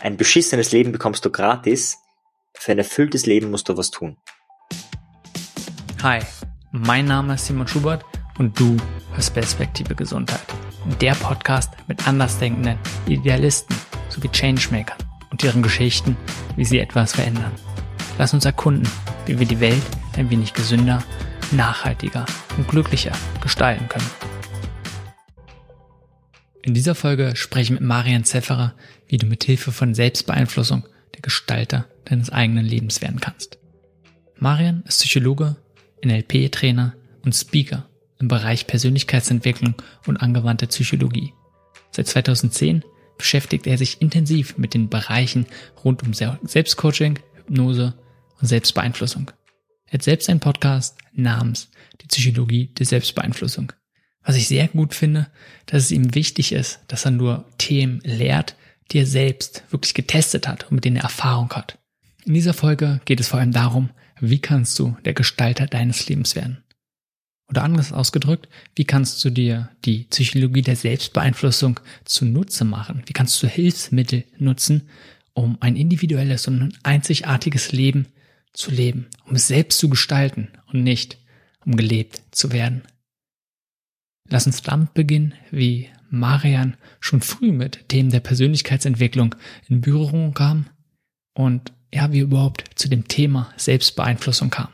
Ein beschissenes Leben bekommst du gratis. Für ein erfülltes Leben musst du was tun. Hi, mein Name ist Simon Schubert und du hörst Perspektive Gesundheit. Der Podcast mit Andersdenkenden, Idealisten sowie Changemakern und ihren Geschichten, wie sie etwas verändern. Lass uns erkunden, wie wir die Welt ein wenig gesünder, nachhaltiger und glücklicher gestalten können. In dieser Folge spreche ich mit Marian Zefferer, wie du mit Hilfe von Selbstbeeinflussung der Gestalter deines eigenen Lebens werden kannst. Marian ist Psychologe, NLP-Trainer und Speaker im Bereich Persönlichkeitsentwicklung und angewandte Psychologie. Seit 2010 beschäftigt er sich intensiv mit den Bereichen rund um Selbstcoaching, Hypnose und Selbstbeeinflussung. Er hat selbst einen Podcast namens Die Psychologie der Selbstbeeinflussung. Was ich sehr gut finde, dass es ihm wichtig ist, dass er nur Themen lehrt, die er selbst wirklich getestet hat und mit denen er Erfahrung hat. In dieser Folge geht es vor allem darum, wie kannst du der Gestalter deines Lebens werden? Oder anders ausgedrückt, wie kannst du dir die Psychologie der Selbstbeeinflussung zunutze machen? Wie kannst du Hilfsmittel nutzen, um ein individuelles und ein einzigartiges Leben zu leben, um es selbst zu gestalten und nicht um gelebt zu werden? Lass uns damit beginnen, wie Marian schon früh mit Themen der Persönlichkeitsentwicklung in Berührung kam und ja, wie überhaupt zu dem Thema Selbstbeeinflussung kam.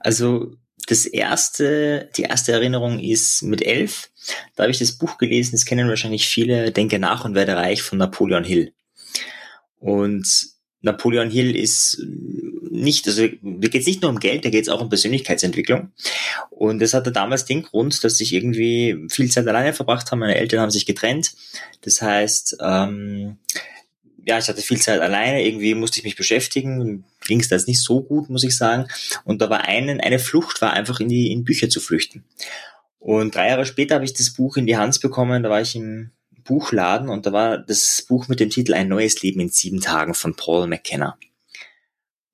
Also das erste, die erste Erinnerung ist mit elf. Da habe ich das Buch gelesen, das kennen wahrscheinlich viele, Denke nach und werde reich von Napoleon Hill. Und Napoleon Hill ist nicht, also da geht es nicht nur um Geld, da geht es auch um Persönlichkeitsentwicklung. Und das hatte damals den Grund, dass ich irgendwie viel Zeit alleine verbracht habe. Meine Eltern haben sich getrennt. Das heißt, ähm, ja, ich hatte viel Zeit alleine, irgendwie musste ich mich beschäftigen, ging es das nicht so gut, muss ich sagen. Und da war einen, eine Flucht, war einfach in die in Bücher zu flüchten. Und drei Jahre später habe ich das Buch in die Hand bekommen, da war ich im Buchladen und da war das Buch mit dem Titel Ein neues Leben in sieben Tagen von Paul McKenna.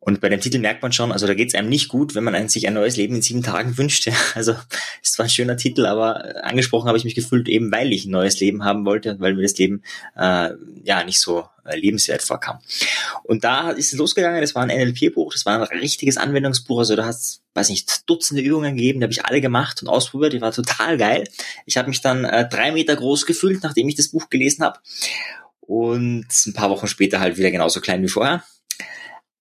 Und bei dem Titel merkt man schon, also da geht es einem nicht gut, wenn man sich ein neues Leben in sieben Tagen wünscht. Also ist zwar ein schöner Titel, aber angesprochen habe ich mich gefühlt eben, weil ich ein neues Leben haben wollte und weil mir das Leben äh, ja nicht so äh, lebenswert vorkam. Und da ist es losgegangen, das war ein NLP-Buch, das war ein richtiges Anwendungsbuch, also da hat es, weiß nicht, Dutzende Übungen gegeben, die habe ich alle gemacht und ausprobiert, die war total geil. Ich habe mich dann äh, drei Meter groß gefühlt, nachdem ich das Buch gelesen habe. Und ein paar Wochen später halt wieder genauso klein wie vorher.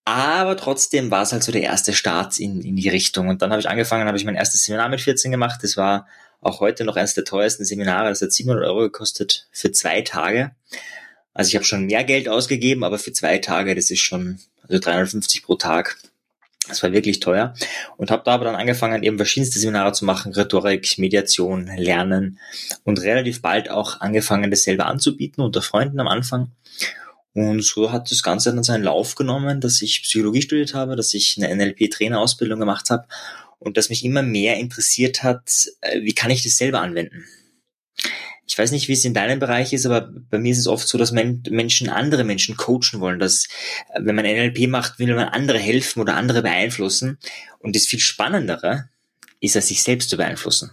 Aber trotzdem war es halt so der erste Start in, in die Richtung. Und dann habe ich angefangen, habe ich mein erstes Seminar mit 14 gemacht. Das war auch heute noch eines der teuersten Seminare. Das hat 700 Euro gekostet für zwei Tage. Also ich habe schon mehr Geld ausgegeben, aber für zwei Tage, das ist schon also 350 pro Tag. Das war wirklich teuer und habe da aber dann angefangen, eben verschiedenste Seminare zu machen, Rhetorik, Mediation, Lernen und relativ bald auch angefangen, das selber anzubieten unter Freunden am Anfang. Und so hat das Ganze dann seinen Lauf genommen, dass ich Psychologie studiert habe, dass ich eine NLP-Trainerausbildung gemacht habe und dass mich immer mehr interessiert hat, äh, wie kann ich das selber anwenden. Ich weiß nicht, wie es in deinem Bereich ist, aber bei mir ist es oft so, dass Menschen andere Menschen coachen wollen, dass äh, wenn man NLP macht, will man andere helfen oder andere beeinflussen. Und das viel Spannendere ist, als sich selbst zu beeinflussen.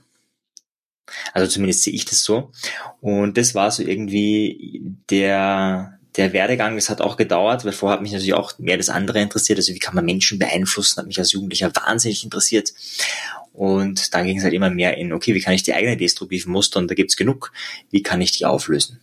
Also zumindest sehe ich das so. Und das war so irgendwie der, der Werdegang, das hat auch gedauert, weil vorher hat mich natürlich auch mehr das andere interessiert, also wie kann man Menschen beeinflussen, hat mich als Jugendlicher wahnsinnig interessiert. Und dann ging es halt immer mehr in, okay, wie kann ich die eigenen destruktiven Muster, und da gibt's genug, wie kann ich die auflösen?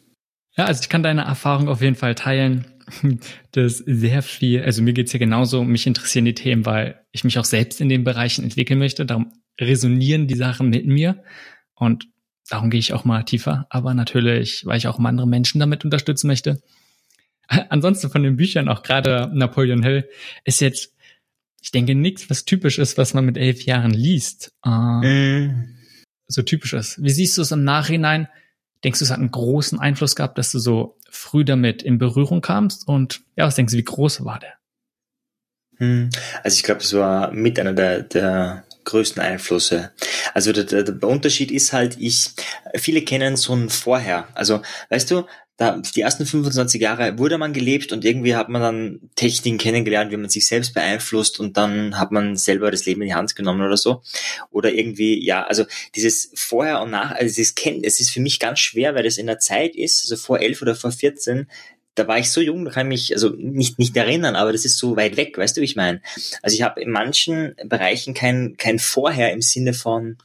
Ja, also ich kann deine Erfahrung auf jeden Fall teilen, dass sehr viel, also mir geht's ja genauso, mich interessieren die Themen, weil ich mich auch selbst in den Bereichen entwickeln möchte, darum resonieren die Sachen mit mir. Und darum gehe ich auch mal tiefer, aber natürlich, weil ich auch andere Menschen damit unterstützen möchte. Ansonsten von den Büchern, auch gerade Napoleon Hill, ist jetzt, ich denke, nichts, was typisch ist, was man mit elf Jahren liest. Äh, mm. So typisch ist. Wie siehst du es im Nachhinein? Denkst du, es hat einen großen Einfluss gehabt, dass du so früh damit in Berührung kamst? Und ja, was denkst du, wie groß war der? Hm. Also ich glaube, es war mit einer der, der größten Einflüsse. Also der, der, der Unterschied ist halt, ich, viele kennen so ein Vorher. Also, weißt du, da, die ersten 25 Jahre wurde man gelebt und irgendwie hat man dann Techniken kennengelernt, wie man sich selbst beeinflusst und dann hat man selber das Leben in die Hand genommen oder so. Oder irgendwie, ja, also dieses Vorher und Nach, also dieses Kennen, es ist für mich ganz schwer, weil das in der Zeit ist, also vor elf oder vor 14, da war ich so jung, da kann ich mich also nicht nicht erinnern, aber das ist so weit weg, weißt du, wie ich meine? Also ich habe in manchen Bereichen kein kein Vorher im Sinne von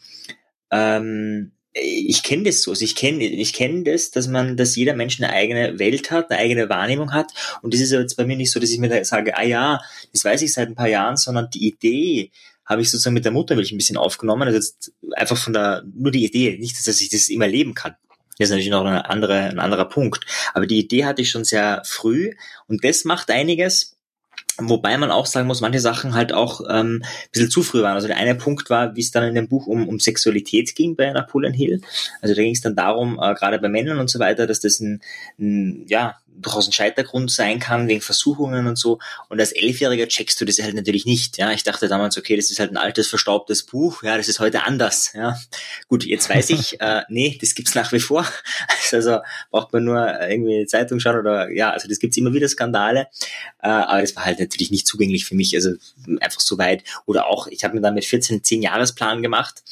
ähm, ich kenne das so, also ich kenne ich kenne das, dass man, dass jeder Mensch eine eigene Welt hat, eine eigene Wahrnehmung hat. Und das ist jetzt bei mir nicht so, dass ich mir da sage, ah ja, das weiß ich seit ein paar Jahren, sondern die Idee habe ich sozusagen mit der Muttermilch ein bisschen aufgenommen, also jetzt einfach von der nur die Idee, nicht, dass ich das immer leben kann. Das ist natürlich noch eine andere, ein anderer Punkt. Aber die Idee hatte ich schon sehr früh. Und das macht einiges Wobei man auch sagen muss, manche Sachen halt auch ähm, ein bisschen zu früh waren. Also der eine Punkt war, wie es dann in dem Buch um, um Sexualität ging bei Napoleon Hill. Also da ging es dann darum, äh, gerade bei Männern und so weiter, dass das ein, ein ja, durchaus ein Scheitergrund sein kann, wegen Versuchungen und so. Und als Elfjähriger checkst du das halt natürlich nicht. Ja, ich dachte damals, okay, das ist halt ein altes, verstaubtes Buch. Ja, das ist heute anders. Ja, gut, jetzt weiß ich, äh, nee, das gibt's nach wie vor. Also braucht man nur irgendwie Zeitung schauen oder ja, also das gibt's immer wieder Skandale. Äh, aber das war halt natürlich nicht zugänglich für mich, also einfach so weit. Oder auch, ich habe mir dann mit 14 10 Jahresplan gemacht.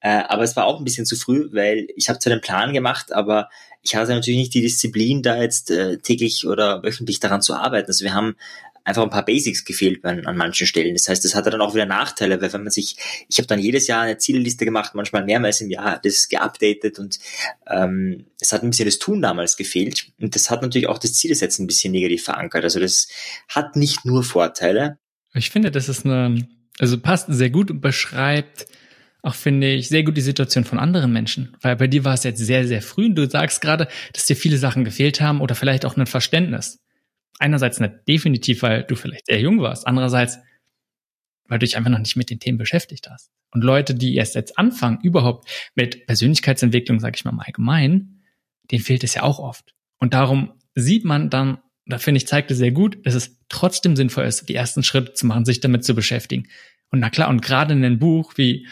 Äh, aber es war auch ein bisschen zu früh, weil ich habe zwar den Plan gemacht, aber ich hatte natürlich nicht die Disziplin, da jetzt äh, täglich oder wöchentlich daran zu arbeiten. Also wir haben einfach ein paar Basics gefehlt an, an manchen Stellen. Das heißt, das hatte dann auch wieder Nachteile, weil wenn man sich, ich habe dann jedes Jahr eine Zielliste gemacht, manchmal mehrmals im Jahr, das geupdatet und ähm, es hat ein bisschen das Tun damals gefehlt und das hat natürlich auch das Zielsetzen ein bisschen negativ verankert. Also das hat nicht nur Vorteile. Ich finde, das ist eine, also passt sehr gut und beschreibt auch, finde ich, sehr gut die Situation von anderen Menschen. Weil bei dir war es jetzt sehr, sehr früh und du sagst gerade, dass dir viele Sachen gefehlt haben oder vielleicht auch ein Verständnis. Einerseits nicht definitiv, weil du vielleicht sehr jung warst. Andererseits, weil du dich einfach noch nicht mit den Themen beschäftigt hast. Und Leute, die erst jetzt anfangen, überhaupt mit Persönlichkeitsentwicklung, sage ich mal im Allgemeinen, denen fehlt es ja auch oft. Und darum sieht man dann, da finde ich, zeigt es sehr gut, dass es trotzdem sinnvoll ist, die ersten Schritte zu machen, sich damit zu beschäftigen. Und na klar, und gerade in einem Buch wie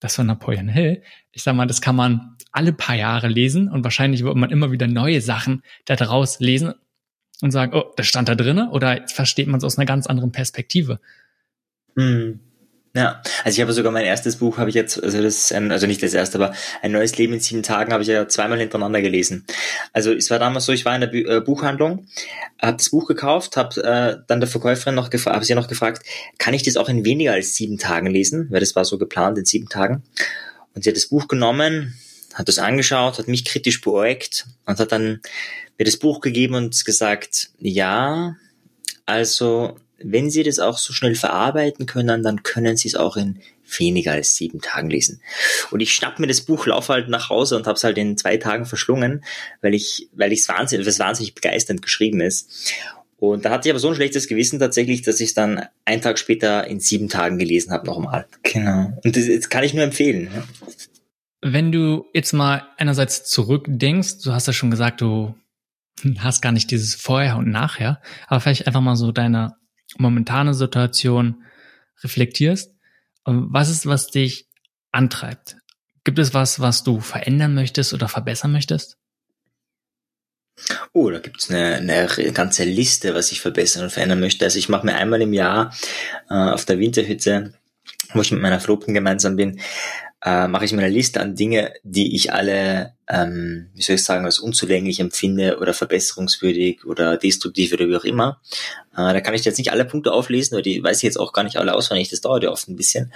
das von Napoleon Hill. Ich sag mal, das kann man alle paar Jahre lesen und wahrscheinlich wird man immer wieder neue Sachen daraus lesen und sagen, oh, das stand da drinne oder versteht man es aus einer ganz anderen Perspektive. Hm. Ja, also ich habe sogar mein erstes Buch habe ich jetzt, also das, also nicht das erste, aber ein neues Leben in sieben Tagen habe ich ja zweimal hintereinander gelesen. Also es war damals so, ich war in der äh, Buchhandlung, habe das Buch gekauft, habe äh, dann der Verkäuferin noch gefragt, habe sie noch gefragt, kann ich das auch in weniger als sieben Tagen lesen, weil das war so geplant in sieben Tagen. Und sie hat das Buch genommen, hat das angeschaut, hat mich kritisch beäugt und hat dann mir das Buch gegeben und gesagt, ja, also wenn Sie das auch so schnell verarbeiten können, dann können Sie es auch in weniger als sieben Tagen lesen. Und ich schnapp mir das Buch, laufe halt nach Hause und habe es halt in zwei Tagen verschlungen, weil ich, weil ich es wahnsinnig, was wahnsinnig begeisternd geschrieben ist. Und da hatte ich aber so ein schlechtes Gewissen tatsächlich, dass ich es dann einen Tag später in sieben Tagen gelesen habe nochmal. Genau. Und das, das kann ich nur empfehlen. Ja. Wenn du jetzt mal einerseits zurückdenkst, du hast ja schon gesagt, du hast gar nicht dieses Vorher und Nachher, aber vielleicht einfach mal so deine momentane Situation reflektierst. Was ist, was dich antreibt? Gibt es was, was du verändern möchtest oder verbessern möchtest? Oh, da gibt's eine, eine ganze Liste, was ich verbessern und verändern möchte. Also ich mache mir einmal im Jahr äh, auf der Winterhütte, wo ich mit meiner Verlobten gemeinsam bin, äh, mache ich mir eine Liste an Dinge, die ich alle, ähm, wie soll ich sagen, als unzulänglich empfinde oder verbesserungswürdig oder destruktiv oder wie auch immer. Äh, da kann ich jetzt nicht alle Punkte auflesen, weil die weiß ich jetzt auch gar nicht alle auswendig, das dauert ja oft ein bisschen.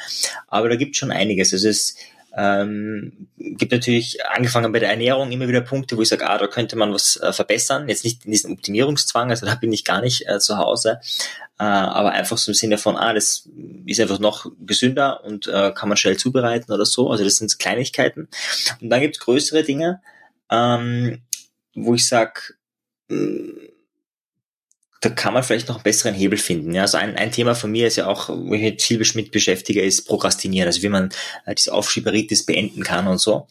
Aber da gibt schon einiges. Es ist ähm, gibt natürlich angefangen bei der Ernährung immer wieder Punkte, wo ich sage, ah, da könnte man was äh, verbessern. Jetzt nicht in diesem Optimierungszwang, also da bin ich gar nicht äh, zu Hause, äh, aber einfach so im Sinne von, ah, das ist einfach noch gesünder und äh, kann man schnell zubereiten oder so. Also das sind Kleinigkeiten. Und dann gibt es größere Dinge, ähm, wo ich sage, da kann man vielleicht noch einen besseren Hebel finden. Ja, also ein, ein Thema von mir ist ja auch, wo ich mich viel mit beschäftige, ist Prokrastinieren, also wie man äh, diese Aufschieberitis beenden kann und so.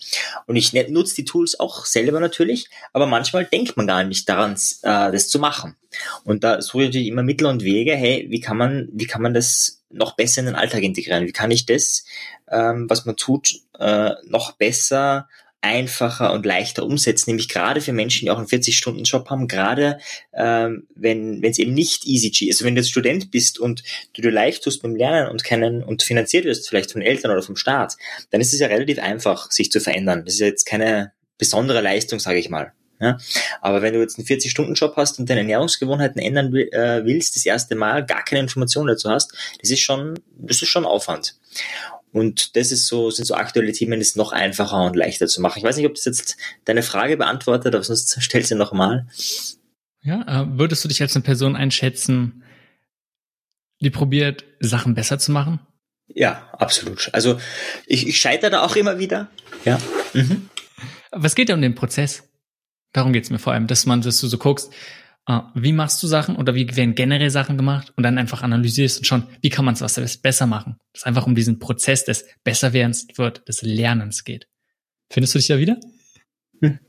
Und ich ne, nutze die Tools auch selber natürlich, aber manchmal denkt man gar nicht daran, äh, das zu machen. Und da suche ich natürlich immer Mittel und Wege, hey, wie kann man, wie kann man das noch besser in den Alltag integrieren? Wie kann ich das, ähm, was man tut, äh, noch besser einfacher und leichter umsetzen, nämlich gerade für Menschen, die auch einen 40-Stunden-Job haben, gerade ähm, wenn es eben nicht easy ist. Also wenn du jetzt Student bist und du dir leicht tust beim Lernen und keinen und finanziert wirst, vielleicht von Eltern oder vom Staat, dann ist es ja relativ einfach, sich zu verändern. Das ist ja jetzt keine besondere Leistung, sage ich mal. Ja? Aber wenn du jetzt einen 40-Stunden-Job hast und deine Ernährungsgewohnheiten ändern äh, willst, das erste Mal gar keine Informationen dazu hast, das ist schon, das ist schon Aufwand. Und das ist so, sind so aktuelle Themen, das noch einfacher und leichter zu machen. Ich weiß nicht, ob das jetzt deine Frage beantwortet, aber sonst stell sie nochmal. Ja, äh, würdest du dich als eine Person einschätzen, die probiert, Sachen besser zu machen? Ja, absolut. Also ich, ich scheitere da auch immer wieder. Ja. Mhm. Es geht ja um den Prozess. Darum geht's mir vor allem, dass man, dass du so guckst, wie machst du Sachen oder wie werden generell Sachen gemacht und dann einfach analysierst und schon, wie kann man es was besser machen. Dass einfach um diesen Prozess des Besserwerdens wird, des Lernens geht. Findest du dich da wieder?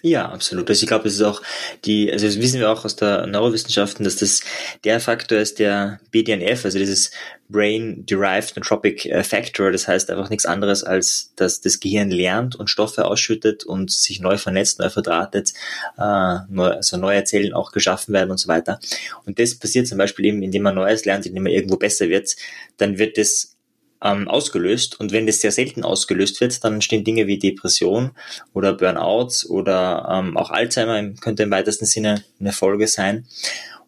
Ja, absolut. Also ich glaube, es ist auch die, also das wissen wir auch aus der Neurowissenschaften, dass das der Faktor ist, der BDNF, also dieses Brain Derived Nootropic äh, Factor, das heißt einfach nichts anderes als, dass das Gehirn lernt und Stoffe ausschüttet und sich neu vernetzt, neu verdrahtet, äh, neu, also neue Zellen auch geschaffen werden und so weiter. Und das passiert zum Beispiel eben, indem man Neues lernt, indem man irgendwo besser wird, dann wird das ähm, ausgelöst. Und wenn das sehr selten ausgelöst wird, dann entstehen Dinge wie Depression oder Burnouts oder ähm, auch Alzheimer könnte im weitesten Sinne eine Folge sein.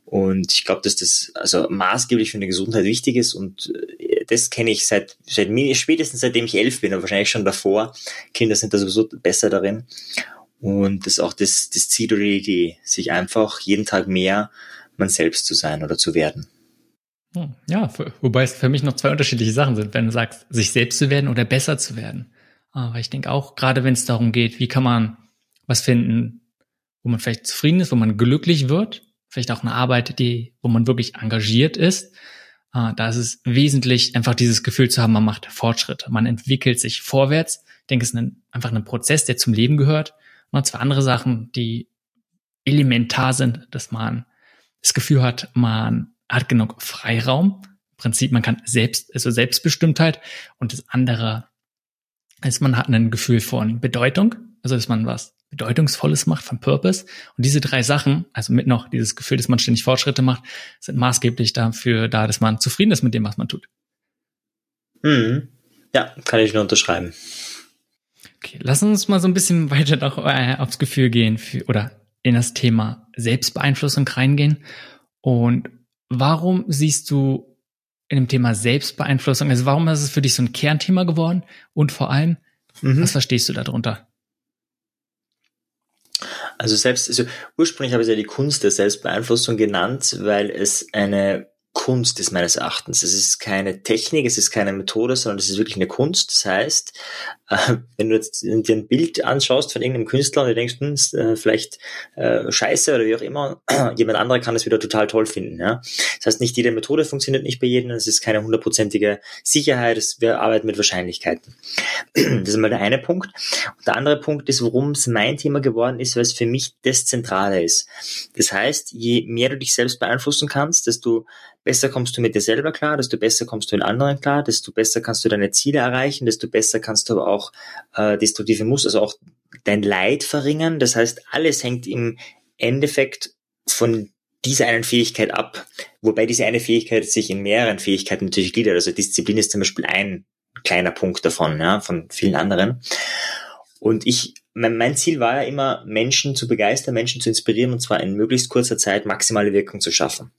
Und ich glaube, dass das also maßgeblich für eine Gesundheit wichtig ist und äh, das kenne ich seit, seit spätestens seitdem ich elf bin, aber wahrscheinlich schon davor. Kinder sind da sowieso besser darin. Und das ist auch das, das Ziel oder die Idee, sich einfach jeden Tag mehr man selbst zu sein oder zu werden. Hm, ja, wobei es für mich noch zwei unterschiedliche Sachen sind, wenn du sagst, sich selbst zu werden oder besser zu werden. Aber ich denke auch, gerade wenn es darum geht, wie kann man was finden, wo man vielleicht zufrieden ist, wo man glücklich wird, vielleicht auch eine Arbeit, die, wo man wirklich engagiert ist, äh, da ist es wesentlich, einfach dieses Gefühl zu haben, man macht Fortschritte, man entwickelt sich vorwärts. Ich denke, es ist ein, einfach ein Prozess, der zum Leben gehört. Und zwei andere Sachen, die elementar sind, dass man das Gefühl hat, man hat genug Freiraum. Im Prinzip, man kann selbst, also Selbstbestimmtheit und das andere ist, man hat ein Gefühl von Bedeutung, also dass man was Bedeutungsvolles macht, von Purpose. Und diese drei Sachen, also mit noch dieses Gefühl, dass man ständig Fortschritte macht, sind maßgeblich dafür da, dass man zufrieden ist mit dem, was man tut. Mhm. Ja, kann ich nur unterschreiben. Okay, lass uns mal so ein bisschen weiter noch äh, aufs Gefühl gehen für, oder in das Thema Selbstbeeinflussung reingehen. Und Warum siehst du in dem Thema Selbstbeeinflussung, also warum ist es für dich so ein Kernthema geworden? Und vor allem, mhm. was verstehst du darunter? Also selbst, also ursprünglich habe ich ja die Kunst der Selbstbeeinflussung genannt, weil es eine Kunst ist meines Erachtens. Es ist keine Technik, es ist keine Methode, sondern es ist wirklich eine Kunst. Das heißt, äh, wenn du jetzt dir ein Bild anschaust von irgendeinem Künstler und du denkst, hm, äh, vielleicht äh, scheiße oder wie auch immer, jemand anderer kann es wieder total toll finden. Ja? Das heißt, nicht jede Methode funktioniert nicht bei jedem, es ist keine hundertprozentige Sicherheit, wir arbeiten mit Wahrscheinlichkeiten. Das ist mal der eine Punkt. Und der andere Punkt ist, warum es mein Thema geworden ist, weil es für mich das Zentrale ist. Das heißt, je mehr du dich selbst beeinflussen kannst, desto besser kommst du mit dir selber klar, desto besser kommst du in anderen klar, desto besser kannst du deine Ziele erreichen, desto besser kannst du aber auch äh, destruktive Muster, also auch dein Leid verringern. Das heißt, alles hängt im Endeffekt von dieser einen Fähigkeit ab, wobei diese eine Fähigkeit sich in mehreren Fähigkeiten natürlich gliedert. Also Disziplin ist zum Beispiel ein kleiner Punkt davon, ja, von vielen anderen. Und ich, mein, mein Ziel war ja immer, Menschen zu begeistern, Menschen zu inspirieren und zwar in möglichst kurzer Zeit maximale Wirkung zu schaffen.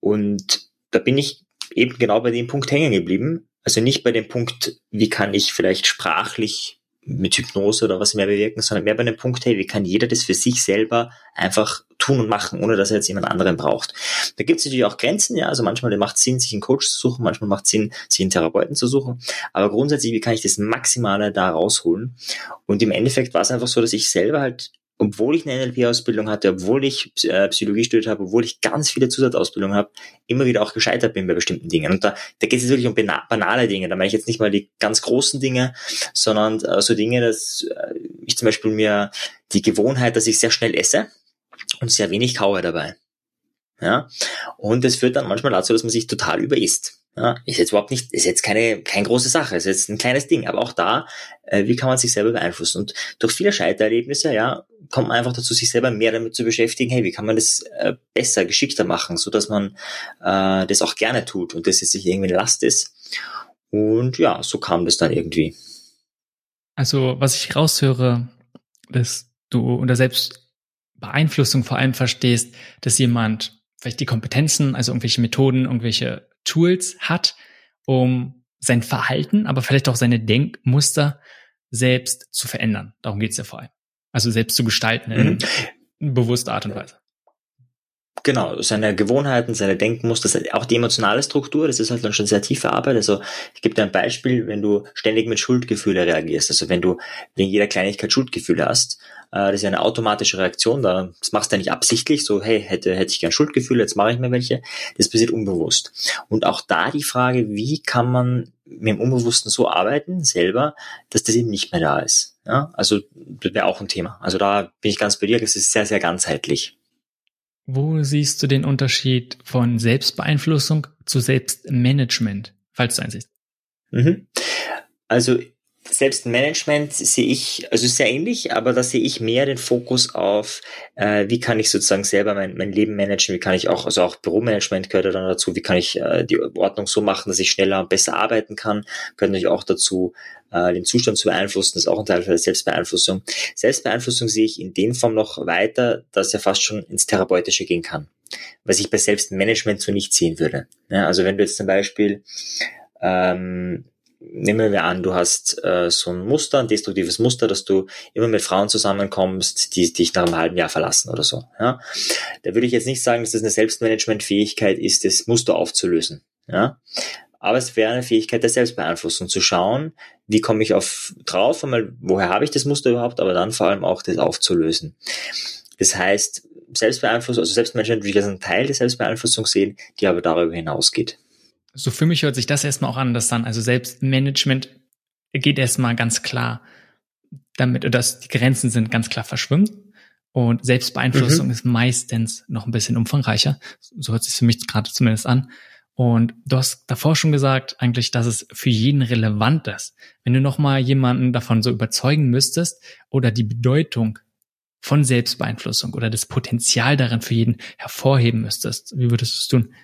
Und da bin ich eben genau bei dem Punkt hängen geblieben. Also nicht bei dem Punkt, wie kann ich vielleicht sprachlich mit Hypnose oder was mehr bewirken, sondern mehr bei dem Punkt, hey, wie kann jeder das für sich selber einfach tun und machen, ohne dass er jetzt jemand anderen braucht. Da gibt es natürlich auch Grenzen, ja, also manchmal macht es Sinn, sich einen Coach zu suchen, manchmal macht es Sinn, sich einen Therapeuten zu suchen, aber grundsätzlich, wie kann ich das Maximale da rausholen? Und im Endeffekt war es einfach so, dass ich selber halt obwohl ich eine NLP-Ausbildung hatte, obwohl ich äh, Psychologie studiert habe, obwohl ich ganz viele Zusatzausbildungen habe, immer wieder auch gescheitert bin bei bestimmten Dingen. Und da, da geht es wirklich um banale Dinge. Da meine ich jetzt nicht mal die ganz großen Dinge, sondern äh, so Dinge, dass äh, ich zum Beispiel mir die Gewohnheit, dass ich sehr schnell esse und sehr wenig kaue dabei. Ja, und das führt dann manchmal dazu, dass man sich total überisst. Ja, ist jetzt überhaupt nicht, ist jetzt keine, keine große Sache, ist jetzt ein kleines Ding, aber auch da, äh, wie kann man sich selber beeinflussen? Und durch viele Scheitererlebnisse, ja, kommt man einfach dazu, sich selber mehr damit zu beschäftigen, hey, wie kann man das äh, besser, geschickter machen, so dass man äh, das auch gerne tut und das jetzt nicht irgendwie eine Last ist. Und ja, so kam das dann irgendwie. Also, was ich raushöre, dass du unter Selbstbeeinflussung vor allem verstehst, dass jemand vielleicht die Kompetenzen, also irgendwelche Methoden, irgendwelche Tools hat, um sein Verhalten, aber vielleicht auch seine Denkmuster selbst zu verändern. Darum geht's ja vor allem. Also selbst zu gestalten in mhm. bewusster Art und Weise. Genau, seine Gewohnheiten, seine Denkmuster, auch die emotionale Struktur, das ist halt dann schon sehr tiefe Arbeit. Also ich gebe dir ein Beispiel, wenn du ständig mit Schuldgefühle reagierst, also wenn du wegen jeder Kleinigkeit Schuldgefühle hast, äh, das ist ja eine automatische Reaktion, da, das machst du ja nicht absichtlich, so hey, hätte, hätte ich gern Schuldgefühle, jetzt mache ich mir welche, das passiert unbewusst. Und auch da die Frage, wie kann man mit dem Unbewussten so arbeiten, selber, dass das eben nicht mehr da ist. Ja, also das wäre auch ein Thema. Also da bin ich ganz bei dir, das ist sehr, sehr ganzheitlich. Wo siehst du den Unterschied von Selbstbeeinflussung zu Selbstmanagement, falls du einsiehst? Mhm. Also Selbstmanagement sehe ich, also sehr ähnlich, aber da sehe ich mehr den Fokus auf, äh, wie kann ich sozusagen selber mein, mein Leben managen, wie kann ich auch, also auch Büromanagement gehört dann dazu, wie kann ich äh, die Ordnung so machen, dass ich schneller und besser arbeiten kann, gehört natürlich auch dazu, äh, den Zustand zu beeinflussen, das ist auch ein Teil der Selbstbeeinflussung. Selbstbeeinflussung sehe ich in dem Form noch weiter, dass er fast schon ins Therapeutische gehen kann, was ich bei Selbstmanagement so nicht sehen würde. Ja, also wenn du jetzt zum Beispiel ähm, nehmen wir an, du hast äh, so ein Muster, ein destruktives Muster, dass du immer mit Frauen zusammenkommst, die dich nach einem halben Jahr verlassen oder so. Ja? Da würde ich jetzt nicht sagen, dass das eine Selbstmanagementfähigkeit ist, das Muster aufzulösen. Ja? Aber es wäre eine Fähigkeit der Selbstbeeinflussung, zu schauen, wie komme ich auf drauf, einmal, woher habe ich das Muster überhaupt, aber dann vor allem auch das aufzulösen. Das heißt, Selbstbeeinflussung, also Selbstmanagement würde ich als einen Teil der Selbstbeeinflussung sehen, die aber darüber hinausgeht. So für mich hört sich das erstmal auch an, dass dann, also Selbstmanagement geht erstmal ganz klar damit, dass die Grenzen sind ganz klar verschwimmt. Und Selbstbeeinflussung mhm. ist meistens noch ein bisschen umfangreicher. So hört sich für mich gerade zumindest an. Und du hast davor schon gesagt, eigentlich, dass es für jeden relevant ist. Wenn du nochmal jemanden davon so überzeugen müsstest oder die Bedeutung von Selbstbeeinflussung oder das Potenzial darin für jeden hervorheben müsstest, wie würdest du es tun?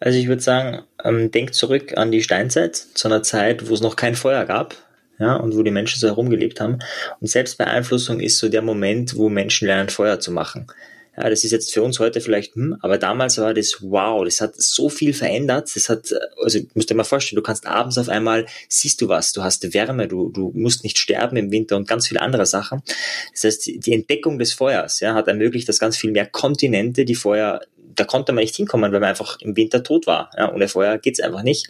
Also ich würde sagen, ähm, denk zurück an die Steinzeit, zu einer Zeit, wo es noch kein Feuer gab, ja, und wo die Menschen so herumgelebt haben. Und Selbstbeeinflussung ist so der Moment, wo Menschen lernen, Feuer zu machen. Ja, das ist jetzt für uns heute vielleicht, hm, aber damals war das wow, das hat so viel verändert. Das hat, also musst dir mal vorstellen, du kannst abends auf einmal siehst du was, du hast Wärme, du, du musst nicht sterben im Winter und ganz viele andere Sachen. Das heißt, die Entdeckung des Feuers ja, hat ermöglicht, dass ganz viel mehr Kontinente, die vorher da konnte man nicht hinkommen, weil man einfach im Winter tot war. Ja, ohne Feuer geht's einfach nicht.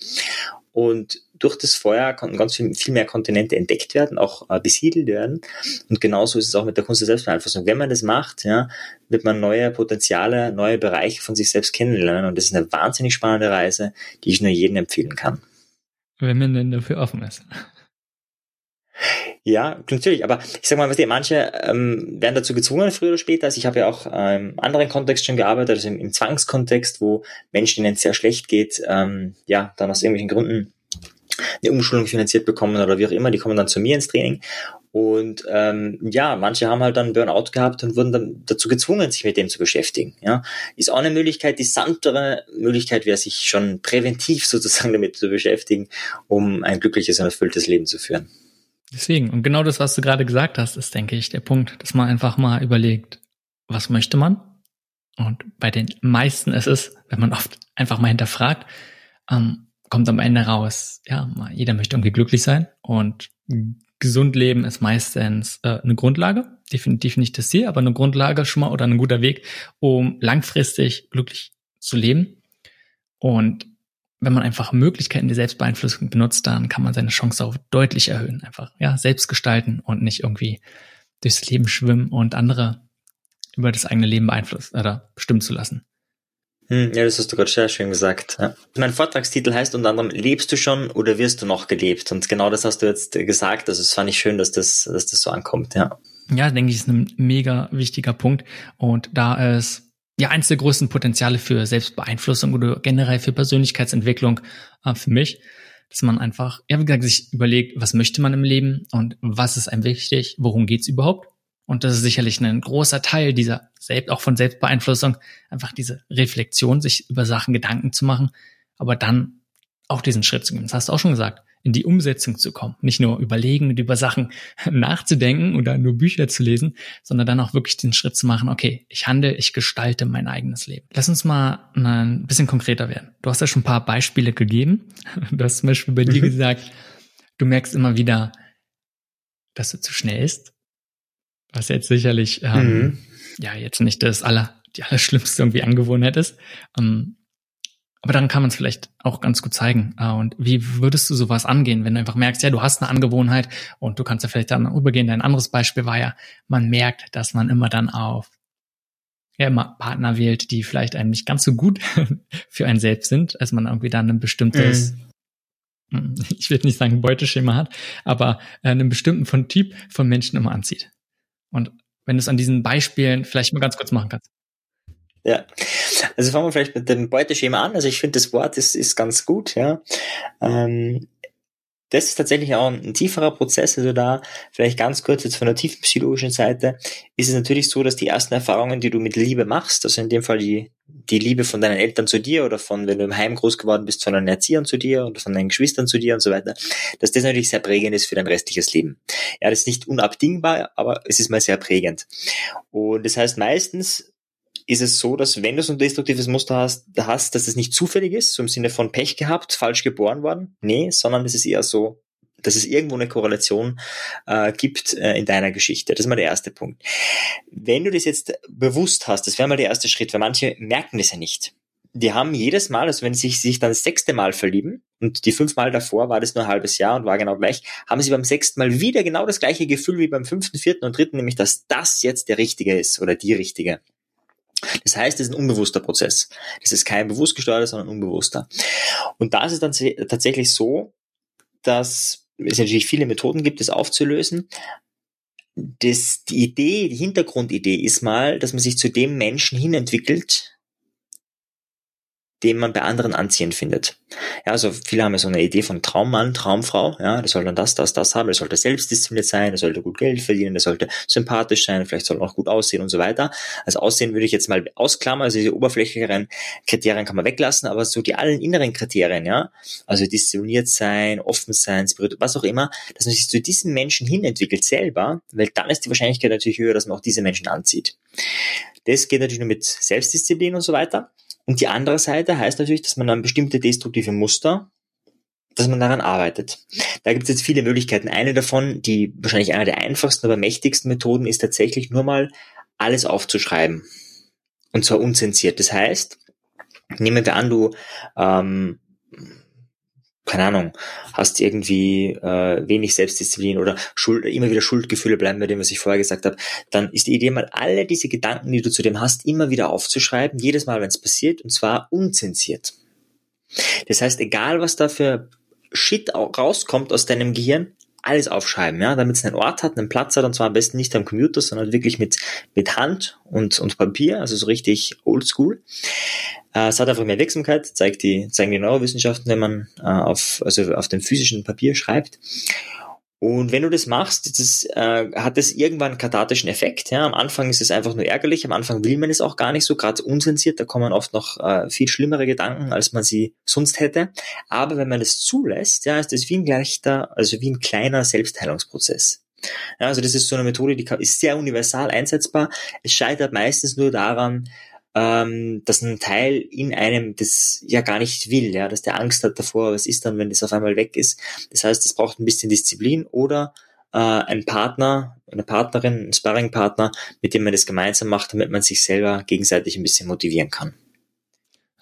Und durch das Feuer konnten ganz viel, viel mehr Kontinente entdeckt werden, auch äh, besiedelt werden. Und genauso ist es auch mit der Kunst der Selbstbeeinflussung. Wenn man das macht, ja, wird man neue Potenziale, neue Bereiche von sich selbst kennenlernen. Und das ist eine wahnsinnig spannende Reise, die ich nur jedem empfehlen kann. Wenn man denn dafür offen ist. Ja, natürlich, aber ich sag mal, was die, manche ähm, werden dazu gezwungen, früher oder später. Also ich habe ja auch ähm, im anderen Kontext schon gearbeitet, also im, im Zwangskontext, wo Menschen, denen es sehr schlecht geht, ähm, ja, dann aus irgendwelchen Gründen eine Umschulung finanziert bekommen oder wie auch immer, die kommen dann zu mir ins Training. Und ähm, ja, manche haben halt dann Burnout gehabt und wurden dann dazu gezwungen, sich mit dem zu beschäftigen. Ja, ist auch eine Möglichkeit. Die sanftere Möglichkeit wäre, sich schon präventiv sozusagen damit zu beschäftigen, um ein glückliches und erfülltes Leben zu führen. Deswegen, und genau das, was du gerade gesagt hast, ist, denke ich, der Punkt, dass man einfach mal überlegt, was möchte man? Und bei den meisten ist es, wenn man oft einfach mal hinterfragt, ähm, kommt am Ende raus, ja, jeder möchte irgendwie glücklich sein und gesund leben ist meistens äh, eine Grundlage, definitiv nicht das Ziel, aber eine Grundlage schon mal oder ein guter Weg, um langfristig glücklich zu leben. Und wenn man einfach Möglichkeiten der Selbstbeeinflussung benutzt, dann kann man seine Chance auch deutlich erhöhen. Einfach, ja, selbst gestalten und nicht irgendwie durchs Leben schwimmen und andere über das eigene Leben beeinflussen oder bestimmen zu lassen. Hm, ja, das hast du gerade sehr schön gesagt. Ja. Mein Vortragstitel heißt unter anderem, lebst du schon oder wirst du noch gelebt? Und genau das hast du jetzt gesagt. Also es fand ich schön, dass das, dass das so ankommt, ja. Ja, denke ich, ist ein mega wichtiger Punkt. Und da es ja eins der größten Potenziale für Selbstbeeinflussung oder generell für Persönlichkeitsentwicklung äh, für mich, dass man einfach, ja, wie gesagt, sich überlegt, was möchte man im Leben und was ist einem wichtig, worum geht's überhaupt? Und das ist sicherlich ein großer Teil dieser selbst, auch von Selbstbeeinflussung, einfach diese Reflexion, sich über Sachen Gedanken zu machen, aber dann auch diesen Schritt zu gehen. Das hast du auch schon gesagt in die Umsetzung zu kommen. Nicht nur überlegen und über Sachen nachzudenken oder nur Bücher zu lesen, sondern dann auch wirklich den Schritt zu machen, okay, ich handle, ich gestalte mein eigenes Leben. Lass uns mal ein bisschen konkreter werden. Du hast ja schon ein paar Beispiele gegeben. Du hast zum Beispiel bei dir mhm. gesagt, du merkst immer wieder, dass du zu schnell ist. Was jetzt sicherlich, ähm, mhm. ja, jetzt nicht das aller, die allerschlimmste irgendwie Angewohnheit ist. Ähm, aber dann kann man es vielleicht auch ganz gut zeigen. Äh, und wie würdest du sowas angehen, wenn du einfach merkst, ja, du hast eine Angewohnheit und du kannst ja vielleicht dann übergehen. Ein anderes Beispiel war ja, man merkt, dass man immer dann auf ja, immer Partner wählt, die vielleicht einem nicht ganz so gut für einen selbst sind, als man irgendwie dann ein bestimmtes, mm. ich will nicht sagen Beuteschema hat, aber einen bestimmten von Typ von Menschen immer anzieht. Und wenn du es an diesen Beispielen vielleicht mal ganz kurz machen kannst. Ja, also fangen wir vielleicht mit dem Beuteschema an. Also ich finde, das Wort ist, ist ganz gut, ja. Ähm, das ist tatsächlich auch ein tieferer Prozess. Also da vielleicht ganz kurz jetzt von der tiefen psychologischen Seite ist es natürlich so, dass die ersten Erfahrungen, die du mit Liebe machst, also in dem Fall die, die Liebe von deinen Eltern zu dir oder von, wenn du im Heim groß geworden bist, von deinen Erziehern zu dir oder von deinen Geschwistern zu dir und so weiter, dass das natürlich sehr prägend ist für dein restliches Leben. Ja, das ist nicht unabdingbar, aber es ist mal sehr prägend. Und das heißt meistens, ist es so, dass wenn du so ein destruktives Muster hast, hast, dass es nicht zufällig ist, so im Sinne von Pech gehabt, falsch geboren worden. Nee, sondern es ist eher so, dass es irgendwo eine Korrelation äh, gibt äh, in deiner Geschichte. Das ist mal der erste Punkt. Wenn du das jetzt bewusst hast, das wäre mal der erste Schritt, weil manche merken das ja nicht. Die haben jedes Mal, also wenn sie sich, dann das sechste Mal verlieben, und die fünf Mal davor war das nur ein halbes Jahr und war genau gleich, haben sie beim sechsten Mal wieder genau das gleiche Gefühl wie beim fünften, vierten und dritten, nämlich dass das jetzt der richtige ist oder die richtige. Das heißt, es ist ein unbewusster Prozess. Das ist kein bewusst gesteuerter, sondern unbewusster. Und da ist es dann tatsächlich so, dass es natürlich viele Methoden gibt, das aufzulösen. Das, die Idee, die Hintergrundidee ist mal, dass man sich zu dem Menschen hinentwickelt, den man bei anderen anziehend findet. Ja, also viele haben ja so eine Idee von Traummann, Traumfrau, ja, der soll dann das, das, das haben, der sollte selbstdiszipliniert sein, der sollte gut Geld verdienen, der sollte sympathisch sein, vielleicht soll er auch gut aussehen und so weiter. Also Aussehen würde ich jetzt mal ausklammern, also diese oberflächlicheren Kriterien kann man weglassen, aber so die allen inneren Kriterien, ja, also diszipliniert sein, offen sein, was auch immer, dass man sich zu diesen Menschen hin entwickelt selber, weil dann ist die Wahrscheinlichkeit natürlich höher, dass man auch diese Menschen anzieht. Das geht natürlich nur mit Selbstdisziplin und so weiter. Und die andere Seite heißt natürlich, dass man dann bestimmte destruktive Muster, dass man daran arbeitet. Da gibt es jetzt viele Möglichkeiten. Eine davon, die wahrscheinlich einer der einfachsten, aber mächtigsten Methoden, ist tatsächlich nur mal alles aufzuschreiben. Und zwar unzensiert. Das heißt, nehmen wir an, du ähm, keine Ahnung, hast irgendwie äh, wenig Selbstdisziplin oder Schuld, immer wieder Schuldgefühle bleiben bei dem, was ich vorher gesagt habe, dann ist die Idee mal, alle diese Gedanken, die du zu dem hast, immer wieder aufzuschreiben, jedes Mal, wenn es passiert, und zwar unzensiert. Das heißt, egal was da für Shit rauskommt aus deinem Gehirn, alles aufschreiben, ja, damit es einen Ort hat, einen Platz hat, und zwar am besten nicht am Computer, sondern wirklich mit, mit Hand und, und Papier, also so richtig oldschool. Äh, es hat einfach mehr Wirksamkeit, zeigt die, zeigen die Neurowissenschaften, wenn man äh, auf, also auf dem physischen Papier schreibt. Und wenn du das machst, das, äh, hat das irgendwann einen kathartischen Effekt. Ja? Am Anfang ist es einfach nur ärgerlich, am Anfang will man es auch gar nicht so, gerade unsensiert, da kommen oft noch äh, viel schlimmere Gedanken, als man sie sonst hätte. Aber wenn man es zulässt, ja, ist das wie ein leichter, also wie ein kleiner Selbstheilungsprozess. Ja, also das ist so eine Methode, die ist sehr universal einsetzbar. Es scheitert meistens nur daran, ähm, dass ein Teil in einem das ja gar nicht will, ja, dass der Angst hat davor, was ist dann, wenn das auf einmal weg ist. Das heißt, es braucht ein bisschen Disziplin oder äh, ein Partner, eine Partnerin, ein Sparringpartner, mit dem man das gemeinsam macht, damit man sich selber gegenseitig ein bisschen motivieren kann.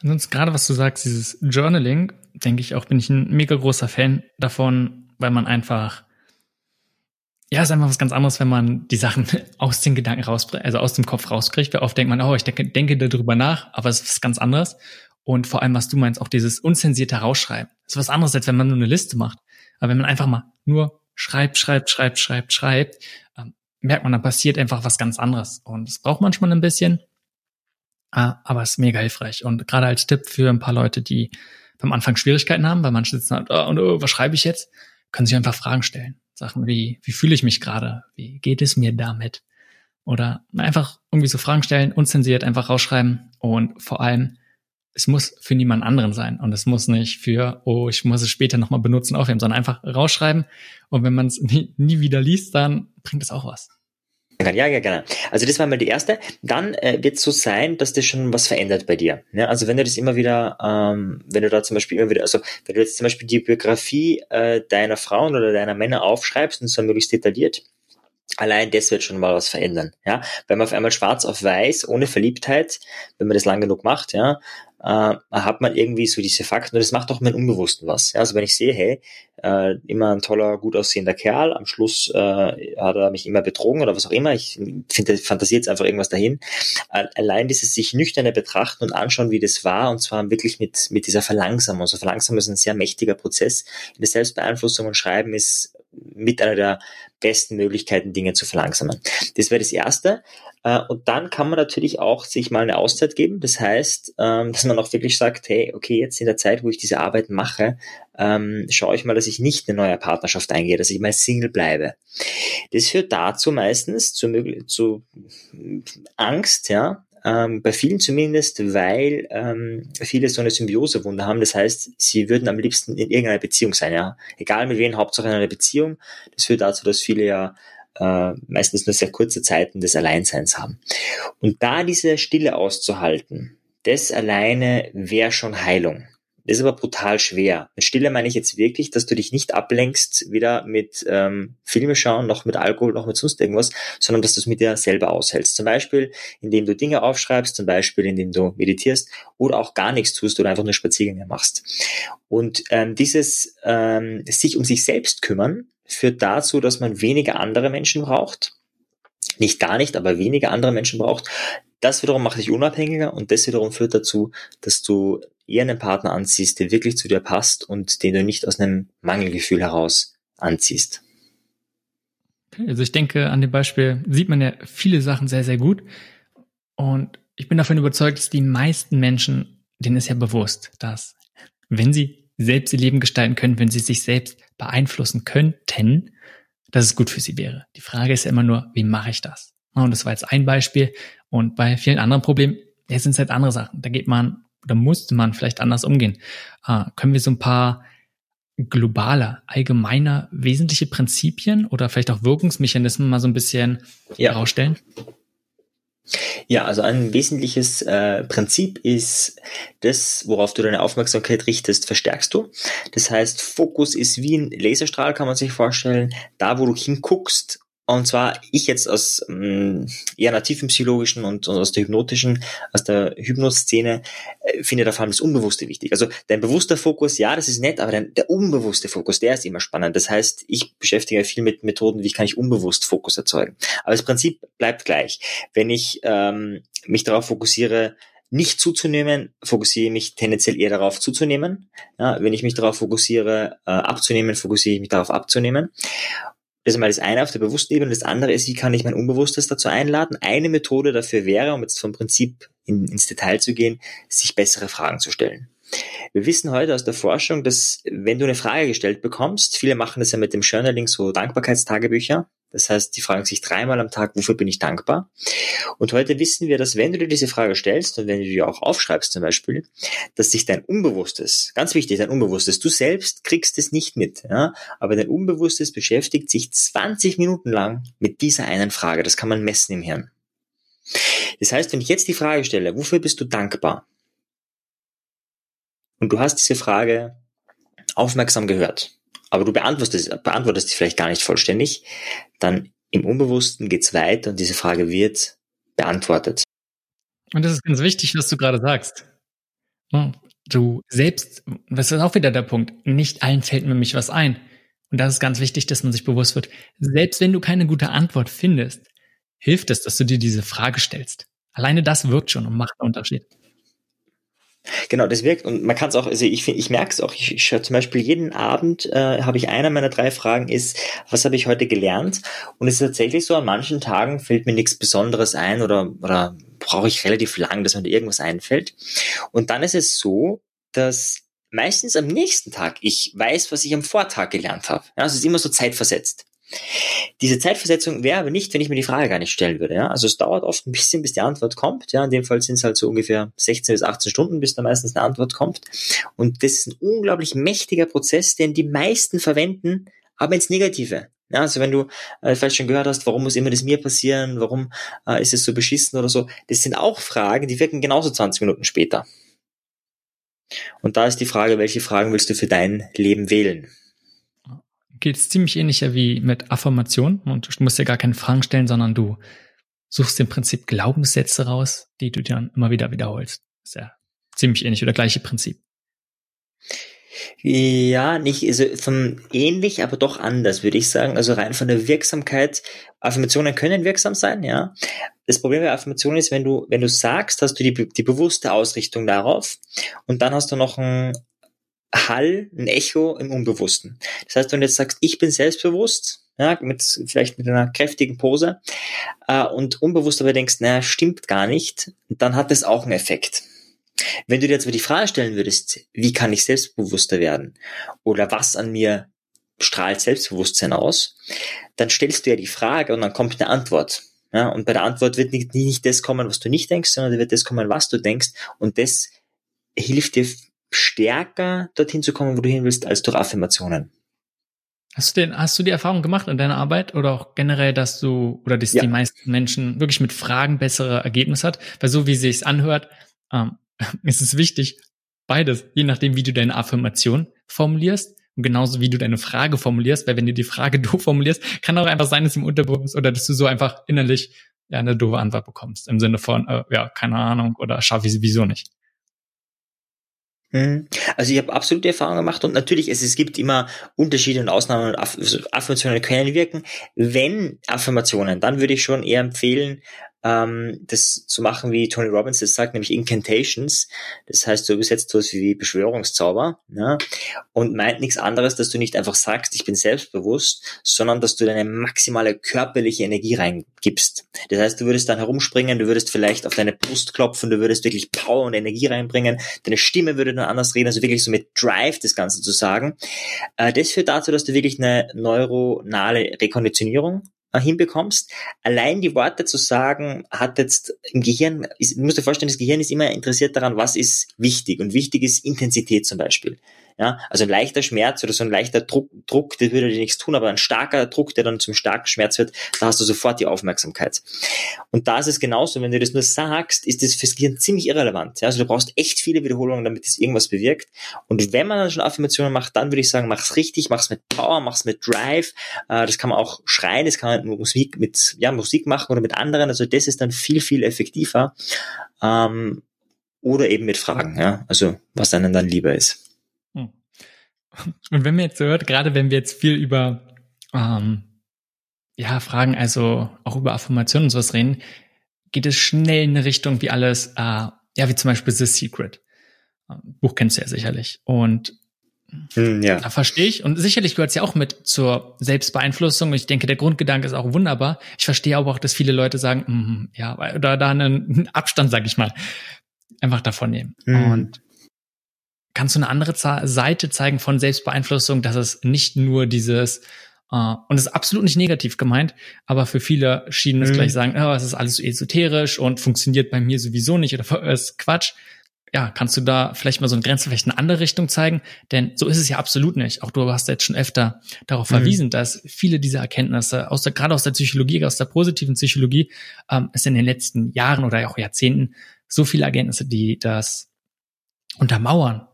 Ansonsten gerade was du sagst, dieses Journaling, denke ich auch, bin ich ein mega großer Fan davon, weil man einfach ja, ist einfach was ganz anderes, wenn man die Sachen aus den Gedanken raus, also aus dem Kopf rauskriegt. Weil oft denkt man, oh, ich denke, denke darüber nach, aber es ist was ganz anderes. Und vor allem, was du meinst, auch dieses unzensierte Rausschreiben. Das ist was anderes, als wenn man nur eine Liste macht. Aber wenn man einfach mal nur schreibt, schreibt, schreibt, schreibt, schreibt, ähm, merkt man, dann passiert einfach was ganz anderes. Und es braucht manchmal ein bisschen. Ah, aber es ist mega hilfreich. Und gerade als Tipp für ein paar Leute, die am Anfang Schwierigkeiten haben, weil manche sitzen halt, oh, oh, was schreibe ich jetzt? Können sich einfach Fragen stellen. Sachen wie, wie fühle ich mich gerade? Wie geht es mir damit? Oder einfach irgendwie so Fragen stellen, unzensiert einfach rausschreiben und vor allem, es muss für niemand anderen sein und es muss nicht für, oh, ich muss es später nochmal benutzen, aufheben, sondern einfach rausschreiben und wenn man es nie, nie wieder liest, dann bringt es auch was. Ja, ja, genau. Also das war mal die erste. Dann äh, wird es so sein, dass das schon was verändert bei dir. Ja, also wenn du das immer wieder, ähm, wenn du da zum Beispiel immer wieder, also wenn du jetzt zum Beispiel die Biografie äh, deiner Frauen oder deiner Männer aufschreibst und so möglichst detailliert, Allein das wird schon mal was verändern, ja. Wenn man auf einmal schwarz auf weiß, ohne Verliebtheit, wenn man das lang genug macht, ja, äh, hat man irgendwie so diese Fakten und das macht auch mein Unbewussten was. Ja? Also wenn ich sehe, hey, äh, immer ein toller, gut aussehender Kerl, am Schluss äh, hat er mich immer betrogen oder was auch immer, ich finde, fantasiert einfach irgendwas dahin. Allein dieses sich nüchterne betrachten und anschauen, wie das war und zwar wirklich mit, mit dieser Verlangsamung. Also Verlangsamung ist ein sehr mächtiger Prozess. In der Selbstbeeinflussung und Schreiben ist mit einer der besten Möglichkeiten, Dinge zu verlangsamen. Das wäre das Erste. Äh, und dann kann man natürlich auch sich mal eine Auszeit geben. Das heißt, ähm, dass man auch wirklich sagt, hey, okay, jetzt in der Zeit, wo ich diese Arbeit mache, ähm, schaue ich mal, dass ich nicht eine neue Partnerschaft eingehe, dass ich mal Single bleibe. Das führt dazu meistens zu, zu Angst, ja, ähm, bei vielen zumindest, weil ähm, viele so eine Symbiosewunde haben. Das heißt, sie würden am liebsten in irgendeiner Beziehung sein, ja. Egal mit wem, Hauptsache in einer Beziehung. Das führt dazu, dass viele ja äh, meistens nur sehr kurze Zeiten des Alleinseins haben. Und da diese Stille auszuhalten, das alleine wäre schon Heilung. Das ist aber brutal schwer. Mit Stille meine ich jetzt wirklich, dass du dich nicht ablenkst, weder mit ähm, Filme schauen, noch mit Alkohol, noch mit sonst irgendwas, sondern dass du es mit dir selber aushältst. Zum Beispiel, indem du Dinge aufschreibst, zum Beispiel, indem du meditierst oder auch gar nichts tust oder einfach nur Spaziergänge machst. Und ähm, dieses ähm, sich um sich selbst kümmern führt dazu, dass man weniger andere Menschen braucht. Nicht gar nicht, aber weniger andere Menschen braucht. Das wiederum macht dich unabhängiger und das wiederum führt dazu, dass du eher einen Partner anziehst, der wirklich zu dir passt und den du nicht aus einem Mangelgefühl heraus anziehst. Also ich denke, an dem Beispiel sieht man ja viele Sachen sehr, sehr gut. Und ich bin davon überzeugt, dass die meisten Menschen, denen ist ja bewusst, dass wenn sie selbst ihr Leben gestalten können, wenn sie sich selbst beeinflussen könnten, dass es gut für sie wäre. Die Frage ist ja immer nur, wie mache ich das? Und das war jetzt ein Beispiel. Und bei vielen anderen Problemen, ja, sind es halt andere Sachen. Da geht man oder musste man vielleicht anders umgehen. Äh, können wir so ein paar globale, allgemeiner, wesentliche Prinzipien oder vielleicht auch Wirkungsmechanismen mal so ein bisschen ja. herausstellen? Ja, also ein wesentliches äh, Prinzip ist, das, worauf du deine Aufmerksamkeit richtest, verstärkst du. Das heißt, Fokus ist wie ein Laserstrahl, kann man sich vorstellen. Da, wo du hinguckst, und zwar ich jetzt aus ähm, eher nativen psychologischen und, und, aus der hypnotischen, aus der Hypnoszene, äh, finde da vor allem das Unbewusste wichtig. Also dein bewusster Fokus, ja, das ist nett, aber dein, der unbewusste Fokus, der ist immer spannend. Das heißt, ich beschäftige viel mit Methoden, wie kann ich unbewusst Fokus erzeugen. Aber das Prinzip bleibt gleich. Wenn ich ähm, mich darauf fokussiere, nicht zuzunehmen, fokussiere ich mich tendenziell eher darauf zuzunehmen. Ja, wenn ich mich darauf fokussiere, äh, abzunehmen, fokussiere ich mich darauf abzunehmen. Das ist mal das eine auf der bewussten Ebene. Das andere ist, wie kann ich mein Unbewusstes dazu einladen? Eine Methode dafür wäre, um jetzt vom Prinzip in, ins Detail zu gehen, sich bessere Fragen zu stellen. Wir wissen heute aus der Forschung, dass wenn du eine Frage gestellt bekommst, viele machen das ja mit dem Journaling, so Dankbarkeitstagebücher, das heißt, die fragen sich dreimal am Tag, wofür bin ich dankbar? Und heute wissen wir, dass wenn du dir diese Frage stellst und wenn du die auch aufschreibst zum Beispiel, dass sich dein Unbewusstes, ganz wichtig, dein Unbewusstes, du selbst kriegst es nicht mit, ja, aber dein Unbewusstes beschäftigt sich 20 Minuten lang mit dieser einen Frage. Das kann man messen im Hirn. Das heißt, wenn ich jetzt die Frage stelle, wofür bist du dankbar? Und du hast diese Frage aufmerksam gehört aber du beantwortest, beantwortest die vielleicht gar nicht vollständig, dann im Unbewussten geht's weiter und diese Frage wird beantwortet. Und das ist ganz wichtig, was du gerade sagst. Du selbst, das ist auch wieder der Punkt, nicht allen fällt nämlich was ein. Und das ist ganz wichtig, dass man sich bewusst wird. Selbst wenn du keine gute Antwort findest, hilft es, dass du dir diese Frage stellst. Alleine das wirkt schon und macht einen Unterschied. Genau, das wirkt und man kann es auch, also ich, ich merke es auch, ich, ich zum Beispiel jeden Abend, äh, habe ich einer meiner drei Fragen ist, was habe ich heute gelernt? Und es ist tatsächlich so, an manchen Tagen fällt mir nichts Besonderes ein oder, oder brauche ich relativ lang, dass mir da irgendwas einfällt. Und dann ist es so, dass meistens am nächsten Tag ich weiß, was ich am Vortag gelernt habe. Ja, also es ist immer so zeitversetzt. Diese Zeitversetzung wäre aber nicht, wenn ich mir die Frage gar nicht stellen würde. Ja? Also es dauert oft ein bisschen, bis die Antwort kommt. Ja? In dem Fall sind es halt so ungefähr 16 bis 18 Stunden, bis da meistens eine Antwort kommt. Und das ist ein unglaublich mächtiger Prozess, den die meisten verwenden, aber ins Negative. Ja, also wenn du äh, vielleicht schon gehört hast, warum muss immer das mir passieren, warum äh, ist es so beschissen oder so, das sind auch Fragen, die wirken genauso 20 Minuten später. Und da ist die Frage, welche Fragen willst du für dein Leben wählen? Geht es ziemlich ähnlicher wie mit Affirmation und du musst dir gar keine Fragen stellen, sondern du suchst im Prinzip Glaubenssätze raus, die du dann immer wieder wiederholst. ist ja ziemlich ähnlich oder gleiche Prinzip. Ja, nicht also von ähnlich, aber doch anders, würde ich sagen. Also rein von der Wirksamkeit. Affirmationen können wirksam sein, ja. Das Problem bei Affirmationen ist, wenn du, wenn du sagst, hast du die, die bewusste Ausrichtung darauf und dann hast du noch ein Hall, ein Echo im Unbewussten. Das heißt, wenn du jetzt sagst, ich bin selbstbewusst, ja, mit, vielleicht mit einer kräftigen Pose, äh, und unbewusst aber denkst, naja, stimmt gar nicht, dann hat das auch einen Effekt. Wenn du dir jetzt aber die Frage stellen würdest, wie kann ich selbstbewusster werden? Oder was an mir strahlt Selbstbewusstsein aus? Dann stellst du ja die Frage und dann kommt eine Antwort. Ja, und bei der Antwort wird nicht, nicht das kommen, was du nicht denkst, sondern wird das kommen, was du denkst. Und das hilft dir stärker dorthin zu kommen, wo du hin willst, als durch Affirmationen. Hast du denn, hast du die Erfahrung gemacht in deiner Arbeit oder auch generell, dass du oder dass ja. die meisten Menschen wirklich mit Fragen bessere Ergebnisse hat? Weil so wie sie es anhört, ähm, es ist wichtig, beides, je nachdem, wie du deine Affirmation formulierst und genauso wie du deine Frage formulierst, weil wenn du die Frage doof formulierst, kann auch einfach sein, dass im Unterbewusst oder dass du so einfach innerlich ja eine doofe Antwort bekommst im Sinne von äh, ja keine Ahnung oder schaffe ich sowieso nicht. Mhm. Also ich habe absolute Erfahrung gemacht und natürlich, es, es gibt immer Unterschiede und Ausnahmen und also Affirmationen können wirken. Wenn Affirmationen, dann würde ich schon eher empfehlen, ähm, das zu machen, wie Tony Robbins das sagt, nämlich Incantations. Das heißt, du übersetzt sowas wie Beschwörungszauber ne? und meint nichts anderes, dass du nicht einfach sagst, ich bin selbstbewusst, sondern dass du deine maximale körperliche Energie reingibst. Das heißt, du würdest dann herumspringen, du würdest vielleicht auf deine Brust klopfen, du würdest wirklich Power und Energie reinbringen, deine Stimme würde dann anders reden, also wirklich so mit Drive das Ganze zu sagen. Äh, das führt dazu, dass du wirklich eine neuronale Rekonditionierung hinbekommst. Allein die Worte zu sagen, hat jetzt im Gehirn, ist, du musst dir vorstellen, das Gehirn ist immer interessiert daran, was ist wichtig. Und wichtig ist Intensität zum Beispiel. Ja, also ein leichter Schmerz oder so ein leichter Druck, Druck, das würde dir nichts tun, aber ein starker Druck, der dann zum starken Schmerz wird, da hast du sofort die Aufmerksamkeit. Und da ist es genauso, wenn du das nur sagst, ist das fürs Gehirn ziemlich irrelevant. Ja, also du brauchst echt viele Wiederholungen, damit es irgendwas bewirkt. Und wenn man dann schon Affirmationen macht, dann würde ich sagen, mach's richtig, mach's mit Power, mach's mit Drive. Äh, das kann man auch schreien, das kann man mit Musik, mit, ja, Musik machen oder mit anderen. Also das ist dann viel, viel effektiver. Ähm, oder eben mit Fragen, ja, also was einem dann lieber ist. Und wenn man jetzt so hört, gerade wenn wir jetzt viel über ähm, ja, Fragen, also auch über Affirmationen und sowas reden, geht es schnell in eine Richtung wie alles, äh, ja, wie zum Beispiel The Secret. Ähm, Buch kennst du ja sicherlich. Und hm, ja. da verstehe ich. Und sicherlich gehört es ja auch mit zur Selbstbeeinflussung. Und ich denke, der Grundgedanke ist auch wunderbar. Ich verstehe aber auch, dass viele Leute sagen, mm, ja, oder da einen Abstand, sag ich mal, einfach davon nehmen. Mhm. Und kannst du eine andere Seite zeigen von Selbstbeeinflussung, dass es nicht nur dieses Uh, und es ist absolut nicht negativ gemeint, aber für viele schienen es mhm. gleich sagen, oh, es ist alles so esoterisch und funktioniert bei mir sowieso nicht oder ist Quatsch. Ja, kannst du da vielleicht mal so eine Grenze vielleicht in eine andere Richtung zeigen? Denn so ist es ja absolut nicht. Auch du hast jetzt schon öfter darauf mhm. verwiesen, dass viele dieser Erkenntnisse, aus der, gerade aus der Psychologie, aus der positiven Psychologie, ähm, es in den letzten Jahren oder auch Jahrzehnten so viele Erkenntnisse, die das untermauern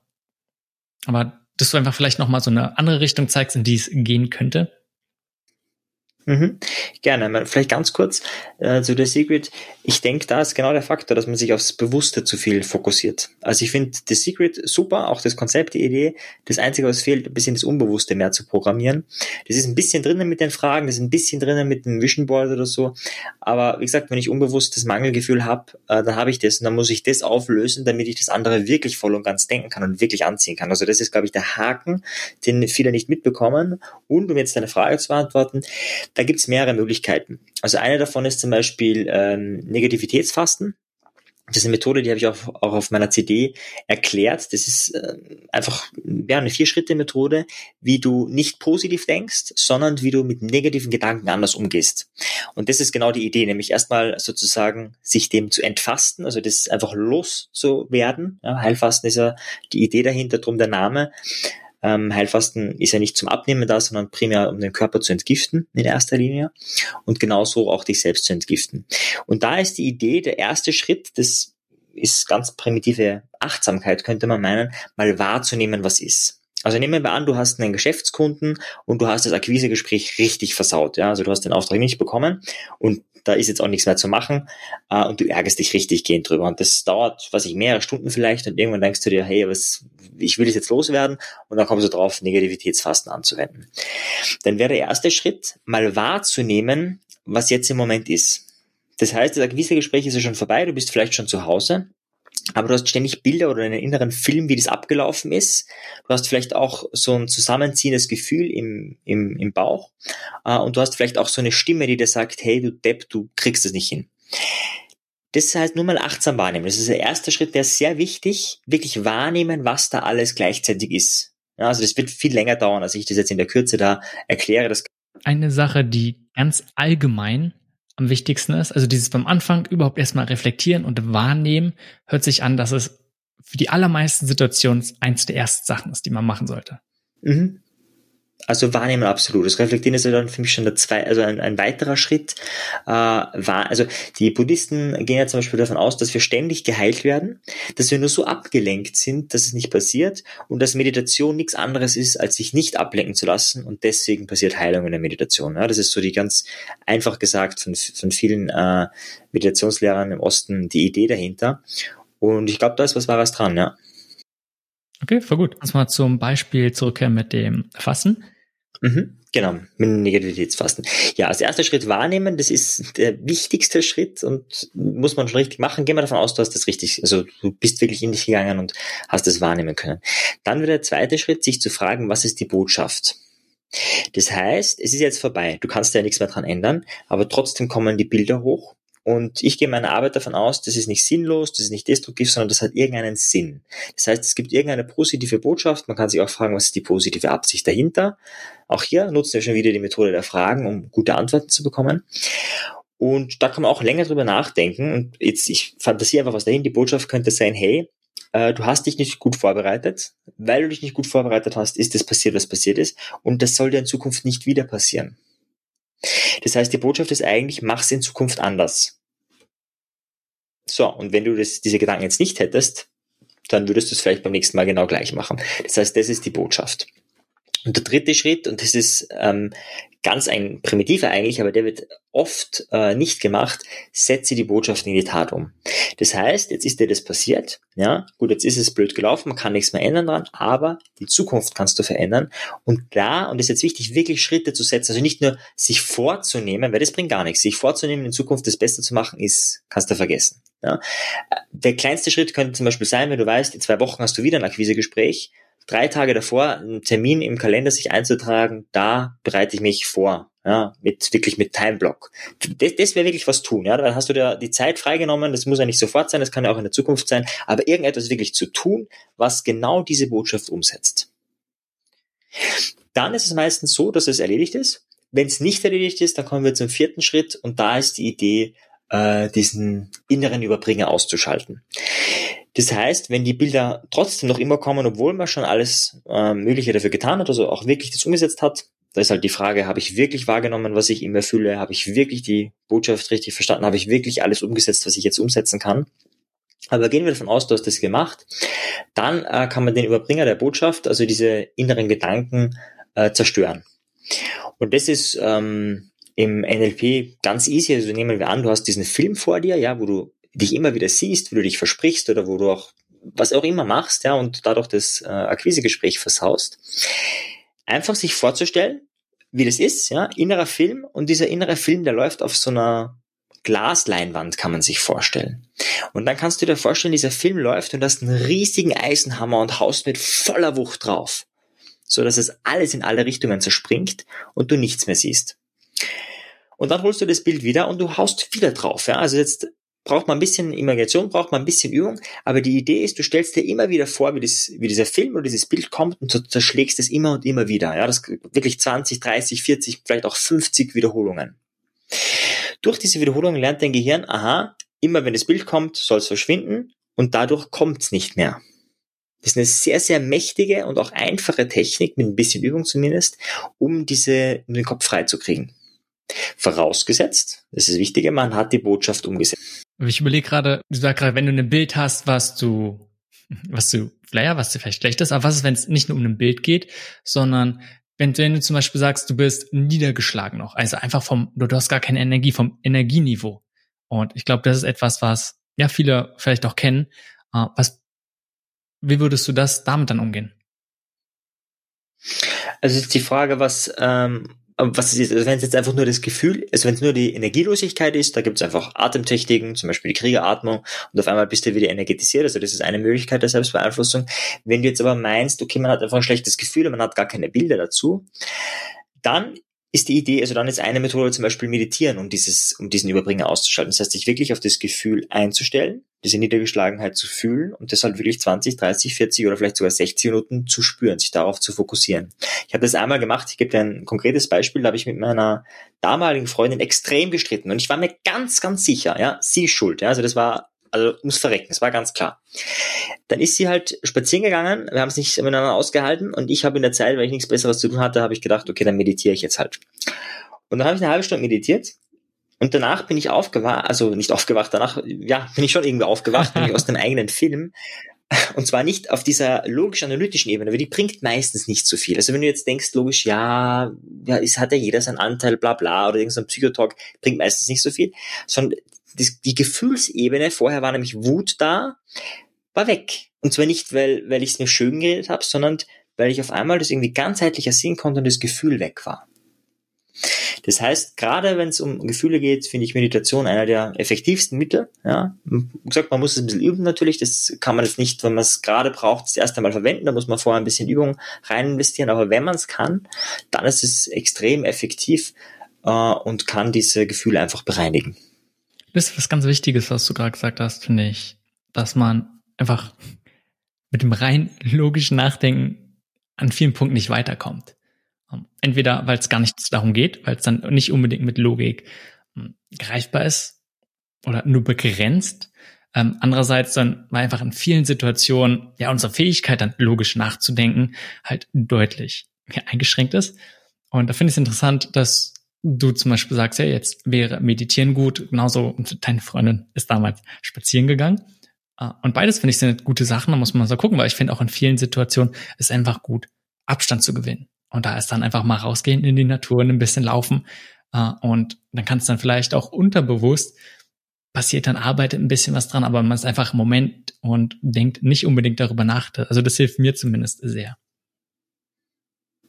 aber dass du einfach vielleicht noch mal so eine andere Richtung zeigst, in die es gehen könnte. Mhm. Gerne. Vielleicht ganz kurz äh, zu der Secret. Ich denke, da ist genau der Faktor, dass man sich aufs Bewusste zu viel fokussiert. Also ich finde The Secret super, auch das Konzept, die Idee. Das Einzige, was fehlt, ein bisschen das Unbewusste mehr zu programmieren. Das ist ein bisschen drinnen mit den Fragen, das ist ein bisschen drinnen mit dem Vision Board oder so. Aber wie gesagt, wenn ich unbewusst das Mangelgefühl habe, äh, dann habe ich das und dann muss ich das auflösen, damit ich das andere wirklich voll und ganz denken kann und wirklich anziehen kann. Also das ist, glaube ich, der Haken, den viele nicht mitbekommen. Und um jetzt deine Frage zu beantworten, da gibt es mehrere Möglichkeiten. Also eine davon ist zum Beispiel ähm, Negativitätsfasten. Das ist eine Methode, die habe ich auch, auch auf meiner CD erklärt. Das ist äh, einfach ja, eine Vier-Schritte-Methode, wie du nicht positiv denkst, sondern wie du mit negativen Gedanken anders umgehst. Und das ist genau die Idee, nämlich erstmal sozusagen sich dem zu entfasten, also das einfach loszuwerden. Ja, Heilfasten ist ja die Idee dahinter, drum der Name. Ähm, Heilfasten ist ja nicht zum Abnehmen da, sondern primär um den Körper zu entgiften in erster Linie und genauso auch dich selbst zu entgiften. Und da ist die Idee, der erste Schritt, das ist ganz primitive Achtsamkeit, könnte man meinen, mal wahrzunehmen, was ist. Also nehmen wir an, du hast einen Geschäftskunden und du hast das Akquisegespräch richtig versaut. Ja? Also du hast den Auftrag nicht bekommen und da ist jetzt auch nichts mehr zu machen äh, und du ärgerst dich richtig gehend drüber. Und das dauert, was ich, mehrere Stunden vielleicht und irgendwann denkst du dir, hey, was, ich will das jetzt loswerden und dann kommst du drauf, Negativitätsfasten anzuwenden. Dann wäre der erste Schritt, mal wahrzunehmen, was jetzt im Moment ist. Das heißt, das Akquisegespräch ist ja schon vorbei, du bist vielleicht schon zu Hause aber du hast ständig Bilder oder einen inneren Film, wie das abgelaufen ist. Du hast vielleicht auch so ein zusammenziehendes Gefühl im, im, im Bauch äh, und du hast vielleicht auch so eine Stimme, die dir sagt, hey du Depp, du kriegst es nicht hin. Das heißt nur mal achtsam wahrnehmen. Das ist der erste Schritt, der ist sehr wichtig. Wirklich wahrnehmen, was da alles gleichzeitig ist. Ja, also das wird viel länger dauern, als ich das jetzt in der Kürze da erkläre. Das Eine Sache, die ganz allgemein am wichtigsten ist. Also dieses beim Anfang überhaupt erstmal reflektieren und wahrnehmen, hört sich an, dass es für die allermeisten Situationen eins der ersten Sachen ist, die man machen sollte. Mhm. Also wahrnehmen absolut. Das Reflektieren ist ja dann für mich schon der zwei, also ein, ein weiterer Schritt. Äh, war, also die Buddhisten gehen ja zum Beispiel davon aus, dass wir ständig geheilt werden, dass wir nur so abgelenkt sind, dass es nicht passiert und dass Meditation nichts anderes ist, als sich nicht ablenken zu lassen und deswegen passiert Heilung in der Meditation. Ja, das ist so die ganz einfach gesagt von, von vielen äh, Meditationslehrern im Osten die Idee dahinter. Und ich glaube, da ist was Wahres dran, ja. Okay, voll gut. Lass mal zum Beispiel zurückkehren mit dem Fassen. Mhm, genau, mit Negativitätsfasten. Ja, als erster Schritt wahrnehmen, das ist der wichtigste Schritt und muss man schon richtig machen. Gehen wir davon aus, du hast das richtig, also du bist wirklich in dich gegangen und hast es wahrnehmen können. Dann wird der zweite Schritt, sich zu fragen, was ist die Botschaft? Das heißt, es ist jetzt vorbei, du kannst ja nichts mehr dran ändern, aber trotzdem kommen die Bilder hoch und ich gehe meiner Arbeit davon aus, das ist nicht sinnlos, das ist nicht destruktiv, sondern das hat irgendeinen Sinn. Das heißt, es gibt irgendeine positive Botschaft. Man kann sich auch fragen, was ist die positive Absicht dahinter. Auch hier nutzen wir schon wieder die Methode der Fragen, um gute Antworten zu bekommen. Und da kann man auch länger drüber nachdenken. Und jetzt, ich fantasiere einfach was dahin. Die Botschaft könnte sein, hey, äh, du hast dich nicht gut vorbereitet. Weil du dich nicht gut vorbereitet hast, ist das passiert, was passiert ist. Und das soll dir in Zukunft nicht wieder passieren. Das heißt, die Botschaft ist eigentlich, mach's in Zukunft anders. So, und wenn du das, diese Gedanken jetzt nicht hättest, dann würdest du es vielleicht beim nächsten Mal genau gleich machen. Das heißt, das ist die Botschaft. Und der dritte Schritt, und das ist ähm, ganz ein primitiver eigentlich, aber der wird oft äh, nicht gemacht, setze die Botschaft in die Tat um. Das heißt, jetzt ist dir das passiert, ja, gut, jetzt ist es blöd gelaufen, man kann nichts mehr ändern dran, aber die Zukunft kannst du verändern. Und da, und das ist jetzt wichtig, wirklich Schritte zu setzen, also nicht nur sich vorzunehmen, weil das bringt gar nichts, sich vorzunehmen, in Zukunft das Beste zu machen, ist, kannst du vergessen. Ja. Der kleinste Schritt könnte zum Beispiel sein, wenn du weißt, in zwei Wochen hast du wieder ein Akquisegespräch, drei Tage davor einen Termin im Kalender sich einzutragen, da bereite ich mich vor, ja, mit wirklich mit Timeblock. Das, das wäre wirklich was tun, ja, dann hast du dir die Zeit freigenommen, das muss ja nicht sofort sein, das kann ja auch in der Zukunft sein, aber irgendetwas wirklich zu tun, was genau diese Botschaft umsetzt. Dann ist es meistens so, dass es erledigt ist. Wenn es nicht erledigt ist, dann kommen wir zum vierten Schritt und da ist die Idee, äh, diesen inneren Überbringer auszuschalten. Das heißt, wenn die Bilder trotzdem noch immer kommen, obwohl man schon alles äh, Mögliche dafür getan hat, also auch wirklich das umgesetzt hat, da ist halt die Frage, habe ich wirklich wahrgenommen, was ich immer fühle? Habe ich wirklich die Botschaft richtig verstanden? Habe ich wirklich alles umgesetzt, was ich jetzt umsetzen kann? Aber gehen wir davon aus, du hast das gemacht. Dann äh, kann man den Überbringer der Botschaft, also diese inneren Gedanken, äh, zerstören. Und das ist ähm, im NLP ganz easy. Also nehmen wir an, du hast diesen Film vor dir, ja, wo du dich immer wieder siehst, wie du dich versprichst oder wo du auch was auch immer machst, ja, und dadurch das äh, Akquisegespräch versaust. Einfach sich vorzustellen, wie das ist, ja, innerer Film und dieser innere Film, der läuft auf so einer Glasleinwand, kann man sich vorstellen. Und dann kannst du dir vorstellen, dieser Film läuft und hast einen riesigen Eisenhammer und haust mit voller Wucht drauf, so dass es alles in alle Richtungen zerspringt und du nichts mehr siehst. Und dann holst du das Bild wieder und du haust wieder drauf. Ja? Also jetzt braucht man ein bisschen Imagination, braucht man ein bisschen Übung, aber die Idee ist, du stellst dir immer wieder vor, wie, das, wie dieser Film oder dieses Bild kommt und du zerschlägst es immer und immer wieder. Ja, das wirklich 20, 30, 40, vielleicht auch 50 Wiederholungen. Durch diese Wiederholungen lernt dein Gehirn, aha, immer wenn das Bild kommt, soll es verschwinden und dadurch kommt es nicht mehr. Das ist eine sehr, sehr mächtige und auch einfache Technik, mit ein bisschen Übung zumindest, um diese, um den Kopf frei zu kriegen. Vorausgesetzt, das ist das Wichtige, man hat die Botschaft umgesetzt. Ich überlege gerade, du sagst gerade, wenn du ein Bild hast, was du, was du, naja, was du vielleicht schlecht ist, aber was ist, wenn es nicht nur um ein Bild geht, sondern wenn, wenn du zum Beispiel sagst, du bist niedergeschlagen noch, also einfach vom, du hast gar keine Energie, vom Energieniveau. Und ich glaube, das ist etwas, was ja viele vielleicht auch kennen. Äh, was, wie würdest du das damit dann umgehen? Also ist die Frage, was, ähm, was ist, also wenn es jetzt einfach nur das Gefühl, also wenn es nur die Energielosigkeit ist, da gibt es einfach Atemtechniken, zum Beispiel die Kriegeratmung und auf einmal bist du wieder energetisiert, also das ist eine Möglichkeit der Selbstbeeinflussung. Wenn du jetzt aber meinst, okay, man hat einfach ein schlechtes Gefühl und man hat gar keine Bilder dazu, dann ist die Idee, also dann ist eine Methode zum Beispiel meditieren, um dieses, um diesen Überbringer auszuschalten. Das heißt, sich wirklich auf das Gefühl einzustellen, diese Niedergeschlagenheit zu fühlen und das halt wirklich 20, 30, 40 oder vielleicht sogar 60 Minuten zu spüren, sich darauf zu fokussieren. Ich habe das einmal gemacht, ich gebe dir ein konkretes Beispiel, da habe ich mit meiner damaligen Freundin extrem gestritten und ich war mir ganz, ganz sicher, ja, sie ist schuld, ja, also das war also muss verrecken, das war ganz klar. Dann ist sie halt spazieren gegangen, wir haben es nicht miteinander ausgehalten und ich habe in der Zeit, weil ich nichts Besseres zu tun hatte, habe ich gedacht, okay, dann meditiere ich jetzt halt. Und dann habe ich eine halbe Stunde meditiert und danach bin ich aufgewacht, also nicht aufgewacht, danach, ja, bin ich schon irgendwie aufgewacht, nämlich aus dem eigenen Film. Und zwar nicht auf dieser logisch-analytischen Ebene, weil die bringt meistens nicht so viel. Also wenn du jetzt denkst, logisch, ja, ja, ist, hat ja jeder seinen Anteil, bla bla, oder irgendein Psychotalk, bringt meistens nicht so viel, sondern die, die Gefühlsebene, vorher war nämlich Wut da, war weg. Und zwar nicht, weil, weil ich es mir schön geredet habe, sondern weil ich auf einmal das irgendwie ganzheitlicher sehen konnte und das Gefühl weg war. Das heißt, gerade wenn es um Gefühle geht, finde ich Meditation einer der effektivsten Mittel. Ja, wie gesagt, man muss es ein bisschen üben natürlich. Das kann man jetzt nicht, wenn man es gerade braucht, das erste Mal verwenden. Da muss man vorher ein bisschen Übung rein investieren. Aber wenn man es kann, dann ist es extrem effektiv äh, und kann diese Gefühle einfach bereinigen. Ist was ganz Wichtiges, was du gerade gesagt hast, finde ich, dass man einfach mit dem rein logischen Nachdenken an vielen Punkten nicht weiterkommt. Ähm, entweder, weil es gar nicht darum geht, weil es dann nicht unbedingt mit Logik hm, greifbar ist oder nur begrenzt. Ähm, andererseits dann, weil einfach in vielen Situationen ja unsere Fähigkeit dann logisch nachzudenken halt deutlich eingeschränkt ist. Und da finde ich es interessant, dass du zum Beispiel sagst, ja, jetzt wäre Meditieren gut, genauso deine Freundin ist damals spazieren gegangen. Äh, und beides finde ich sind gute Sachen, da muss man so gucken, weil ich finde auch in vielen Situationen ist einfach gut, Abstand zu gewinnen. Und da ist dann einfach mal rausgehen in die Natur und ein bisschen laufen. Äh, und dann kann es dann vielleicht auch unterbewusst passiert, dann arbeitet ein bisschen was dran, aber man ist einfach im Moment und denkt nicht unbedingt darüber nach. Also das hilft mir zumindest sehr.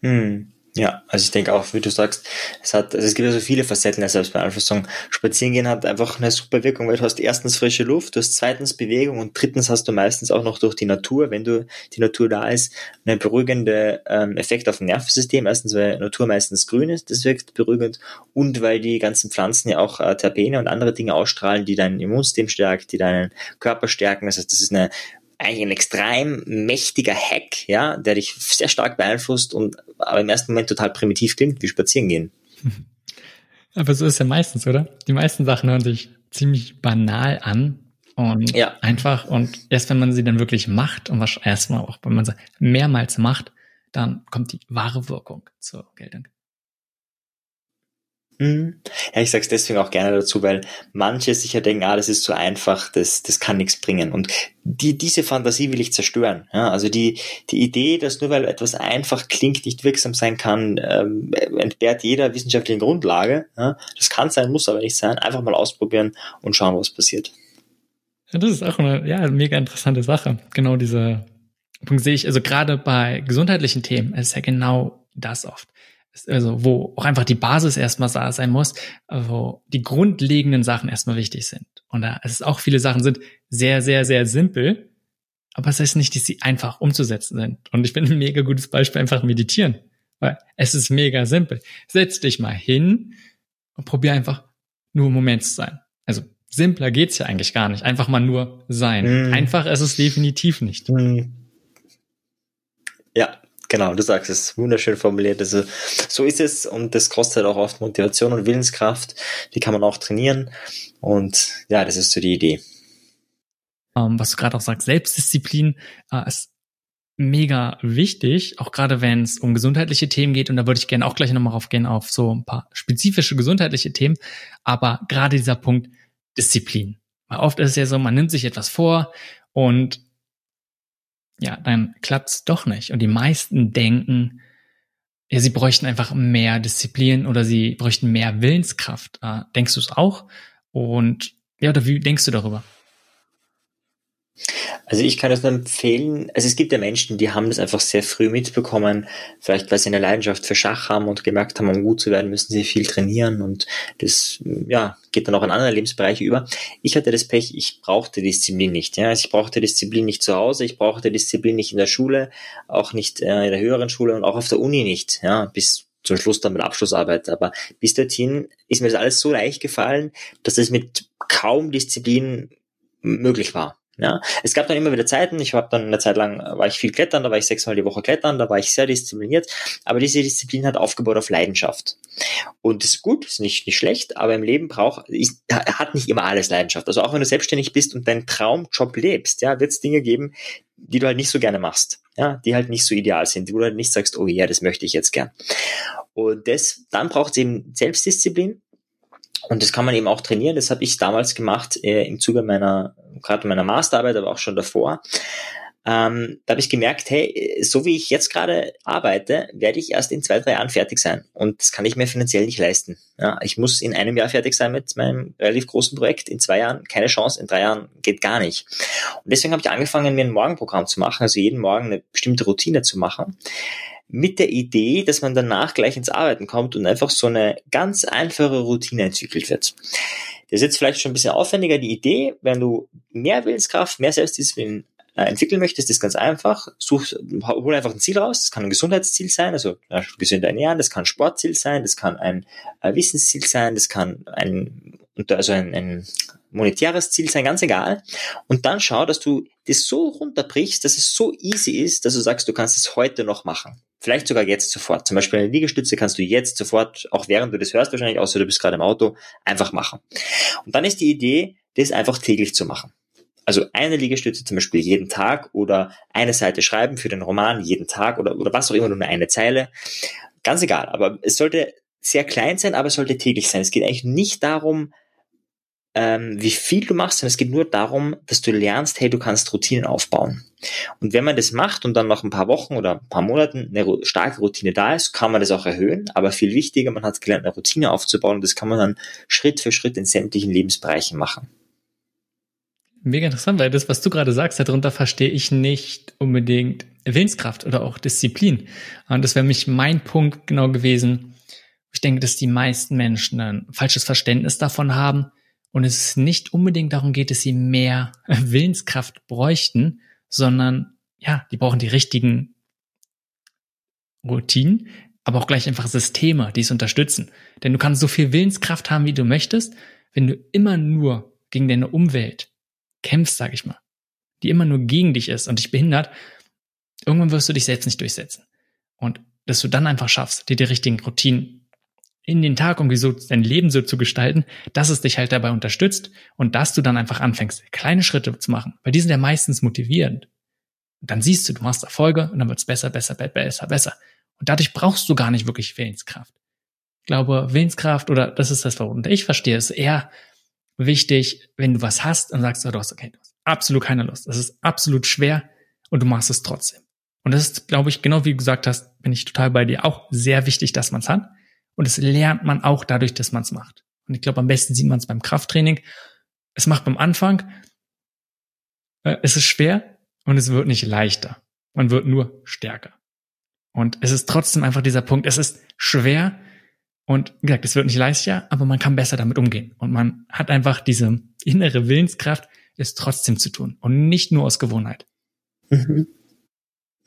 Hm. Ja, also ich denke auch, wie du sagst, es hat, also es gibt ja so viele Facetten der Selbstbeeinflussung. Spazierengehen hat einfach eine super Wirkung, weil du hast erstens frische Luft, du hast zweitens Bewegung und drittens hast du meistens auch noch durch die Natur, wenn du die Natur da ist, einen beruhigenden ähm, Effekt auf dem Nervensystem. Erstens, weil Natur meistens grün ist, das wirkt beruhigend und weil die ganzen Pflanzen ja auch äh, Terpene und andere Dinge ausstrahlen, die dein Immunsystem stärkt, die deinen Körper stärken. Das heißt, das ist eine eigentlich ein extrem mächtiger Hack, ja, der dich sehr stark beeinflusst und aber im ersten Moment total primitiv klingt, wie spazieren gehen. Aber so ist ja meistens, oder? Die meisten Sachen hören sich ziemlich banal an und ja. einfach und erst wenn man sie dann wirklich macht und was erstmal auch wenn man sie mehrmals macht, dann kommt die wahre Wirkung zur Geltung. Mhm. Ja, ich sag's deswegen auch gerne dazu, weil manche sicher denken, ah, das ist zu einfach, das, das kann nichts bringen. Und die, diese Fantasie will ich zerstören. Ja, also die, die Idee, dass nur weil etwas einfach klingt, nicht wirksam sein kann, ähm, entbehrt jeder wissenschaftlichen Grundlage. Ja, das kann sein, muss aber nicht sein. Einfach mal ausprobieren und schauen, was passiert. Ja, das ist auch eine ja, mega interessante Sache. Genau diese Punkt sehe ich, also gerade bei gesundheitlichen Themen ist ja genau das oft also wo auch einfach die Basis erstmal da sein muss, wo die grundlegenden Sachen erstmal wichtig sind. Und da es ist auch viele Sachen sind sehr, sehr, sehr simpel, aber es heißt nicht, dass sie einfach umzusetzen sind. Und ich finde ein mega gutes Beispiel einfach meditieren, weil es ist mega simpel. Setz dich mal hin und probier einfach nur im Moment zu sein. Also simpler geht's ja eigentlich gar nicht. Einfach mal nur sein. Mhm. Einfach ist es definitiv nicht. Mhm. Genau, du sagst es wunderschön formuliert. Also so ist es und das kostet auch oft Motivation und Willenskraft. Die kann man auch trainieren. Und ja, das ist so die Idee. Um, ähm, was du gerade auch sagst, Selbstdisziplin äh, ist mega wichtig, auch gerade wenn es um gesundheitliche Themen geht. Und da würde ich gerne auch gleich nochmal raufgehen auf so ein paar spezifische gesundheitliche Themen. Aber gerade dieser Punkt Disziplin. Weil oft ist es ja so, man nimmt sich etwas vor und ja, dann klappt's doch nicht. Und die meisten denken, ja, sie bräuchten einfach mehr Disziplin oder sie bräuchten mehr Willenskraft. Äh, denkst du es auch? Und ja, oder wie denkst du darüber? Also ich kann das nur empfehlen. Also es gibt ja Menschen, die haben das einfach sehr früh mitbekommen, vielleicht weil sie eine Leidenschaft für Schach haben und gemerkt haben, um gut zu werden, müssen sie viel trainieren und das ja geht dann auch in andere Lebensbereiche über. Ich hatte das Pech, ich brauchte Disziplin nicht. Ja, also ich brauchte Disziplin nicht zu Hause, ich brauchte Disziplin nicht in der Schule, auch nicht äh, in der höheren Schule und auch auf der Uni nicht. Ja, bis zum Schluss dann mit Abschlussarbeit. Aber bis dorthin ist mir das alles so leicht gefallen, dass es mit kaum Disziplin möglich war. Ja, es gab dann immer wieder Zeiten, ich habe dann eine Zeit lang, war ich viel klettern, da war ich sechsmal die Woche klettern, da war ich sehr diszipliniert, aber diese Disziplin hat aufgebaut auf Leidenschaft. Und das ist gut, ist nicht, nicht schlecht, aber im Leben braucht, ist, hat nicht immer alles Leidenschaft. Also auch wenn du selbstständig bist und deinen Traumjob lebst, ja, wird es Dinge geben, die du halt nicht so gerne machst, ja, die halt nicht so ideal sind, wo du halt nicht sagst, oh ja, das möchte ich jetzt gern. Und das, dann braucht es eben Selbstdisziplin, und das kann man eben auch trainieren. Das habe ich damals gemacht äh, im Zuge meiner, gerade meiner Masterarbeit, aber auch schon davor. Ähm, da habe ich gemerkt, hey, so wie ich jetzt gerade arbeite, werde ich erst in zwei, drei Jahren fertig sein. Und das kann ich mir finanziell nicht leisten. Ja, ich muss in einem Jahr fertig sein mit meinem relativ großen Projekt. In zwei Jahren keine Chance, in drei Jahren geht gar nicht. Und deswegen habe ich angefangen, mir ein Morgenprogramm zu machen, also jeden Morgen eine bestimmte Routine zu machen mit der Idee, dass man danach gleich ins Arbeiten kommt und einfach so eine ganz einfache Routine entwickelt wird. Das ist jetzt vielleicht schon ein bisschen aufwendiger. Die Idee, wenn du mehr Willenskraft, mehr Selbstdisziplin äh, entwickeln möchtest, ist ganz einfach. Such, hol einfach ein Ziel raus. Das kann ein Gesundheitsziel sein, also ja, gesünder ernähren. Das kann ein Sportziel sein. Das kann ein äh, Wissensziel sein. Das kann ein, also ein, ein monetäres Ziel sein, ganz egal. Und dann schau, dass du das so runterbrichst, dass es so easy ist, dass du sagst, du kannst es heute noch machen. Vielleicht sogar jetzt sofort. Zum Beispiel eine Liegestütze kannst du jetzt sofort, auch während du das hörst wahrscheinlich, außer du bist gerade im Auto, einfach machen. Und dann ist die Idee, das einfach täglich zu machen. Also eine Liegestütze zum Beispiel jeden Tag oder eine Seite schreiben für den Roman jeden Tag oder, oder was auch immer, nur eine Zeile. Ganz egal. Aber es sollte sehr klein sein, aber es sollte täglich sein. Es geht eigentlich nicht darum, ähm, wie viel du machst, sondern es geht nur darum, dass du lernst, hey, du kannst Routinen aufbauen. Und wenn man das macht und dann nach ein paar Wochen oder ein paar Monaten eine starke Routine da ist, kann man das auch erhöhen. Aber viel wichtiger, man hat gelernt, eine Routine aufzubauen und das kann man dann Schritt für Schritt in sämtlichen Lebensbereichen machen. Mega interessant, weil das, was du gerade sagst, darunter verstehe ich nicht unbedingt Willenskraft oder auch Disziplin. Und das wäre mich mein Punkt genau gewesen. Ich denke, dass die meisten Menschen ein falsches Verständnis davon haben, und es nicht unbedingt darum geht, dass sie mehr Willenskraft bräuchten, sondern ja, die brauchen die richtigen Routinen, aber auch gleich einfach Systeme, die es unterstützen. Denn du kannst so viel Willenskraft haben, wie du möchtest, wenn du immer nur gegen deine Umwelt kämpfst, sag ich mal, die immer nur gegen dich ist und dich behindert, irgendwann wirst du dich selbst nicht durchsetzen. Und dass du dann einfach schaffst, dir die richtigen Routinen in den Tag, um so dein Leben so zu gestalten, dass es dich halt dabei unterstützt und dass du dann einfach anfängst, kleine Schritte zu machen, weil die sind ja meistens motivierend. Und dann siehst du, du machst Erfolge und dann wird's besser, besser, besser, besser. Und dadurch brauchst du gar nicht wirklich Willenskraft. Ich glaube, Willenskraft oder das ist das, worunter ich verstehe, ist eher wichtig, wenn du was hast und sagst, oh, du hast okay, du hast absolut keine Lust. Das ist absolut schwer und du machst es trotzdem. Und das ist, glaube ich, genau wie du gesagt hast, bin ich total bei dir, auch sehr wichtig, dass man es hat. Und es lernt man auch dadurch, dass man es macht. Und ich glaube, am besten sieht man es beim Krafttraining. Es macht beim Anfang, äh, es ist schwer und es wird nicht leichter. Man wird nur stärker. Und es ist trotzdem einfach dieser Punkt, es ist schwer und wie gesagt, es wird nicht leichter, aber man kann besser damit umgehen. Und man hat einfach diese innere Willenskraft, es trotzdem zu tun und nicht nur aus Gewohnheit.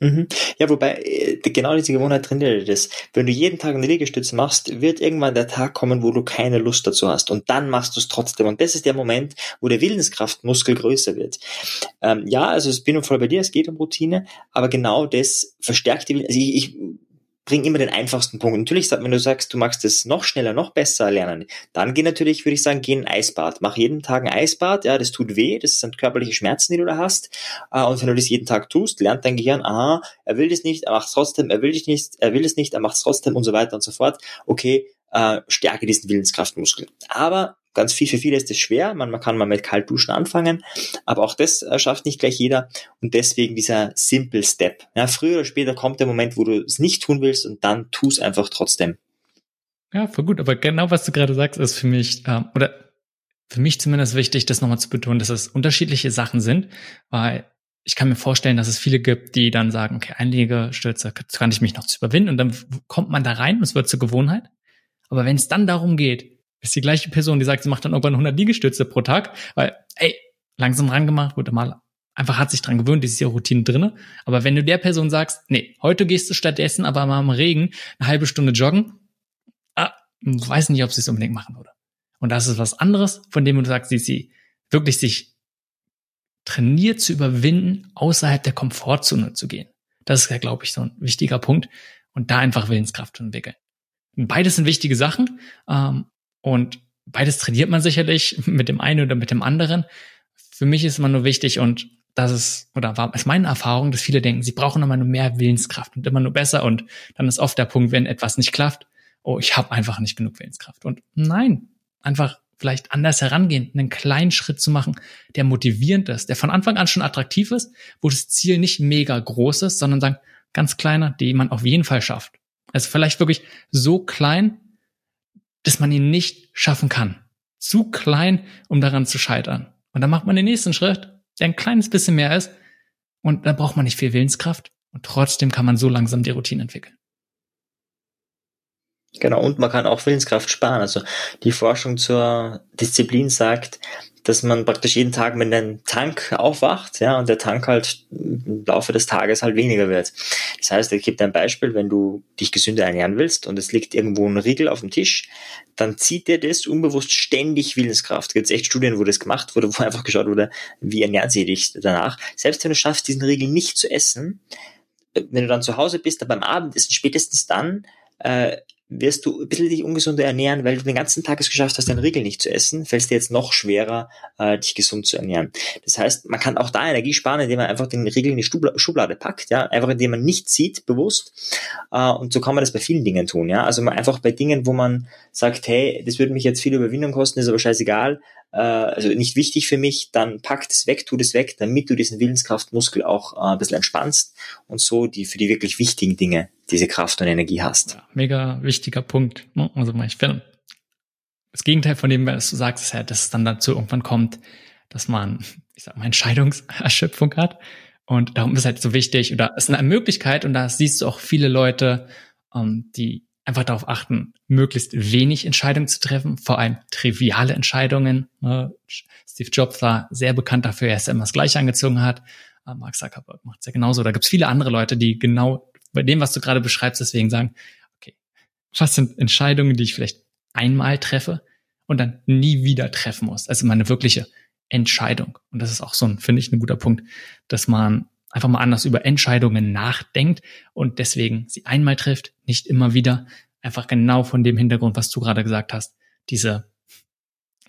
Mhm. Ja, wobei äh, genau diese Gewohnheit trainiert das. Wenn du jeden Tag eine Liegestütze machst, wird irgendwann der Tag kommen, wo du keine Lust dazu hast. Und dann machst du es trotzdem. Und das ist der Moment, wo der Willenskraftmuskel größer wird. Ähm, ja, also es bin voll bei dir, es geht um Routine, aber genau das verstärkt die Also ich, ich bring immer den einfachsten Punkt. Natürlich, wenn du sagst, du magst es noch schneller, noch besser lernen, dann geh natürlich, würde ich sagen, geh in ein Eisbad. Mach jeden Tag ein Eisbad, ja, das tut weh, das sind körperliche Schmerzen, die du da hast. Äh, und wenn du das jeden Tag tust, lernt dein Gehirn, aha, er will das nicht, er macht es trotzdem, er will dich nicht, er will es nicht, er macht es trotzdem und so weiter und so fort. Okay, äh, stärke diesen Willenskraftmuskel. Aber Ganz viel, für viele ist es schwer. Man, man kann mal mit Kaltduschen anfangen, aber auch das äh, schafft nicht gleich jeder. Und deswegen dieser Simple Step. Ja, früher oder später kommt der Moment, wo du es nicht tun willst und dann tu es einfach trotzdem. Ja, voll gut. Aber genau was du gerade sagst, ist für mich, ähm, oder für mich zumindest wichtig, das nochmal zu betonen, dass es unterschiedliche Sachen sind, weil ich kann mir vorstellen, dass es viele gibt, die dann sagen, okay, Einlegestürze kann ich mich noch zu überwinden und dann kommt man da rein und es wird zur Gewohnheit. Aber wenn es dann darum geht, ist die gleiche Person, die sagt, sie macht dann irgendwann 100 Liegestütze pro Tag, weil, ey, langsam rangemacht, wurde mal einfach hat sich dran gewöhnt, ist ja Routine drinne. Aber wenn du der Person sagst, nee, heute gehst du stattdessen aber mal im Regen eine halbe Stunde joggen, ah, weiß nicht, ob sie es unbedingt machen würde. Und das ist was anderes, von dem du sagst, sie, sie wirklich sich trainiert zu überwinden, außerhalb der Komfortzone zu gehen. Das ist ja, glaube ich, so ein wichtiger Punkt. Und da einfach Willenskraft zu entwickeln. Beides sind wichtige Sachen. Ähm, und beides trainiert man sicherlich mit dem einen oder mit dem anderen. Für mich ist immer nur wichtig und das ist, oder war ist meine Erfahrung, dass viele denken, sie brauchen immer nur mehr Willenskraft und immer nur besser und dann ist oft der Punkt, wenn etwas nicht klappt, oh, ich habe einfach nicht genug Willenskraft. Und nein, einfach vielleicht anders herangehen, einen kleinen Schritt zu machen, der motivierend ist, der von Anfang an schon attraktiv ist, wo das Ziel nicht mega groß ist, sondern sagen, ganz kleiner, die man auf jeden Fall schafft. Also vielleicht wirklich so klein, dass man ihn nicht schaffen kann. Zu klein, um daran zu scheitern. Und dann macht man den nächsten Schritt, der ein kleines bisschen mehr ist. Und da braucht man nicht viel Willenskraft. Und trotzdem kann man so langsam die Routine entwickeln. Genau, und man kann auch Willenskraft sparen. Also die Forschung zur Disziplin sagt, dass man praktisch jeden Tag mit einem Tank aufwacht, ja, und der Tank halt im Laufe des Tages halt weniger wird. Das heißt, ich gebe dir ein Beispiel, wenn du dich gesünder ernähren willst und es liegt irgendwo ein Riegel auf dem Tisch, dann zieht dir das unbewusst ständig Willenskraft. Es gibt echt Studien, wo das gemacht wurde, wo einfach geschaut wurde, wie ernähren sie dich danach. Selbst wenn du schaffst, diesen Riegel nicht zu essen, wenn du dann zu Hause bist, dann beim Abendessen, spätestens dann, äh, wirst du ein bisschen dich ungesunder ernähren, weil du den ganzen Tag es geschafft hast, deinen Riegel nicht zu essen, fällt es dir jetzt noch schwerer, äh, dich gesund zu ernähren. Das heißt, man kann auch da Energie sparen, indem man einfach den Riegel in die Schublade packt, ja, einfach indem man nicht sieht, bewusst. Äh, und so kann man das bei vielen Dingen tun, ja. Also einfach bei Dingen, wo man sagt, hey, das würde mich jetzt viel Überwindung kosten, ist aber scheißegal, äh, also nicht wichtig für mich, dann pack das weg, tu das weg, damit du diesen Willenskraftmuskel auch äh, ein bisschen entspannst und so die für die wirklich wichtigen Dinge diese Kraft und Energie hast. Ja, mega wichtiger Punkt. Ne? Also ich finde, das Gegenteil von dem, was du sagst, ist ja, dass es dann dazu irgendwann kommt, dass man, ich sag mal, Entscheidungserschöpfung hat. Und darum ist halt so wichtig, oder es ist eine Möglichkeit, und da siehst du auch viele Leute, ähm, die einfach darauf achten, möglichst wenig Entscheidungen zu treffen, vor allem triviale Entscheidungen. Ne? Steve Jobs war sehr bekannt dafür, er immer das Gleiche angezogen hat. Äh, Mark Zuckerberg macht es ja genauso. Da gibt es viele andere Leute, die genau bei dem, was du gerade beschreibst, deswegen sagen, okay, was sind Entscheidungen, die ich vielleicht einmal treffe und dann nie wieder treffen muss? Also meine wirkliche Entscheidung. Und das ist auch so ein, finde ich, ein guter Punkt, dass man einfach mal anders über Entscheidungen nachdenkt und deswegen sie einmal trifft, nicht immer wieder. Einfach genau von dem Hintergrund, was du gerade gesagt hast. Diese,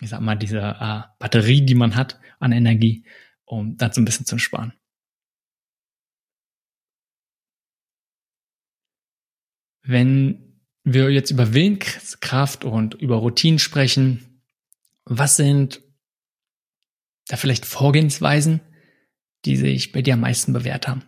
ich sag mal, diese äh, Batterie, die man hat an Energie, um dazu ein bisschen zu sparen. Wenn wir jetzt über Willenskraft und über Routinen sprechen, was sind da vielleicht Vorgehensweisen, die sich bei dir am meisten bewährt haben?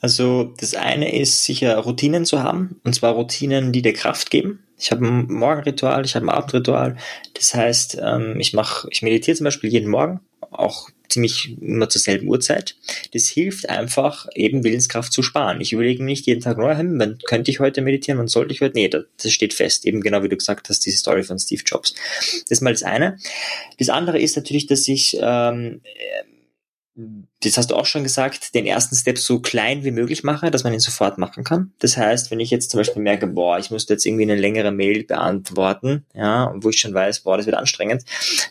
Also das eine ist sicher Routinen zu haben, und zwar Routinen, die dir Kraft geben. Ich habe ein Morgenritual, ich habe ein Abendritual. Das heißt, ähm, ich mache, ich meditiere zum Beispiel jeden Morgen, auch ziemlich immer zur selben Uhrzeit. Das hilft einfach, eben Willenskraft zu sparen. Ich überlege nicht jeden Tag neu, hm, könnte ich heute meditieren, wann sollte ich heute? Nee, das steht fest. Eben genau wie du gesagt hast, diese Story von Steve Jobs. Das ist mal das eine. Das andere ist natürlich, dass ich ähm, das hast du auch schon gesagt, den ersten Step so klein wie möglich mache, dass man ihn sofort machen kann. Das heißt, wenn ich jetzt zum Beispiel merke, boah, ich muss jetzt irgendwie eine längere Mail beantworten, ja, wo ich schon weiß, boah, das wird anstrengend,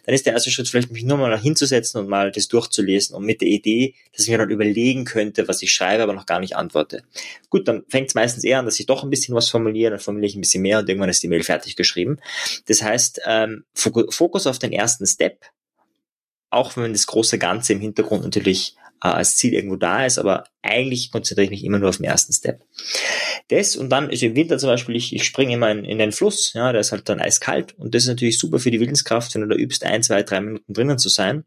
dann ist der erste Schritt vielleicht, mich nur mal hinzusetzen und mal das durchzulesen und mit der Idee, dass ich mir dann überlegen könnte, was ich schreibe, aber noch gar nicht antworte. Gut, dann fängt es meistens eher an, dass ich doch ein bisschen was formuliere, dann formuliere ich ein bisschen mehr und irgendwann ist die Mail fertig geschrieben. Das heißt, ähm, Fokus auf den ersten Step, auch wenn das große Ganze im Hintergrund natürlich äh, als Ziel irgendwo da ist, aber eigentlich konzentriere ich mich immer nur auf den ersten Step. Das und dann ist im Winter zum Beispiel, ich, ich springe immer in, in den Fluss, ja, der ist halt dann eiskalt und das ist natürlich super für die Willenskraft, wenn du da übst, ein, zwei, drei Minuten drinnen zu sein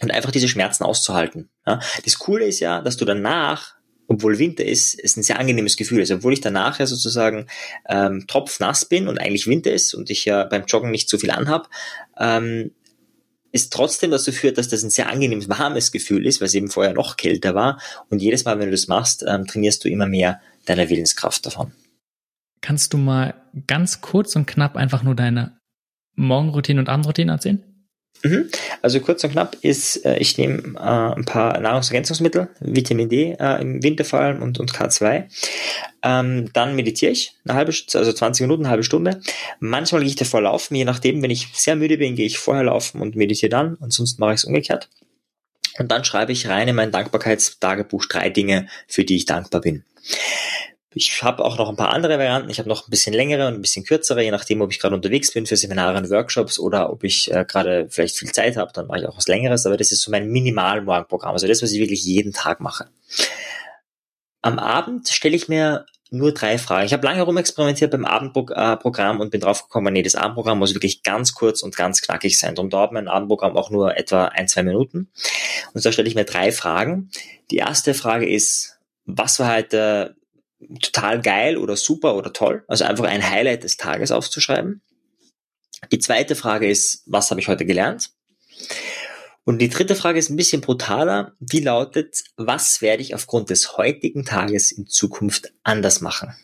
und einfach diese Schmerzen auszuhalten. Ja. Das Coole ist ja, dass du danach obwohl Winter ist, es ein sehr angenehmes Gefühl ist. Obwohl ich danach ja sozusagen ähm, tropfnass bin und eigentlich Winter ist und ich ja beim Joggen nicht so viel anhab, ähm, ist trotzdem dazu führt, dass das ein sehr angenehmes, warmes Gefühl ist, weil es eben vorher noch kälter war. Und jedes Mal, wenn du das machst, ähm, trainierst du immer mehr deine Willenskraft davon. Kannst du mal ganz kurz und knapp einfach nur deine Morgenroutine und Abendroutine erzählen? Mhm. Also kurz und knapp ist, äh, ich nehme äh, ein paar Nahrungsergänzungsmittel, Vitamin D äh, im Winter vor allem und, und K2. Ähm, dann meditiere ich eine halbe, also 20 Minuten, eine halbe Stunde. Manchmal gehe ich davor laufen, je nachdem, wenn ich sehr müde bin, gehe ich vorher laufen und meditiere dann, ansonsten mache ich es umgekehrt. Und dann schreibe ich rein in mein Dankbarkeitstagebuch drei Dinge, für die ich dankbar bin. Ich habe auch noch ein paar andere Varianten. Ich habe noch ein bisschen längere und ein bisschen kürzere, je nachdem, ob ich gerade unterwegs bin für Seminare und Workshops oder ob ich äh, gerade vielleicht viel Zeit habe, dann mache ich auch was Längeres. Aber das ist so mein Minimal-Morgenprogramm, also das, was ich wirklich jeden Tag mache. Am Abend stelle ich mir nur drei Fragen. Ich habe lange rumexperimentiert beim Abendprogramm und bin draufgekommen, nee, das Abendprogramm muss wirklich ganz kurz und ganz knackig sein. Darum dauert mein Abendprogramm auch nur etwa ein, zwei Minuten. Und so stelle ich mir drei Fragen. Die erste Frage ist, was war heute total geil oder super oder toll. Also einfach ein Highlight des Tages aufzuschreiben. Die zweite Frage ist, was habe ich heute gelernt? Und die dritte Frage ist ein bisschen brutaler. Die lautet, was werde ich aufgrund des heutigen Tages in Zukunft anders machen?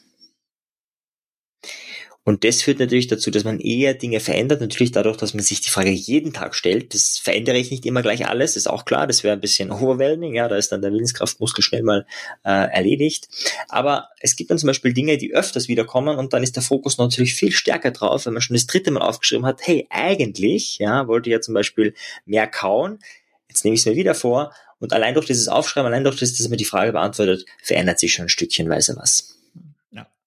Und das führt natürlich dazu, dass man eher Dinge verändert. Natürlich dadurch, dass man sich die Frage jeden Tag stellt. Das verändere ich nicht immer gleich alles, ist auch klar. Das wäre ein bisschen overwhelming. Ja, da ist dann der Willenskraftmuskel schnell mal äh, erledigt. Aber es gibt dann zum Beispiel Dinge, die öfters wiederkommen und dann ist der Fokus natürlich viel stärker drauf, wenn man schon das dritte Mal aufgeschrieben hat, hey, eigentlich, ja, wollte ich ja zum Beispiel mehr kauen. Jetzt nehme ich es mir wieder vor. Und allein durch dieses Aufschreiben, allein durch das, dass man die Frage beantwortet, verändert sich schon ein Stückchenweise was.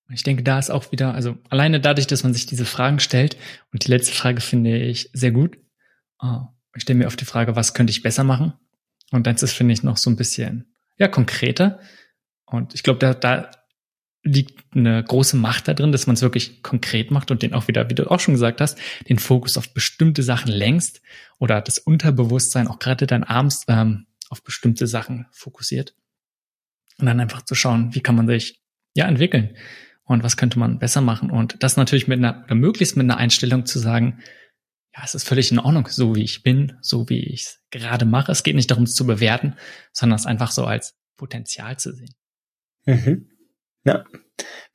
Ich denke, da ist auch wieder, also alleine dadurch, dass man sich diese Fragen stellt, und die letzte Frage finde ich sehr gut. Oh, ich stelle mir oft die Frage, was könnte ich besser machen? Und dann ist es, finde ich, noch so ein bisschen, ja, konkreter. Und ich glaube, da, da liegt eine große Macht da drin, dass man es wirklich konkret macht und den auch wieder, wie du auch schon gesagt hast, den Fokus auf bestimmte Sachen längst oder das Unterbewusstsein auch gerade dann abends ähm, auf bestimmte Sachen fokussiert. Und dann einfach zu schauen, wie kann man sich ja entwickeln und was könnte man besser machen. Und das natürlich mit einer, oder möglichst mit einer Einstellung zu sagen, ja, es ist völlig in Ordnung, so wie ich bin, so wie ich es gerade mache. Es geht nicht darum, es zu bewerten, sondern es einfach so als Potenzial zu sehen. Mhm. Ja,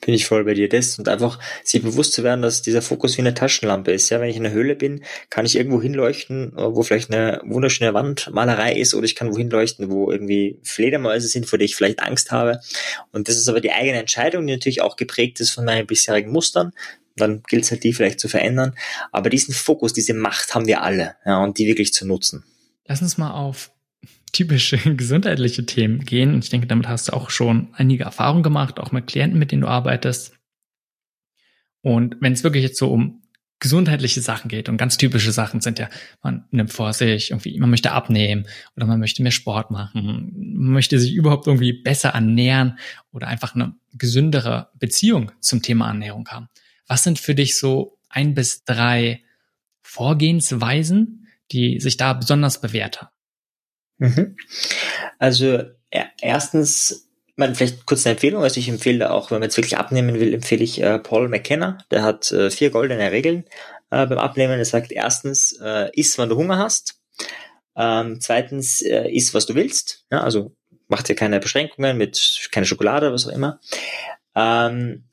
bin ich voll bei dir. Das und einfach sich bewusst zu werden, dass dieser Fokus wie eine Taschenlampe ist. Ja, wenn ich in der Höhle bin, kann ich irgendwo hinleuchten, wo vielleicht eine wunderschöne Wandmalerei ist, oder ich kann wohin leuchten, wo irgendwie Fledermäuse sind, vor denen ich vielleicht Angst habe. Und das ist aber die eigene Entscheidung, die natürlich auch geprägt ist von meinen bisherigen Mustern. Dann gilt es halt, die vielleicht zu verändern. Aber diesen Fokus, diese Macht haben wir alle, ja, und die wirklich zu nutzen. Lass uns mal auf typische gesundheitliche Themen gehen. Und ich denke, damit hast du auch schon einige Erfahrungen gemacht, auch mit Klienten, mit denen du arbeitest. Und wenn es wirklich jetzt so um gesundheitliche Sachen geht und ganz typische Sachen sind ja, man nimmt vor sich irgendwie, man möchte abnehmen oder man möchte mehr Sport machen, man möchte sich überhaupt irgendwie besser ernähren oder einfach eine gesündere Beziehung zum Thema Ernährung haben. Was sind für dich so ein bis drei Vorgehensweisen, die sich da besonders bewährt haben? Mhm. Also erstens, man vielleicht kurz eine Empfehlung, also ich empfehle auch, wenn man jetzt wirklich abnehmen will, empfehle ich äh, Paul McKenna, der hat äh, vier goldene Regeln äh, beim Abnehmen. Er sagt erstens, äh, iss, wann du Hunger hast. Ähm, zweitens, äh, iss, was du willst. Ja, also macht dir keine Beschränkungen mit keine Schokolade was auch immer. Ähm,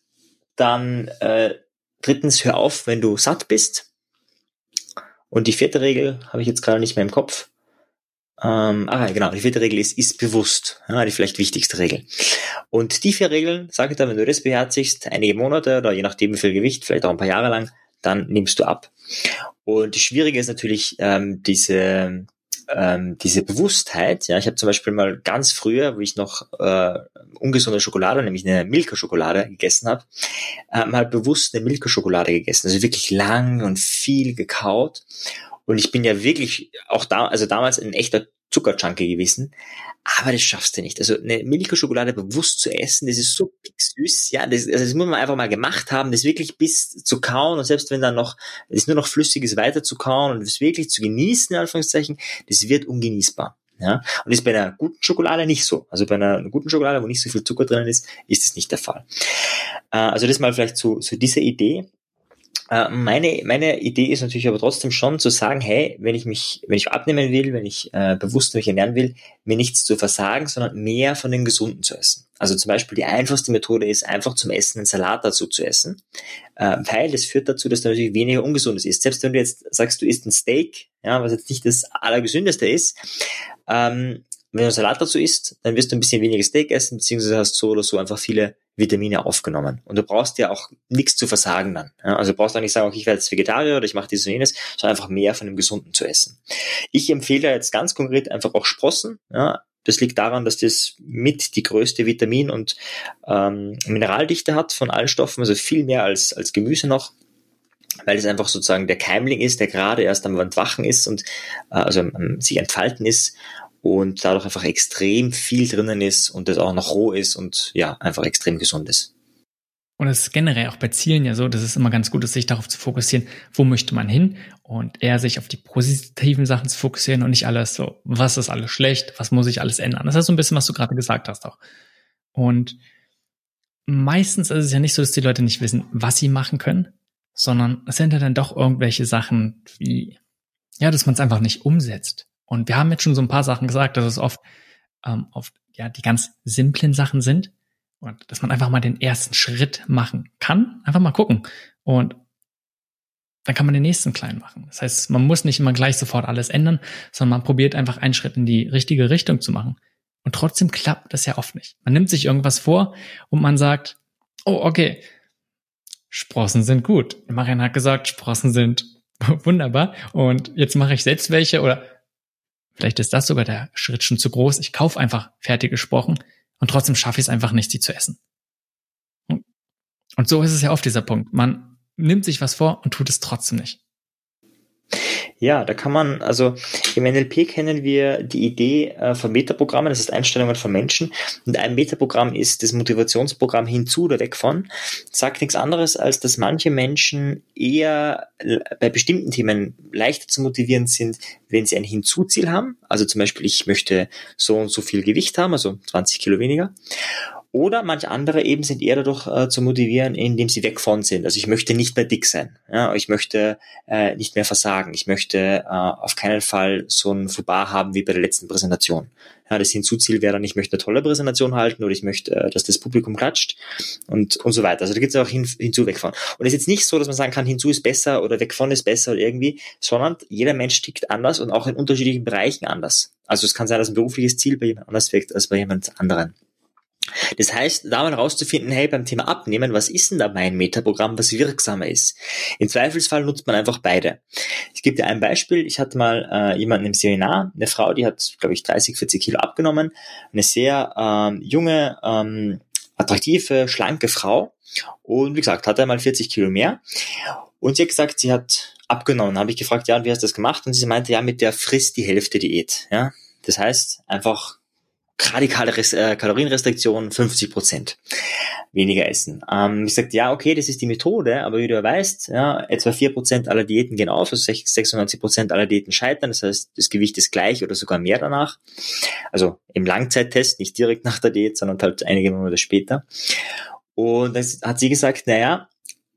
dann äh, drittens, hör auf, wenn du satt bist. Und die vierte Regel habe ich jetzt gerade nicht mehr im Kopf. Ähm, ah, genau, die vierte Regel ist, ist bewusst. Ja, die vielleicht wichtigste Regel. Und die vier Regeln, sage ich dann, wenn du das beherzigst, einige Monate oder je nachdem wie viel Gewicht, vielleicht auch ein paar Jahre lang, dann nimmst du ab. Und das Schwierige ist natürlich ähm, diese ähm, diese Bewusstheit. Ja, ich habe zum Beispiel mal ganz früher, wo ich noch äh, ungesunde Schokolade, nämlich eine Milka-Schokolade gegessen habe, äh, mal bewusst eine Milka-Schokolade gegessen. Also wirklich lang und viel gekaut. Und ich bin ja wirklich auch da, also damals ein echter Zuckerjunkie gewesen. Aber das schaffst du nicht. Also eine Milka-Schokolade bewusst zu essen, das ist so süß. Ja, das, also das muss man einfach mal gemacht haben, das wirklich bis zu kauen und selbst wenn dann noch, es nur noch flüssig ist, weiter zu kauen und das wirklich zu genießen, in Anführungszeichen, das wird ungenießbar. Ja, und ist bei einer guten Schokolade nicht so. Also bei einer guten Schokolade, wo nicht so viel Zucker drin ist, ist es nicht der Fall. Äh, also das mal vielleicht zu, zu dieser Idee. Äh, meine, meine Idee ist natürlich aber trotzdem schon zu sagen, hey, wenn ich mich, wenn ich abnehmen will, wenn ich äh, bewusst mich ernähren will, mir nichts zu versagen, sondern mehr von den Gesunden zu essen. Also zum Beispiel die einfachste Methode ist, einfach zum Essen einen Salat dazu zu essen, äh, weil das führt dazu, dass du natürlich weniger Ungesundes isst. Selbst wenn du jetzt sagst, du isst ein Steak, ja, was jetzt nicht das Allergesündeste ist, ähm, wenn du Salat dazu isst, dann wirst du ein bisschen weniger Steak essen, beziehungsweise hast so oder so einfach viele Vitamine aufgenommen. Und du brauchst ja auch nichts zu versagen dann. Ja, also du brauchst auch nicht sagen, okay, ich werde jetzt Vegetarier oder ich mache dieses und jenes, sondern einfach mehr von dem Gesunden zu essen. Ich empfehle jetzt ganz konkret einfach auch Sprossen. Ja, das liegt daran, dass das mit die größte Vitamin- und ähm, Mineraldichte hat von allen Stoffen, also viel mehr als, als Gemüse noch weil es einfach sozusagen der Keimling ist, der gerade erst am Entwachen ist und äh, also ähm, sich entfalten ist und dadurch einfach extrem viel drinnen ist und das auch noch roh ist und ja, einfach extrem gesund ist. Und es ist generell auch bei Zielen ja so, dass es immer ganz gut ist, sich darauf zu fokussieren, wo möchte man hin und eher sich auf die positiven Sachen zu fokussieren und nicht alles so, was ist alles schlecht, was muss ich alles ändern. Das ist so ein bisschen, was du gerade gesagt hast auch. Und meistens ist es ja nicht so, dass die Leute nicht wissen, was sie machen können, sondern es sind ja dann doch irgendwelche Sachen wie, ja, dass man es einfach nicht umsetzt. Und wir haben jetzt schon so ein paar Sachen gesagt, dass es oft, ähm, oft ja die ganz simplen Sachen sind und dass man einfach mal den ersten Schritt machen kann. Einfach mal gucken und dann kann man den nächsten klein machen. Das heißt, man muss nicht immer gleich sofort alles ändern, sondern man probiert einfach einen Schritt in die richtige Richtung zu machen. Und trotzdem klappt das ja oft nicht. Man nimmt sich irgendwas vor und man sagt, oh, okay, Sprossen sind gut. Marian hat gesagt, Sprossen sind wunderbar. Und jetzt mache ich selbst welche oder Vielleicht ist das sogar der Schritt schon zu groß. Ich kaufe einfach fertig gesprochen und trotzdem schaffe ich es einfach nicht, sie zu essen. Und so ist es ja oft dieser Punkt. Man nimmt sich was vor und tut es trotzdem nicht. Ja, da kann man, also im NLP kennen wir die Idee äh, von Metaprogrammen, das ist Einstellungen von Menschen. Und ein Metaprogramm ist das Motivationsprogramm hinzu oder weg von. Sagt nichts anderes, als dass manche Menschen eher bei bestimmten Themen leichter zu motivieren sind, wenn sie ein Hinzuziel haben. Also zum Beispiel, ich möchte so und so viel Gewicht haben, also 20 Kilo weniger. Oder manche andere eben sind eher dadurch äh, zu motivieren, indem sie weg von sind. Also ich möchte nicht mehr dick sein. Ja, ich möchte äh, nicht mehr versagen. Ich möchte äh, auf keinen Fall so ein Fauxpas haben wie bei der letzten Präsentation. Ja, das Hinzuziel wäre dann, ich möchte eine tolle Präsentation halten oder ich möchte, äh, dass das Publikum klatscht und, und so weiter. Also da gibt es auch hin, hinzu, weg von. Und es ist jetzt nicht so, dass man sagen kann, hinzu ist besser oder weg von ist besser oder irgendwie, sondern jeder Mensch tickt anders und auch in unterschiedlichen Bereichen anders. Also es kann sein, dass ein berufliches Ziel bei jemand anders wirkt als bei jemand anderen. Das heißt, da mal rauszufinden, hey, beim Thema Abnehmen, was ist denn da mein Metaprogramm, was wirksamer ist? Im Zweifelsfall nutzt man einfach beide. Ich gebe dir ein Beispiel. Ich hatte mal äh, jemanden im Seminar, eine Frau, die hat, glaube ich, 30, 40 Kilo abgenommen. Eine sehr ähm, junge, ähm, attraktive, schlanke Frau. Und wie gesagt, hatte einmal 40 Kilo mehr. Und sie hat gesagt, sie hat abgenommen. Habe ich gefragt, ja, und wie hast du das gemacht? Und sie meinte, ja, mit der frisst die Hälfte Diät. Ja, das heißt, einfach radikale Res äh, Kalorienrestriktion 50 Prozent weniger essen. Ähm, ich sagte, ja, okay, das ist die Methode, aber wie du ja weißt, ja, etwa vier Prozent aller Diäten gehen auf, also 96 Prozent aller Diäten scheitern, das heißt, das Gewicht ist gleich oder sogar mehr danach. Also im Langzeittest, nicht direkt nach der Diät, sondern halt einige Monate später. Und dann hat sie gesagt, naja,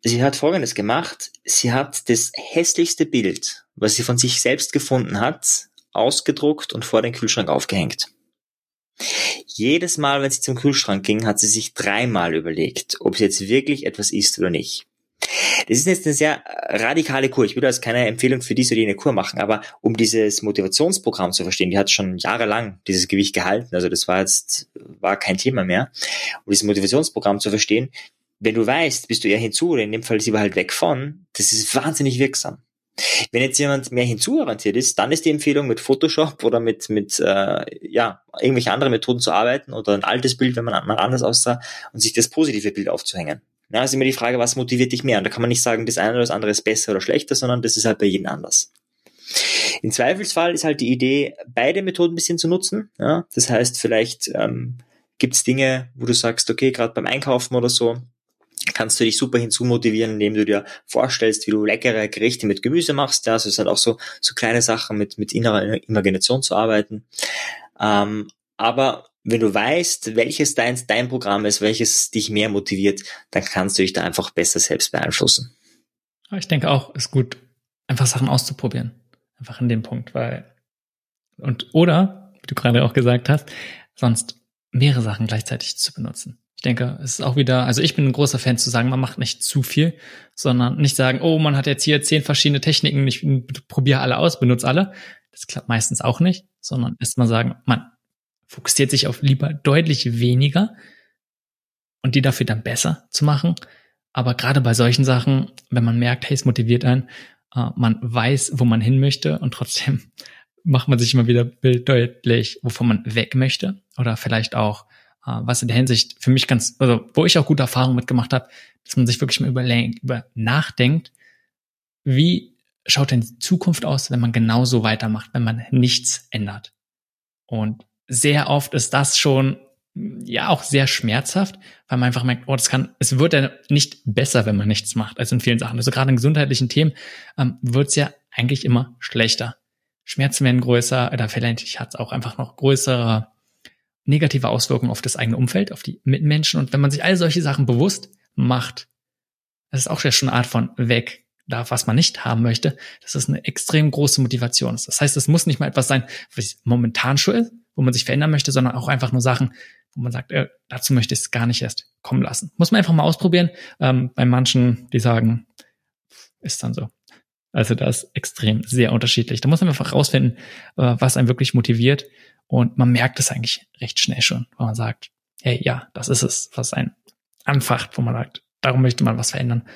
sie hat Folgendes gemacht, sie hat das hässlichste Bild, was sie von sich selbst gefunden hat, ausgedruckt und vor den Kühlschrank aufgehängt. Jedes Mal, wenn sie zum Kühlschrank ging, hat sie sich dreimal überlegt, ob sie jetzt wirklich etwas isst oder nicht. Das ist jetzt eine sehr radikale Kur. Ich würde als keine Empfehlung für diese oder jene Kur machen, aber um dieses Motivationsprogramm zu verstehen, die hat schon jahrelang dieses Gewicht gehalten, also das war jetzt, war kein Thema mehr. Um dieses Motivationsprogramm zu verstehen, wenn du weißt, bist du eher hinzu oder in dem Fall ist sie halt weg von, das ist wahnsinnig wirksam. Wenn jetzt jemand mehr hinzuorientiert ist, dann ist die Empfehlung mit Photoshop oder mit mit äh, ja irgendwelche anderen Methoden zu arbeiten oder ein altes Bild, wenn man mal anders aussah und sich das positive Bild aufzuhängen. Ja, ist immer die Frage, was motiviert dich mehr? Und da kann man nicht sagen, das eine oder das andere ist besser oder schlechter, sondern das ist halt bei jedem anders. Im Zweifelsfall ist halt die Idee, beide Methoden ein bisschen zu nutzen. Ja, das heißt, vielleicht ähm, gibt es Dinge, wo du sagst, okay, gerade beim Einkaufen oder so, kannst du dich super hinzumotivieren, indem du dir vorstellst, wie du leckere Gerichte mit Gemüse machst. Ja, also es sind auch so, so kleine Sachen mit, mit innerer Imagination zu arbeiten. Ähm, aber wenn du weißt, welches dein, dein Programm ist, welches dich mehr motiviert, dann kannst du dich da einfach besser selbst beeinflussen. Ich denke auch, ist gut, einfach Sachen auszuprobieren. Einfach in dem Punkt, weil, und, oder, wie du gerade auch gesagt hast, sonst mehrere Sachen gleichzeitig zu benutzen. Ich denke, es ist auch wieder, also ich bin ein großer Fan zu sagen, man macht nicht zu viel, sondern nicht sagen, oh, man hat jetzt hier zehn verschiedene Techniken, ich probiere alle aus, benutze alle. Das klappt meistens auch nicht, sondern erstmal sagen, man fokussiert sich auf lieber deutlich weniger und die dafür dann besser zu machen. Aber gerade bei solchen Sachen, wenn man merkt, hey, es motiviert einen, äh, man weiß, wo man hin möchte und trotzdem macht man sich immer wieder deutlich, wovon man weg möchte oder vielleicht auch, was in der Hinsicht für mich ganz, also wo ich auch gute Erfahrungen mitgemacht habe, dass man sich wirklich mal überlegt, über nachdenkt, wie schaut denn die Zukunft aus, wenn man genauso weitermacht, wenn man nichts ändert. Und sehr oft ist das schon ja auch sehr schmerzhaft, weil man einfach merkt, oh, das kann, es wird ja nicht besser, wenn man nichts macht, als in vielen Sachen. Also gerade in gesundheitlichen Themen ähm, wird es ja eigentlich immer schlechter. Schmerzen werden größer, oder vielleicht hat es auch einfach noch größere negative Auswirkungen auf das eigene Umfeld, auf die Mitmenschen. Und wenn man sich all solche Sachen bewusst macht, das ist auch schon eine Art von weg da, was man nicht haben möchte, dass das eine extrem große Motivation ist. Das heißt, es muss nicht mal etwas sein, was momentan schon ist, wo man sich verändern möchte, sondern auch einfach nur Sachen, wo man sagt, äh, dazu möchte ich es gar nicht erst kommen lassen. Muss man einfach mal ausprobieren. Ähm, bei manchen, die sagen, ist dann so. Also das ist extrem sehr unterschiedlich. Da muss man einfach rausfinden, äh, was einen wirklich motiviert. Und man merkt es eigentlich recht schnell schon, wenn man sagt, hey, ja, das ist es, was einen anfacht, wo man sagt, darum möchte man was verändern.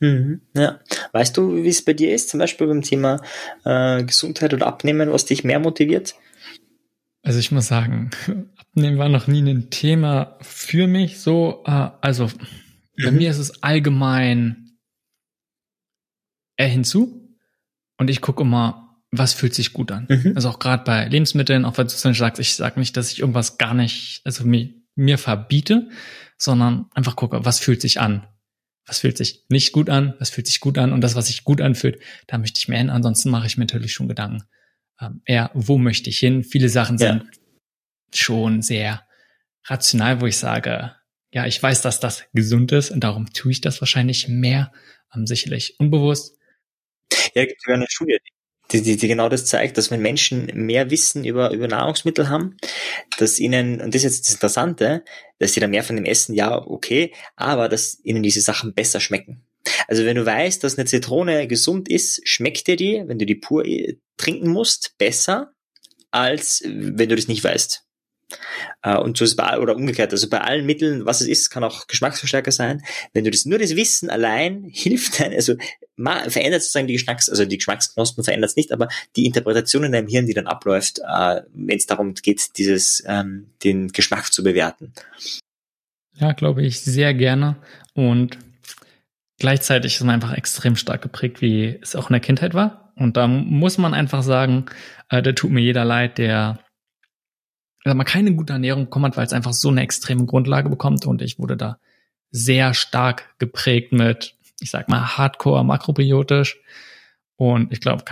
Mhm, ja. Weißt du, wie es bei dir ist, zum Beispiel beim Thema äh, Gesundheit oder Abnehmen, was dich mehr motiviert? Also ich muss sagen, Abnehmen war noch nie ein Thema für mich so. Äh, also bei mhm. mir ist es allgemein eher hinzu und ich gucke immer, was fühlt sich gut an. Mhm. Also auch gerade bei Lebensmitteln, auch wenn du sagst, ich sage nicht, dass ich irgendwas gar nicht, also mir, mir verbiete, sondern einfach gucke, was fühlt sich an. Was fühlt sich nicht gut an, was fühlt sich gut an und das, was sich gut anfühlt, da möchte ich mehr hin. Ansonsten mache ich mir natürlich schon Gedanken ähm, eher, wo möchte ich hin? Viele Sachen sind ja. schon sehr rational, wo ich sage, ja, ich weiß, dass das gesund ist und darum tue ich das wahrscheinlich mehr, ähm, sicherlich unbewusst. Ja, es gibt sogar eine Studie, die, die, die genau das zeigt, dass wenn Menschen mehr Wissen über, über Nahrungsmittel haben, dass ihnen, und das ist jetzt das Interessante, dass sie da mehr von dem essen, ja, okay, aber dass ihnen diese Sachen besser schmecken. Also wenn du weißt, dass eine Zitrone gesund ist, schmeckt dir die, wenn du die pur äh, trinken musst, besser, als wenn du das nicht weißt. Äh, und so ist bei, oder umgekehrt, also bei allen Mitteln, was es ist, kann auch Geschmacksverstärker sein. Wenn du das nur das Wissen allein hilft, dein, also verändert sozusagen die Geschmacks, also die Geschmacksknospen verändert es nicht, aber die Interpretation in deinem Hirn, die dann abläuft, äh, wenn es darum geht, dieses ähm, den Geschmack zu bewerten. Ja, glaube ich sehr gerne und Gleichzeitig ist man einfach extrem stark geprägt, wie es auch in der Kindheit war. Und da muss man einfach sagen, äh, da tut mir jeder leid, der also man keine gute Ernährung bekommen hat, weil es einfach so eine extreme Grundlage bekommt. Und ich wurde da sehr stark geprägt mit, ich sag mal, hardcore makrobiotisch. Und ich glaube,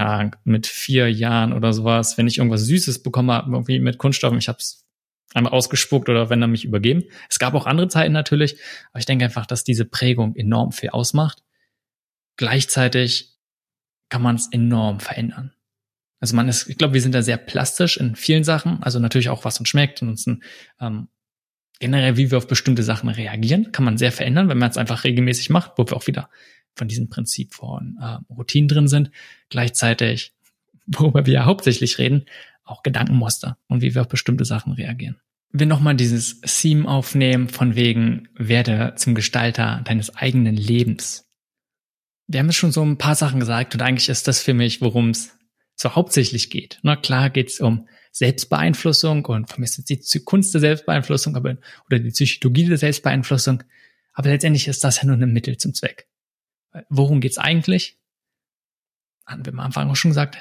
mit vier Jahren oder sowas, wenn ich irgendwas Süßes bekommen habe, irgendwie mit Kunststoffen, ich habe es einmal ausgespuckt oder wenn er mich übergeben. Es gab auch andere Zeiten natürlich, aber ich denke einfach, dass diese Prägung enorm viel ausmacht. Gleichzeitig kann man es enorm verändern. Also man ist, ich glaube, wir sind da sehr plastisch in vielen Sachen, also natürlich auch was uns schmeckt und uns ähm, generell, wie wir auf bestimmte Sachen reagieren, kann man sehr verändern, wenn man es einfach regelmäßig macht, wo wir auch wieder von diesem Prinzip von äh, Routinen drin sind. Gleichzeitig, worüber wir ja hauptsächlich reden, auch Gedankenmuster und wie wir auf bestimmte Sachen reagieren. Wir nochmal dieses Theme aufnehmen von wegen, werde zum Gestalter deines eigenen Lebens. Wir haben es schon so ein paar Sachen gesagt und eigentlich ist das für mich, worum es so hauptsächlich geht. Na klar geht es um Selbstbeeinflussung und ist jetzt die Kunst der Selbstbeeinflussung aber, oder die Psychologie der Selbstbeeinflussung. Aber letztendlich ist das ja nur ein Mittel zum Zweck. Worum geht's eigentlich? Hatten wir am Anfang auch schon gesagt.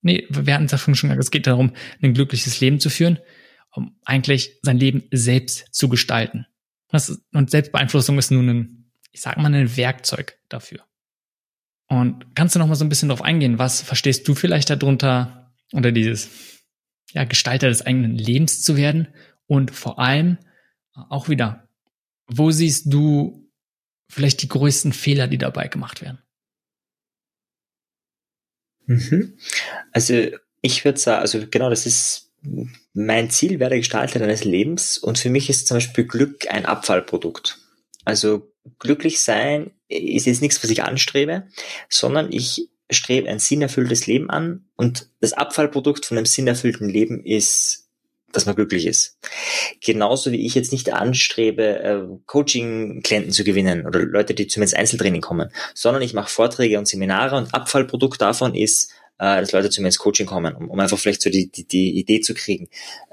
Nee, wir hatten es ja schon gesagt, es geht darum, ein glückliches Leben zu führen, um eigentlich sein Leben selbst zu gestalten. Und Selbstbeeinflussung ist nun ein, ich sag mal, ein Werkzeug dafür. Und kannst du noch mal so ein bisschen drauf eingehen? Was verstehst du vielleicht darunter unter dieses ja, Gestalter des eigenen Lebens zu werden? Und vor allem auch wieder, wo siehst du vielleicht die größten Fehler, die dabei gemacht werden? Mhm. Also ich würde sagen, also genau, das ist mein Ziel, werde Gestalter deines Lebens und für mich ist zum Beispiel Glück ein Abfallprodukt. Also glücklich sein ist jetzt nichts, was ich anstrebe, sondern ich strebe ein sinnerfülltes Leben an und das Abfallprodukt von einem sinnerfüllten Leben ist, dass man glücklich ist. Genauso wie ich jetzt nicht anstrebe, äh, Coaching-Klienten zu gewinnen oder Leute, die zu mir ins Einzeltraining kommen, sondern ich mache Vorträge und Seminare und Abfallprodukt davon ist, äh, dass Leute zu mir ins Coaching kommen, um, um einfach vielleicht so die, die, die Idee zu kriegen.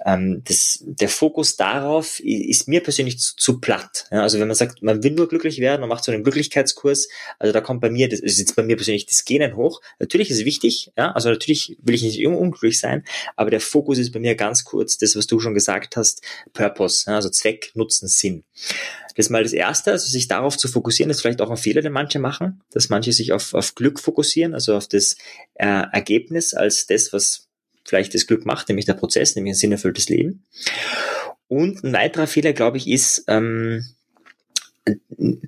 Ähm, das, der Fokus darauf ist mir persönlich zu, zu platt. Ja, also wenn man sagt, man will nur glücklich werden, man macht so einen Glücklichkeitskurs, also da kommt bei mir, das ist jetzt bei mir persönlich das Genen hoch. Natürlich ist es wichtig, ja, also natürlich will ich nicht unglücklich sein, aber der Fokus ist bei mir ganz kurz das, was du schon gesagt hast, Purpose, ja, also Zweck, Nutzen, Sinn. Das ist mal das Erste, also sich darauf zu fokussieren, ist vielleicht auch ein Fehler, den manche machen, dass manche sich auf, auf Glück fokussieren, also auf das äh, Ergebnis als das, was vielleicht das Glück macht, nämlich der Prozess, nämlich ein sinnerfülltes Leben. Und ein weiterer Fehler, glaube ich, ist ähm,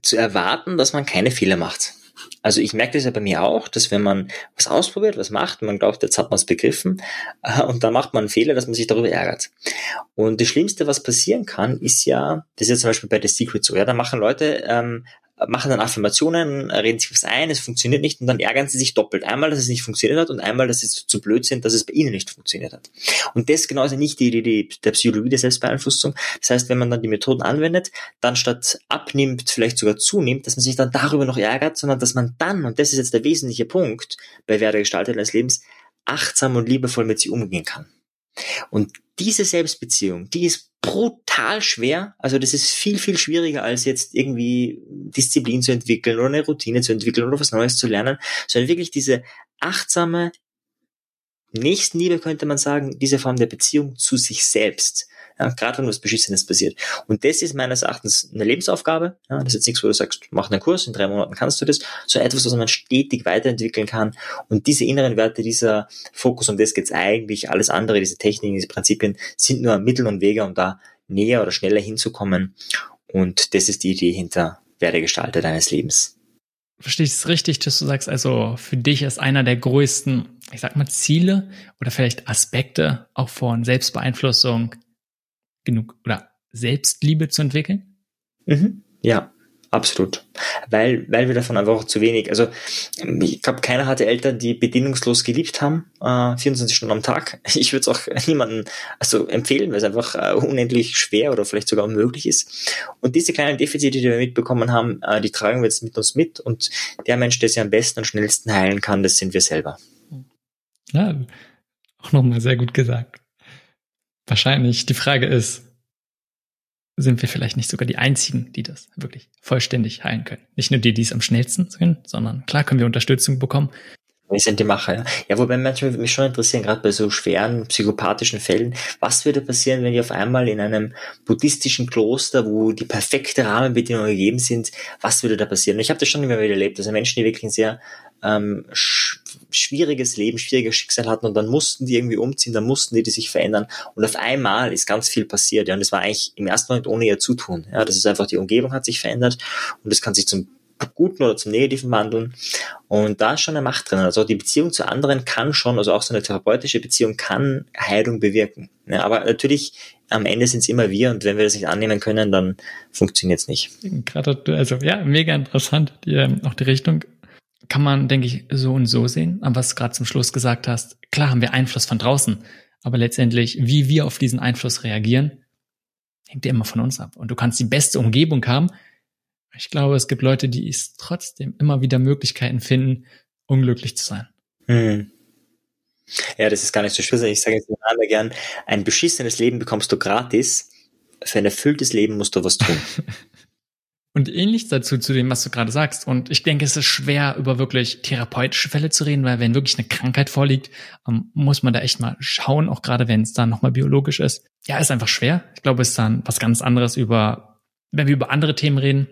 zu erwarten, dass man keine Fehler macht. Also ich merke das ja bei mir auch, dass wenn man was ausprobiert, was macht, man glaubt, jetzt hat man es begriffen, äh, und dann macht man einen Fehler, dass man sich darüber ärgert. Und das Schlimmste, was passieren kann, ist ja, das ist ja zum Beispiel bei The Secret so, ja, da machen Leute ähm, machen dann Affirmationen, reden sich was ein, es funktioniert nicht und dann ärgern sie sich doppelt. Einmal, dass es nicht funktioniert hat und einmal, dass sie zu blöd sind, dass es bei ihnen nicht funktioniert hat. Und das genau ist nicht die Idee der Psychologie der Selbstbeeinflussung. Das heißt, wenn man dann die Methoden anwendet, dann statt abnimmt, vielleicht sogar zunimmt, dass man sich dann darüber noch ärgert, sondern dass man dann, und das ist jetzt der wesentliche Punkt bei Wer der Gestalter des Lebens, achtsam und liebevoll mit sich umgehen kann. Und diese Selbstbeziehung, die ist brutal schwer. Also das ist viel, viel schwieriger als jetzt irgendwie Disziplin zu entwickeln oder eine Routine zu entwickeln oder was Neues zu lernen, sondern wirklich diese achtsame Nächstenliebe könnte man sagen, diese Form der Beziehung zu sich selbst. Ja, gerade wenn was Beschissenes passiert. Und das ist meines Erachtens eine Lebensaufgabe. Ja, das ist jetzt nichts, wo du sagst, mach einen Kurs, in drei Monaten kannst du das, sondern etwas, was man stetig weiterentwickeln kann. Und diese inneren Werte, dieser Fokus, um das geht's eigentlich, alles andere, diese Techniken, diese Prinzipien, sind nur Mittel und Wege, um da näher oder schneller hinzukommen. Und das ist die Idee hinter Werde Gestalter deines Lebens. Verstehe ich es richtig, dass du sagst, also für dich ist einer der größten, ich sag mal, Ziele oder vielleicht Aspekte auch von Selbstbeeinflussung genug oder Selbstliebe zu entwickeln? Mhm. Ja, absolut. Weil, weil wir davon einfach zu wenig, also ich glaube, keiner hatte Eltern, die bedingungslos geliebt haben, äh, 24 Stunden am Tag. Ich würde es auch niemandem also empfehlen, weil es einfach äh, unendlich schwer oder vielleicht sogar unmöglich ist. Und diese kleinen Defizite, die wir mitbekommen haben, äh, die tragen wir jetzt mit uns mit und der Mensch, der sie am besten und schnellsten heilen kann, das sind wir selber. Ja, auch nochmal sehr gut gesagt wahrscheinlich. Die Frage ist, sind wir vielleicht nicht sogar die Einzigen, die das wirklich vollständig heilen können? Nicht nur die, die es am schnellsten können, sondern klar können wir Unterstützung bekommen. Wir sind die Macher, ja. Ja, wobei manchmal mich schon interessieren, gerade bei so schweren psychopathischen Fällen, was würde passieren, wenn die auf einmal in einem buddhistischen Kloster, wo die perfekte Rahmenbedingungen gegeben sind, was würde da passieren? Und ich habe das schon immer wieder erlebt, also Menschen, die wirklich sehr ähm, schwieriges Leben, schwieriges Schicksal hatten und dann mussten die irgendwie umziehen, dann mussten die, die sich verändern und auf einmal ist ganz viel passiert, ja, und das war eigentlich im ersten Moment ohne ihr Zutun, ja, das ist einfach, die Umgebung hat sich verändert und das kann sich zum Guten oder zum Negativen wandeln. Und da ist schon eine Macht drin. Also die Beziehung zu anderen kann schon, also auch so eine therapeutische Beziehung kann Heilung bewirken. Ja, aber natürlich, am Ende sind es immer wir und wenn wir das nicht annehmen können, dann funktioniert es nicht. Gerade, also ja, mega interessant, die, ähm, auch die Richtung. Kann man, denke ich, so und so sehen. Aber was du gerade zum Schluss gesagt hast, klar haben wir Einfluss von draußen, aber letztendlich, wie wir auf diesen Einfluss reagieren, hängt ja immer von uns ab. Und du kannst die beste Umgebung haben. Ich glaube, es gibt Leute, die es trotzdem immer wieder Möglichkeiten finden, unglücklich zu sein. Hm. Ja, das ist gar nicht so schwer. Ich sage jetzt immer gern, ein beschissenes Leben bekommst du gratis. Für ein erfülltes Leben musst du was tun. Und ähnlich dazu zu dem, was du gerade sagst. Und ich denke, es ist schwer, über wirklich therapeutische Fälle zu reden, weil wenn wirklich eine Krankheit vorliegt, ähm, muss man da echt mal schauen, auch gerade wenn es dann nochmal biologisch ist. Ja, ist einfach schwer. Ich glaube, es ist dann was ganz anderes über, wenn wir über andere Themen reden.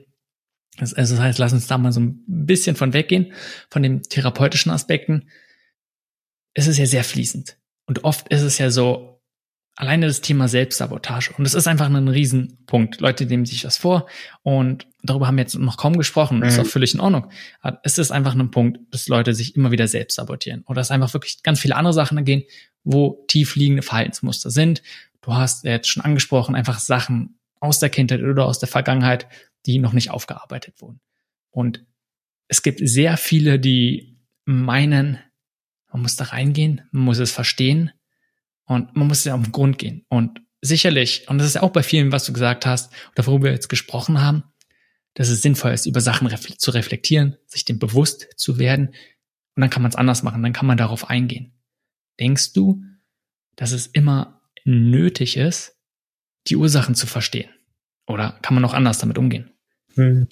Also das heißt, lass uns da mal so ein bisschen von weggehen, von den therapeutischen Aspekten. Es ist ja sehr fließend. Und oft ist es ja so, alleine das Thema Selbstsabotage. Und es ist einfach ein Riesenpunkt. Leute nehmen sich das vor und darüber haben wir jetzt noch kaum gesprochen. Das ist mhm. auch völlig in Ordnung. es ist einfach ein Punkt, dass Leute sich immer wieder selbst sabotieren. Oder es einfach wirklich ganz viele andere Sachen gehen, wo tief liegende Verhaltensmuster sind. Du hast jetzt schon angesprochen, einfach Sachen aus der Kindheit oder aus der Vergangenheit, die noch nicht aufgearbeitet wurden. Und es gibt sehr viele, die meinen, man muss da reingehen, man muss es verstehen, und man muss ja auf den Grund gehen. Und sicherlich, und das ist ja auch bei vielen, was du gesagt hast, oder worüber wir jetzt gesprochen haben, dass es sinnvoll ist, über Sachen zu reflektieren, sich dem bewusst zu werden. Und dann kann man es anders machen, dann kann man darauf eingehen. Denkst du, dass es immer nötig ist, die Ursachen zu verstehen? Oder kann man auch anders damit umgehen? Hm.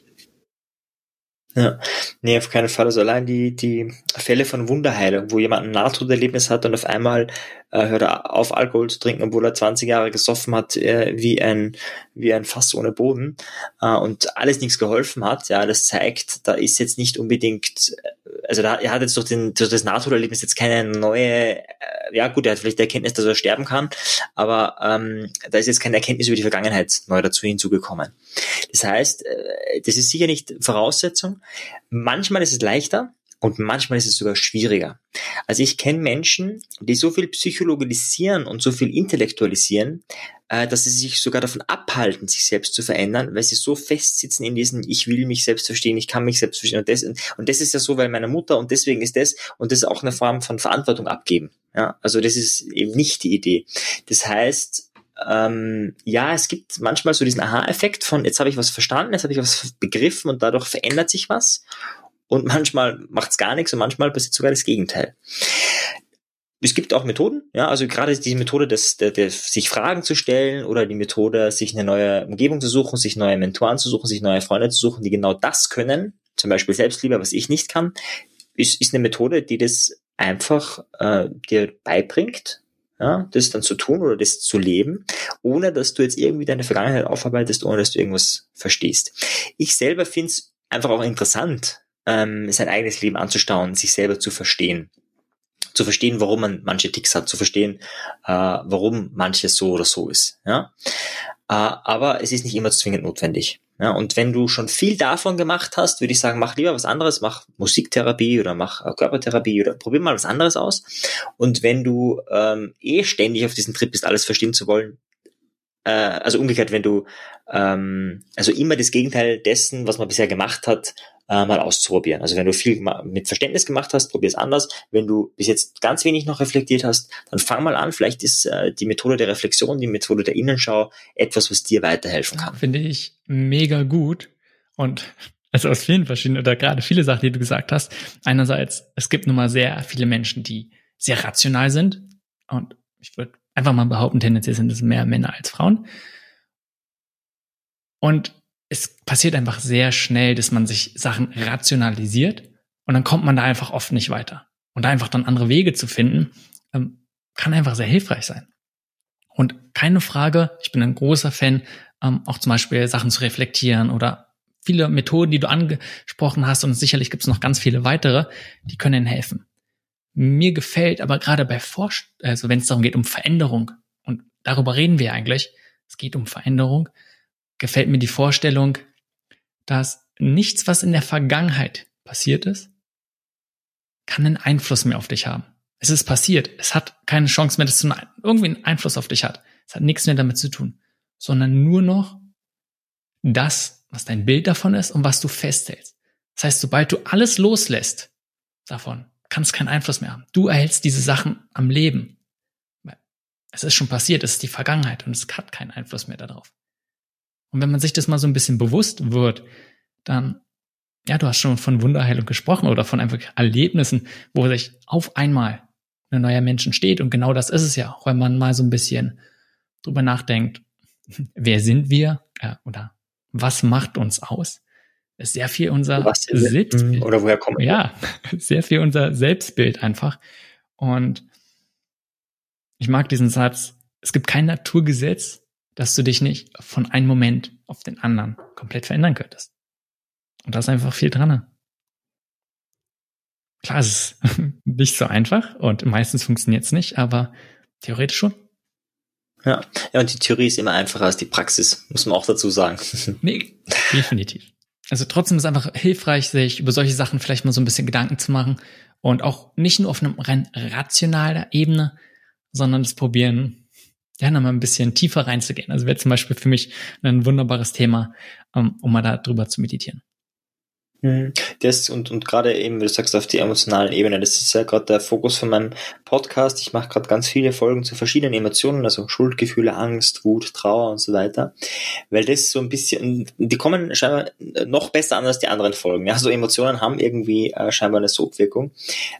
Ja, nee, auf keinen Fall. Also allein die, die Fälle von Wunderheilung, wo jemand ein Nahtoderlebnis hat und auf einmal äh, hört er auf, Alkohol zu trinken, obwohl er 20 Jahre gesoffen hat, äh, wie ein, wie ein Fass ohne Boden, äh, und alles nichts geholfen hat, ja, das zeigt, da ist jetzt nicht unbedingt, äh, also da, er hat jetzt durch, den, durch das Nahtoderlebnis jetzt keine neue, äh, ja gut, er hat vielleicht die Erkenntnis, dass er sterben kann, aber ähm, da ist jetzt keine Erkenntnis über die Vergangenheit neu dazu hinzugekommen. Das heißt, äh, das ist sicher nicht Voraussetzung. Manchmal ist es leichter, und manchmal ist es sogar schwieriger. Also ich kenne Menschen, die so viel psychologisieren und so viel intellektualisieren, äh, dass sie sich sogar davon abhalten, sich selbst zu verändern, weil sie so festsitzen in diesen, ich will mich selbst verstehen, ich kann mich selbst verstehen. Und das, und das ist ja so, weil meine Mutter und deswegen ist das, und das ist auch eine Form von Verantwortung abgeben. Ja, also das ist eben nicht die Idee. Das heißt, ähm, ja, es gibt manchmal so diesen Aha-Effekt von, jetzt habe ich was verstanden, jetzt habe ich was begriffen und dadurch verändert sich was. Und manchmal macht es gar nichts und manchmal passiert sogar das Gegenteil. Es gibt auch Methoden, ja, also gerade die Methode, des, der, der, sich Fragen zu stellen oder die Methode, sich eine neue Umgebung zu suchen, sich neue Mentoren zu suchen, sich neue Freunde zu suchen, die genau das können, zum Beispiel Selbstliebe, was ich nicht kann, ist, ist eine Methode, die das einfach äh, dir beibringt, ja, das dann zu tun oder das zu leben, ohne dass du jetzt irgendwie deine Vergangenheit aufarbeitest, ohne dass du irgendwas verstehst. Ich selber finde es einfach auch interessant, ähm, sein eigenes Leben anzustauen, sich selber zu verstehen. Zu verstehen, warum man manche Ticks hat, zu verstehen, äh, warum manches so oder so ist. Ja? Äh, aber es ist nicht immer zwingend notwendig. Ja, und wenn du schon viel davon gemacht hast, würde ich sagen, mach lieber was anderes, mach Musiktherapie oder mach äh, Körpertherapie oder probier mal was anderes aus. Und wenn du ähm, eh ständig auf diesem Trip bist, alles verstehen zu wollen, äh, also umgekehrt, wenn du ähm, also immer das Gegenteil dessen, was man bisher gemacht hat, äh, mal auszuprobieren. Also wenn du viel mit Verständnis gemacht hast, probier es anders. Wenn du bis jetzt ganz wenig noch reflektiert hast, dann fang mal an. Vielleicht ist äh, die Methode der Reflexion, die Methode der Innenschau etwas, was dir weiterhelfen kann. Finde ich mega gut. Und also aus vielen verschiedenen, oder gerade viele Sachen, die du gesagt hast. Einerseits, es gibt nun mal sehr viele Menschen, die sehr rational sind. Und ich würde einfach mal behaupten, tendenziell sind es mehr Männer als Frauen. Und es passiert einfach sehr schnell, dass man sich Sachen rationalisiert und dann kommt man da einfach oft nicht weiter. Und da einfach dann andere Wege zu finden, ähm, kann einfach sehr hilfreich sein. Und keine Frage, ich bin ein großer Fan, ähm, auch zum Beispiel Sachen zu reflektieren oder viele Methoden, die du angesprochen hast und sicherlich gibt es noch ganz viele weitere, die können helfen. Mir gefällt aber gerade bei Forsch, also wenn es darum geht um Veränderung und darüber reden wir eigentlich, es geht um Veränderung, gefällt mir die Vorstellung, dass nichts, was in der Vergangenheit passiert ist, kann einen Einfluss mehr auf dich haben. Es ist passiert. Es hat keine Chance mehr, dass es irgendwie einen Einfluss auf dich hat. Es hat nichts mehr damit zu tun, sondern nur noch das, was dein Bild davon ist und was du festhältst. Das heißt, sobald du alles loslässt davon, kann es keinen Einfluss mehr haben. Du erhältst diese Sachen am Leben. Es ist schon passiert, es ist die Vergangenheit und es hat keinen Einfluss mehr darauf. Und wenn man sich das mal so ein bisschen bewusst wird, dann, ja, du hast schon von Wunderheilung gesprochen oder von einfach Erlebnissen, wo sich auf einmal ein neuer Mensch steht. Und genau das ist es ja, wenn man mal so ein bisschen drüber nachdenkt, wer sind wir äh, oder was macht uns aus? Ist sehr viel unser Selbstbild. Oder woher kommen wir? Ja, sehr viel unser Selbstbild einfach. Und ich mag diesen Satz, es gibt kein Naturgesetz, dass du dich nicht von einem Moment auf den anderen komplett verändern könntest. Und da ist einfach viel dran. Klar, es ist nicht so einfach und meistens funktioniert es nicht, aber theoretisch schon. Ja. ja, und die Theorie ist immer einfacher als die Praxis, muss man auch dazu sagen. Nee, definitiv. Also trotzdem ist es einfach hilfreich, sich über solche Sachen vielleicht mal so ein bisschen Gedanken zu machen und auch nicht nur auf einer rein rationalen Ebene, sondern das Probieren, ja, nochmal ein bisschen tiefer reinzugehen. Also wäre zum Beispiel für mich ein wunderbares Thema, um, um mal da drüber zu meditieren. Mhm. Das und, und gerade eben, wie du sagst, auf die emotionalen Ebene, das ist ja gerade der Fokus von meinem Podcast. Ich mache gerade ganz viele Folgen zu verschiedenen Emotionen, also Schuldgefühle, Angst, Wut, Trauer und so weiter, weil das so ein bisschen, die kommen scheinbar noch besser an als die anderen Folgen. Ja, so Emotionen haben irgendwie äh, scheinbar eine Sogwirkung,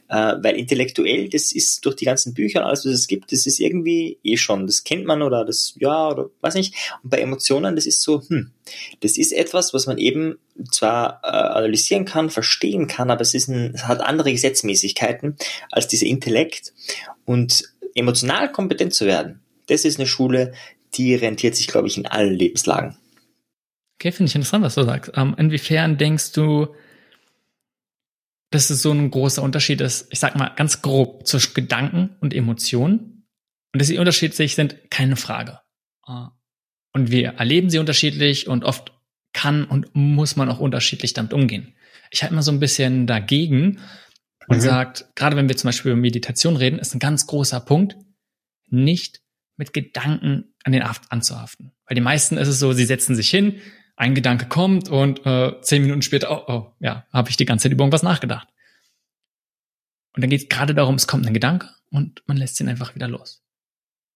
äh, weil intellektuell, das ist durch die ganzen Bücher und alles, was es gibt, das ist irgendwie eh schon, das kennt man oder das, ja, oder weiß nicht. Und bei Emotionen, das ist so, hm, das ist etwas, was man eben zwar äh, analysieren kann, verstehen kann, aber es, ist ein, es hat andere Gesetzmäßigkeiten als dieser Intellekt. Und emotional kompetent zu werden, das ist eine Schule, die rentiert sich, glaube ich, in allen Lebenslagen. Okay, finde ich interessant, was du sagst. Ähm, inwiefern denkst du, dass es so ein großer Unterschied ist, ich sag mal ganz grob, zwischen Gedanken und Emotionen? Und dass sie unterschiedlich sind, keine Frage. Äh, und wir erleben sie unterschiedlich und oft kann und muss man auch unterschiedlich damit umgehen. Ich halte mal so ein bisschen dagegen und mhm. sagt, gerade wenn wir zum Beispiel über Meditation reden, ist ein ganz großer Punkt, nicht mit Gedanken an den Aft anzuhaften. Weil die meisten ist es so, sie setzen sich hin, ein Gedanke kommt und äh, zehn Minuten später, oh, oh ja, habe ich die ganze Zeit über irgendwas nachgedacht. Und dann geht es gerade darum, es kommt ein Gedanke und man lässt ihn einfach wieder los.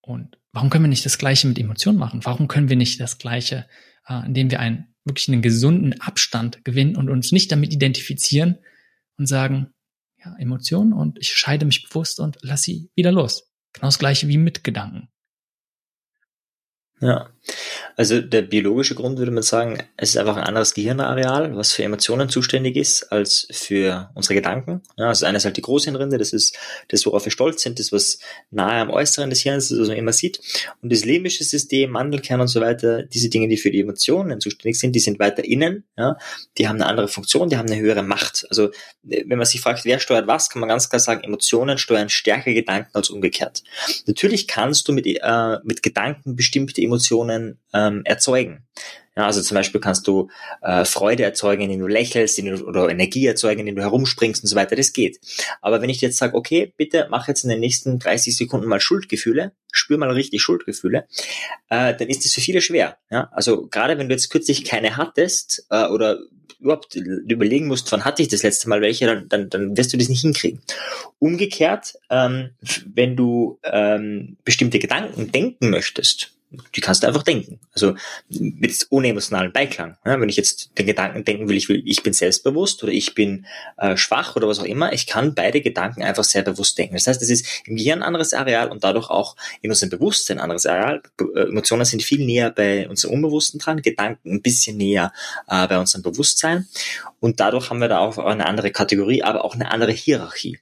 Und warum können wir nicht das Gleiche mit Emotionen machen? Warum können wir nicht das Gleiche, äh, indem wir einen wirklich einen gesunden Abstand gewinnen und uns nicht damit identifizieren und sagen, ja, Emotionen und ich scheide mich bewusst und lass sie wieder los. Genau das Gleiche wie mit Gedanken. Ja, also der biologische Grund würde man sagen, es ist einfach ein anderes Gehirnareal, was für Emotionen zuständig ist, als für unsere Gedanken. Ja, also eines halt die Großhirnrinde, das ist das, worauf wir stolz sind, das, was nahe am Äußeren des Hirns ist, also man immer sieht. Und das limbische System, Mandelkern und so weiter, diese Dinge, die für die Emotionen zuständig sind, die sind weiter innen, ja, die haben eine andere Funktion, die haben eine höhere Macht. Also wenn man sich fragt, wer steuert was, kann man ganz klar sagen, Emotionen steuern stärker Gedanken als umgekehrt. Natürlich kannst du mit, äh, mit Gedanken bestimmte Emotionen ähm, erzeugen. Ja, also zum Beispiel kannst du äh, Freude erzeugen, indem du lächelst, indem du, oder Energie erzeugen, indem du herumspringst und so weiter. Das geht. Aber wenn ich jetzt sage, okay, bitte mach jetzt in den nächsten 30 Sekunden mal Schuldgefühle, spür mal richtig Schuldgefühle, äh, dann ist das für viele schwer. Ja? Also gerade wenn du jetzt kürzlich keine hattest äh, oder überhaupt überlegen musst, wann hatte ich das letzte Mal welche, dann, dann, dann wirst du das nicht hinkriegen. Umgekehrt, ähm, wenn du ähm, bestimmte Gedanken denken möchtest, die kannst du einfach denken. Also mit ohne emotionalen Beiklang. Ja, wenn ich jetzt den Gedanken denken will, ich will, ich bin selbstbewusst oder ich bin äh, schwach oder was auch immer, ich kann beide Gedanken einfach sehr bewusst denken. Das heißt, es ist im Gehirn ein anderes Areal und dadurch auch in unserem Bewusstsein ein anderes Areal. Äh, Emotionen sind viel näher bei unserem Unbewussten dran, Gedanken ein bisschen näher äh, bei unserem Bewusstsein. Und dadurch haben wir da auch eine andere Kategorie, aber auch eine andere Hierarchie.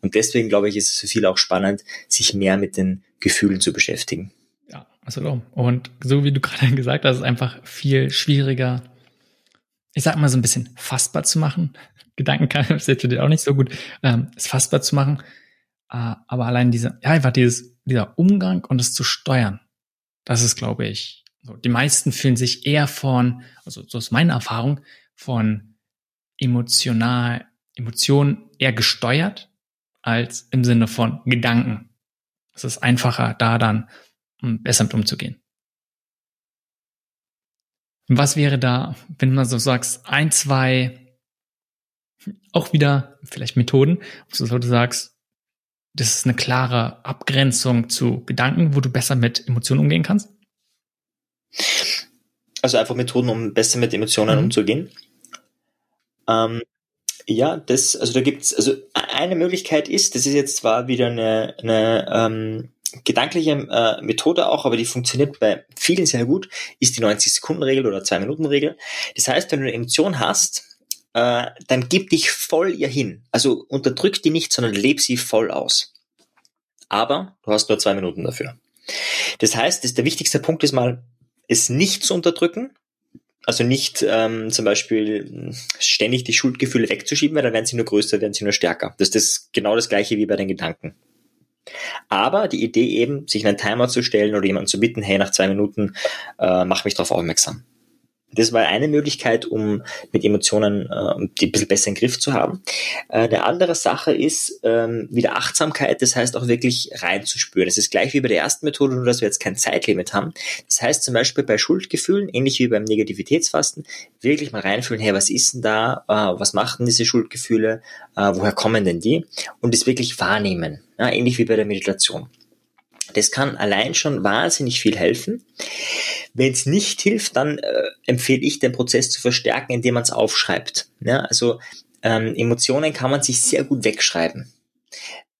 Und deswegen glaube ich, ist es für viele auch spannend, sich mehr mit den Gefühlen zu beschäftigen. Absolut. Und so wie du gerade gesagt hast, ist einfach viel schwieriger, ich sag mal so ein bisschen fassbar zu machen. Gedanken kann ich jetzt auch nicht so gut, ähm, es fassbar zu machen. Äh, aber allein diese, ja, einfach dieses, dieser Umgang und es zu steuern, das ist, glaube ich, so. Die meisten fühlen sich eher von, also so ist meine Erfahrung, von emotional, Emotionen eher gesteuert als im Sinne von Gedanken. Es ist einfacher, da dann besser mit umzugehen. Was wäre da, wenn man so sagst, ein, zwei, auch wieder vielleicht Methoden, wo du sagst, das ist eine klare Abgrenzung zu Gedanken, wo du besser mit Emotionen umgehen kannst? Also einfach Methoden, um besser mit Emotionen mhm. umzugehen. Ähm, ja, das, also da gibt's, also eine Möglichkeit ist, das ist jetzt zwar wieder eine, eine ähm, gedankliche äh, Methode auch, aber die funktioniert bei vielen sehr gut, ist die 90-Sekunden-Regel oder 2-Minuten-Regel. Das heißt, wenn du eine Emotion hast, äh, dann gib dich voll ihr hin. Also unterdrück die nicht, sondern leb sie voll aus. Aber du hast nur zwei Minuten dafür. Das heißt, das, der wichtigste Punkt ist mal, es nicht zu unterdrücken, also nicht ähm, zum Beispiel ständig die Schuldgefühle wegzuschieben, weil dann werden sie nur größer, werden sie nur stärker. Das ist das, genau das gleiche wie bei den Gedanken. Aber die Idee eben, sich einen Timer zu stellen oder jemanden zu bitten, hey, nach zwei Minuten äh, mach mich darauf aufmerksam. Das war eine Möglichkeit, um mit Emotionen äh, die ein bisschen besser in den Griff zu haben. Äh, eine andere Sache ist ähm, wieder Achtsamkeit, das heißt auch wirklich reinzuspüren. Das ist gleich wie bei der ersten Methode, nur dass wir jetzt kein Zeitlimit haben. Das heißt zum Beispiel bei Schuldgefühlen, ähnlich wie beim Negativitätsfasten, wirklich mal reinfühlen, hey, was ist denn da, äh, was machen diese Schuldgefühle, äh, woher kommen denn die? Und das wirklich wahrnehmen, ja, ähnlich wie bei der Meditation. Das kann allein schon wahnsinnig viel helfen. Wenn es nicht hilft, dann äh, empfehle ich, den Prozess zu verstärken, indem man es aufschreibt. Ja, also ähm, Emotionen kann man sich sehr gut wegschreiben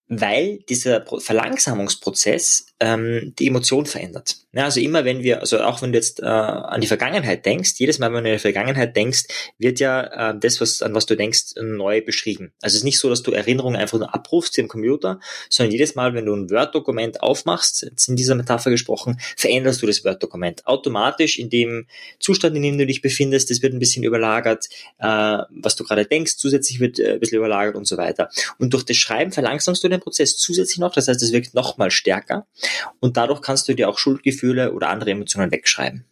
weil dieser Verlangsamungsprozess ähm, die Emotion verändert. Ja, also immer wenn wir, also auch wenn du jetzt äh, an die Vergangenheit denkst, jedes Mal, wenn du an die Vergangenheit denkst, wird ja äh, das, was, an was du denkst, neu beschrieben. Also es ist nicht so, dass du Erinnerungen einfach nur abrufst im Computer, sondern jedes Mal, wenn du ein Word-Dokument aufmachst, jetzt in dieser Metapher gesprochen, veränderst du das Word-Dokument automatisch in dem Zustand, in dem du dich befindest. Das wird ein bisschen überlagert, äh, was du gerade denkst, zusätzlich wird äh, ein bisschen überlagert und so weiter. Und durch das Schreiben verlangsamst du den Prozess zusätzlich noch, das heißt, es wirkt noch mal stärker und dadurch kannst du dir auch Schuldgefühle oder andere Emotionen wegschreiben.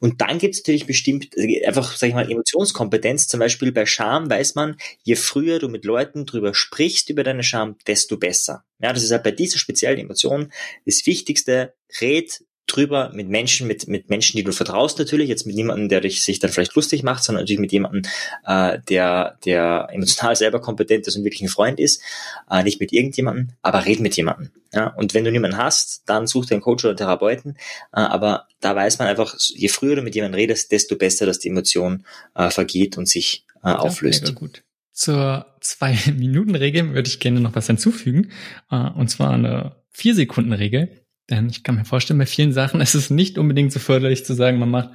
Und dann gibt es natürlich bestimmt also einfach, sag ich mal, Emotionskompetenz. Zum Beispiel bei Scham weiß man, je früher du mit Leuten drüber sprichst über deine Scham, desto besser. Ja, das ist halt bei dieser speziellen Emotion das Wichtigste. Red drüber mit Menschen, mit, mit Menschen, die du vertraust natürlich, jetzt mit niemandem, der dich sich dann vielleicht lustig macht, sondern natürlich mit jemandem, äh, der, der emotional selber kompetent ist und wirklich ein Freund ist, äh, nicht mit irgendjemandem, aber red mit jemandem. Ja? Und wenn du niemanden hast, dann such dir einen Coach oder Therapeuten, äh, aber da weiß man einfach, je früher du mit jemandem redest, desto besser, dass die Emotion äh, vergeht und sich äh, auflöst. Ja, gut. Zur Zwei-Minuten-Regel würde ich gerne noch was hinzufügen, äh, und zwar eine Vier-Sekunden-Regel denn ich kann mir vorstellen, bei vielen Sachen ist es nicht unbedingt so förderlich zu sagen, man macht,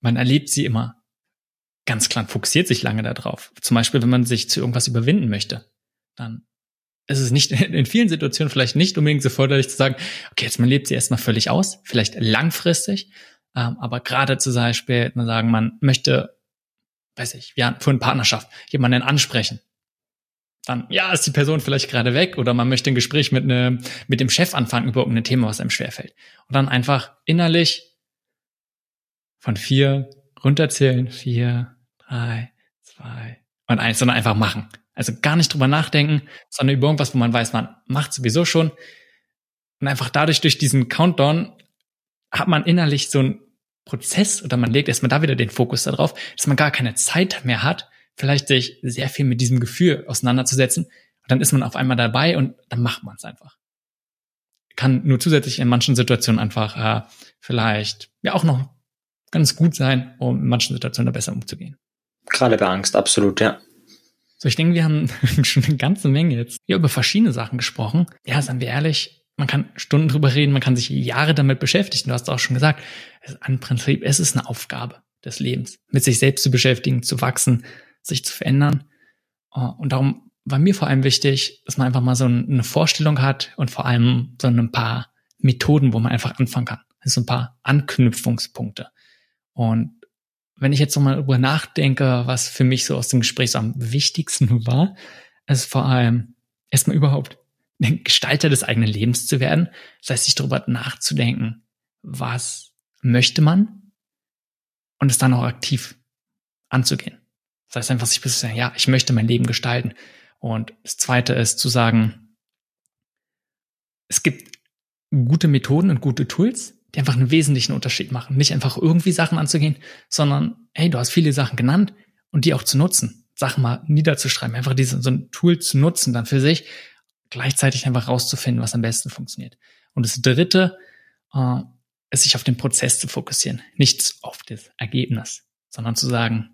man erlebt sie immer ganz klar, fokussiert sich lange darauf. Zum Beispiel, wenn man sich zu irgendwas überwinden möchte, dann ist es nicht in vielen Situationen vielleicht nicht unbedingt so förderlich zu sagen, okay, jetzt man lebt sie erstmal völlig aus, vielleicht langfristig, ähm, aber gerade zum Beispiel, man sagen, man möchte, weiß ich, wir haben vorhin Partnerschaft, jemanden ansprechen dann, ja, ist die Person vielleicht gerade weg oder man möchte ein Gespräch mit, ne, mit dem Chef anfangen über irgendein Thema, was einem schwerfällt. Und dann einfach innerlich von vier runterzählen, vier, drei, zwei und eins, sondern einfach machen. Also gar nicht drüber nachdenken, sondern über irgendwas, wo man weiß, man macht sowieso schon. Und einfach dadurch, durch diesen Countdown, hat man innerlich so einen Prozess oder man legt erstmal da wieder den Fokus darauf, dass man gar keine Zeit mehr hat, vielleicht sich sehr viel mit diesem Gefühl auseinanderzusetzen. Und dann ist man auf einmal dabei und dann macht man es einfach. Kann nur zusätzlich in manchen Situationen einfach äh, vielleicht ja auch noch ganz gut sein, um in manchen Situationen da besser umzugehen. Gerade bei Angst, absolut, ja. So, ich denke, wir haben schon eine ganze Menge jetzt hier über verschiedene Sachen gesprochen. Ja, seien wir ehrlich, man kann Stunden drüber reden, man kann sich Jahre damit beschäftigen. Du hast auch schon gesagt, es ist ein Prinzip, es ist eine Aufgabe des Lebens, mit sich selbst zu beschäftigen, zu wachsen, sich zu verändern. Äh, und darum war mir vor allem wichtig, dass man einfach mal so eine Vorstellung hat und vor allem so ein paar Methoden, wo man einfach anfangen kann. Also ein paar Anknüpfungspunkte. Und wenn ich jetzt nochmal darüber nachdenke, was für mich so aus dem Gespräch so am wichtigsten war, ist vor allem erstmal überhaupt ein Gestalter des eigenen Lebens zu werden. Das heißt, sich darüber nachzudenken, was möchte man und es dann auch aktiv anzugehen. Das heißt einfach sich bis zu sagen, ja, ich möchte mein Leben gestalten. Und das zweite ist zu sagen, es gibt gute Methoden und gute Tools, die einfach einen wesentlichen Unterschied machen. Nicht einfach irgendwie Sachen anzugehen, sondern, hey, du hast viele Sachen genannt und die auch zu nutzen. Sachen mal niederzuschreiben, einfach diese, so ein Tool zu nutzen, dann für sich gleichzeitig einfach rauszufinden, was am besten funktioniert. Und das dritte äh, ist sich auf den Prozess zu fokussieren, nicht auf das Ergebnis, sondern zu sagen,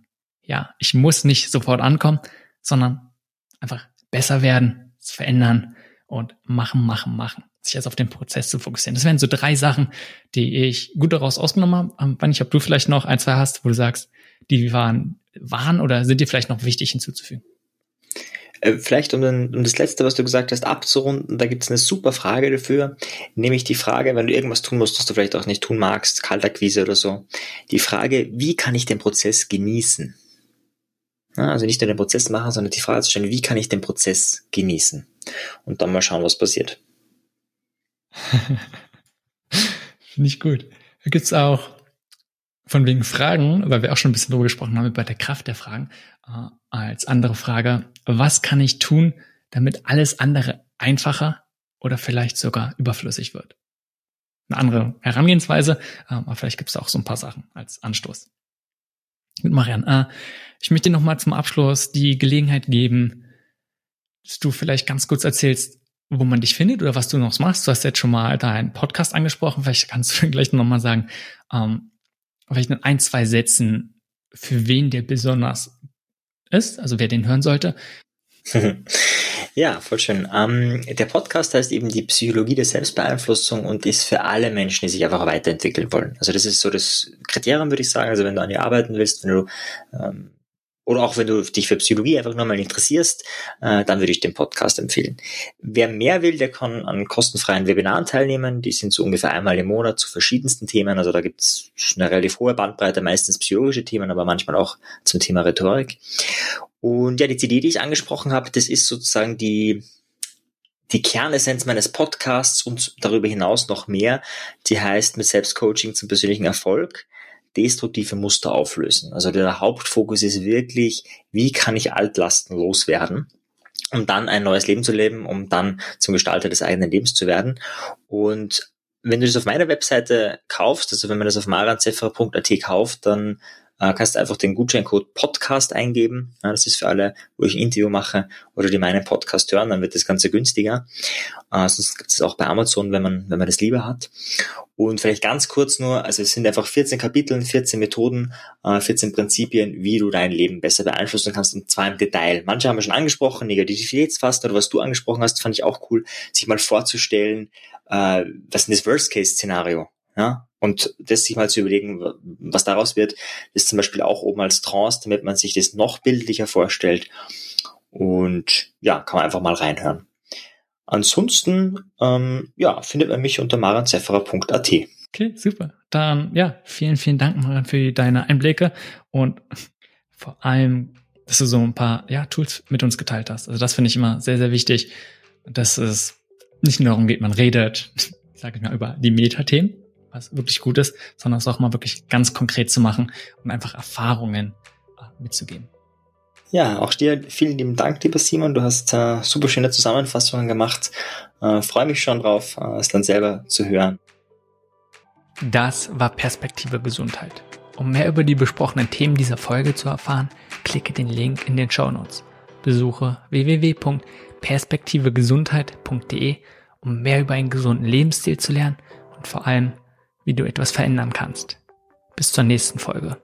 ja, ich muss nicht sofort ankommen, sondern einfach besser werden, verändern und machen, machen, machen. Sich jetzt auf den Prozess zu fokussieren. Das wären so drei Sachen, die ich gut daraus ausgenommen habe. Wann ich, ob du vielleicht noch ein, zwei hast, wo du sagst, die waren, waren oder sind dir vielleicht noch wichtig hinzuzufügen? Äh, vielleicht um, um das Letzte, was du gesagt hast, abzurunden, da gibt es eine super Frage dafür, nämlich die Frage, wenn du irgendwas tun musst, was du vielleicht auch nicht tun magst, Kaltakquise oder so, die Frage, wie kann ich den Prozess genießen? Also nicht nur den Prozess machen, sondern die Frage zu stellen, wie kann ich den Prozess genießen? Und dann mal schauen, was passiert. Finde ich gut. Da gibt's auch von wegen Fragen, weil wir auch schon ein bisschen drüber gesprochen haben, bei der Kraft der Fragen, äh, als andere Frage, was kann ich tun, damit alles andere einfacher oder vielleicht sogar überflüssig wird? Eine andere Herangehensweise, äh, aber vielleicht gibt es auch so ein paar Sachen als Anstoß. Mit Marian, äh, ich möchte dir nochmal zum Abschluss die Gelegenheit geben, dass du vielleicht ganz kurz erzählst, wo man dich findet oder was du noch machst. Du hast jetzt schon mal deinen Podcast angesprochen. Vielleicht kannst du gleich nochmal sagen, ähm, vielleicht in ein, zwei Sätzen, für wen der besonders ist, also wer den hören sollte. Ja, voll schön. Ähm, der Podcast heißt eben die Psychologie der Selbstbeeinflussung und ist für alle Menschen, die sich einfach weiterentwickeln wollen. Also das ist so das Kriterium, würde ich sagen. Also wenn du an dir arbeiten willst, wenn du ähm, oder auch wenn du dich für Psychologie einfach nur mal interessierst, äh, dann würde ich den Podcast empfehlen. Wer mehr will, der kann an kostenfreien Webinaren teilnehmen. Die sind so ungefähr einmal im Monat zu verschiedensten Themen. Also da gibt es eine relativ hohe Bandbreite, meistens psychologische Themen, aber manchmal auch zum Thema Rhetorik. Und ja, die CD, die ich angesprochen habe, das ist sozusagen die die Kernessenz meines Podcasts und darüber hinaus noch mehr. Die heißt mit Selbstcoaching zum persönlichen Erfolg destruktive Muster auflösen. Also der Hauptfokus ist wirklich, wie kann ich Altlasten loswerden? um dann ein neues Leben zu leben, um dann zum Gestalter des eigenen Lebens zu werden. Und wenn du das auf meiner Webseite kaufst, also wenn man das auf maranzeffer.at kauft, dann äh, kannst du einfach den Gutscheincode Podcast eingeben. Ja, das ist für alle, wo ich ein Interview mache oder die meinen Podcast hören, dann wird das Ganze günstiger. Äh, sonst gibt es auch bei Amazon, wenn man, wenn man das lieber hat. Und vielleicht ganz kurz nur, also es sind einfach 14 Kapitel, 14 Methoden, äh, 14 Prinzipien, wie du dein Leben besser beeinflussen kannst, und zwar im Detail. Manche haben wir schon angesprochen, Negativitätsfasten oder was du angesprochen hast, fand ich auch cool, sich mal vorzustellen, äh, was ist das Worst-Case-Szenario? Ja? Und das sich mal zu überlegen, was daraus wird, ist zum Beispiel auch oben als Trance, damit man sich das noch bildlicher vorstellt. Und ja, kann man einfach mal reinhören. Ansonsten, ähm, ja, findet man mich unter maranzefferer.at. Okay, super. Dann, ja, vielen, vielen Dank, Maran, für deine Einblicke und vor allem, dass du so ein paar, ja, Tools mit uns geteilt hast. Also das finde ich immer sehr, sehr wichtig, dass es nicht nur darum geht, man redet, sage ich mal, über die Metathemen, was wirklich gut ist, sondern es auch mal wirklich ganz konkret zu machen und einfach Erfahrungen äh, mitzugeben. Ja, auch dir vielen lieben Dank, lieber Simon. Du hast äh, super schöne Zusammenfassungen gemacht. Äh, Freue mich schon drauf, äh, es dann selber zu hören. Das war Perspektive Gesundheit. Um mehr über die besprochenen Themen dieser Folge zu erfahren, klicke den Link in den Show Notes. Besuche www.perspektivegesundheit.de, um mehr über einen gesunden Lebensstil zu lernen und vor allem wie du etwas verändern kannst. Bis zur nächsten Folge.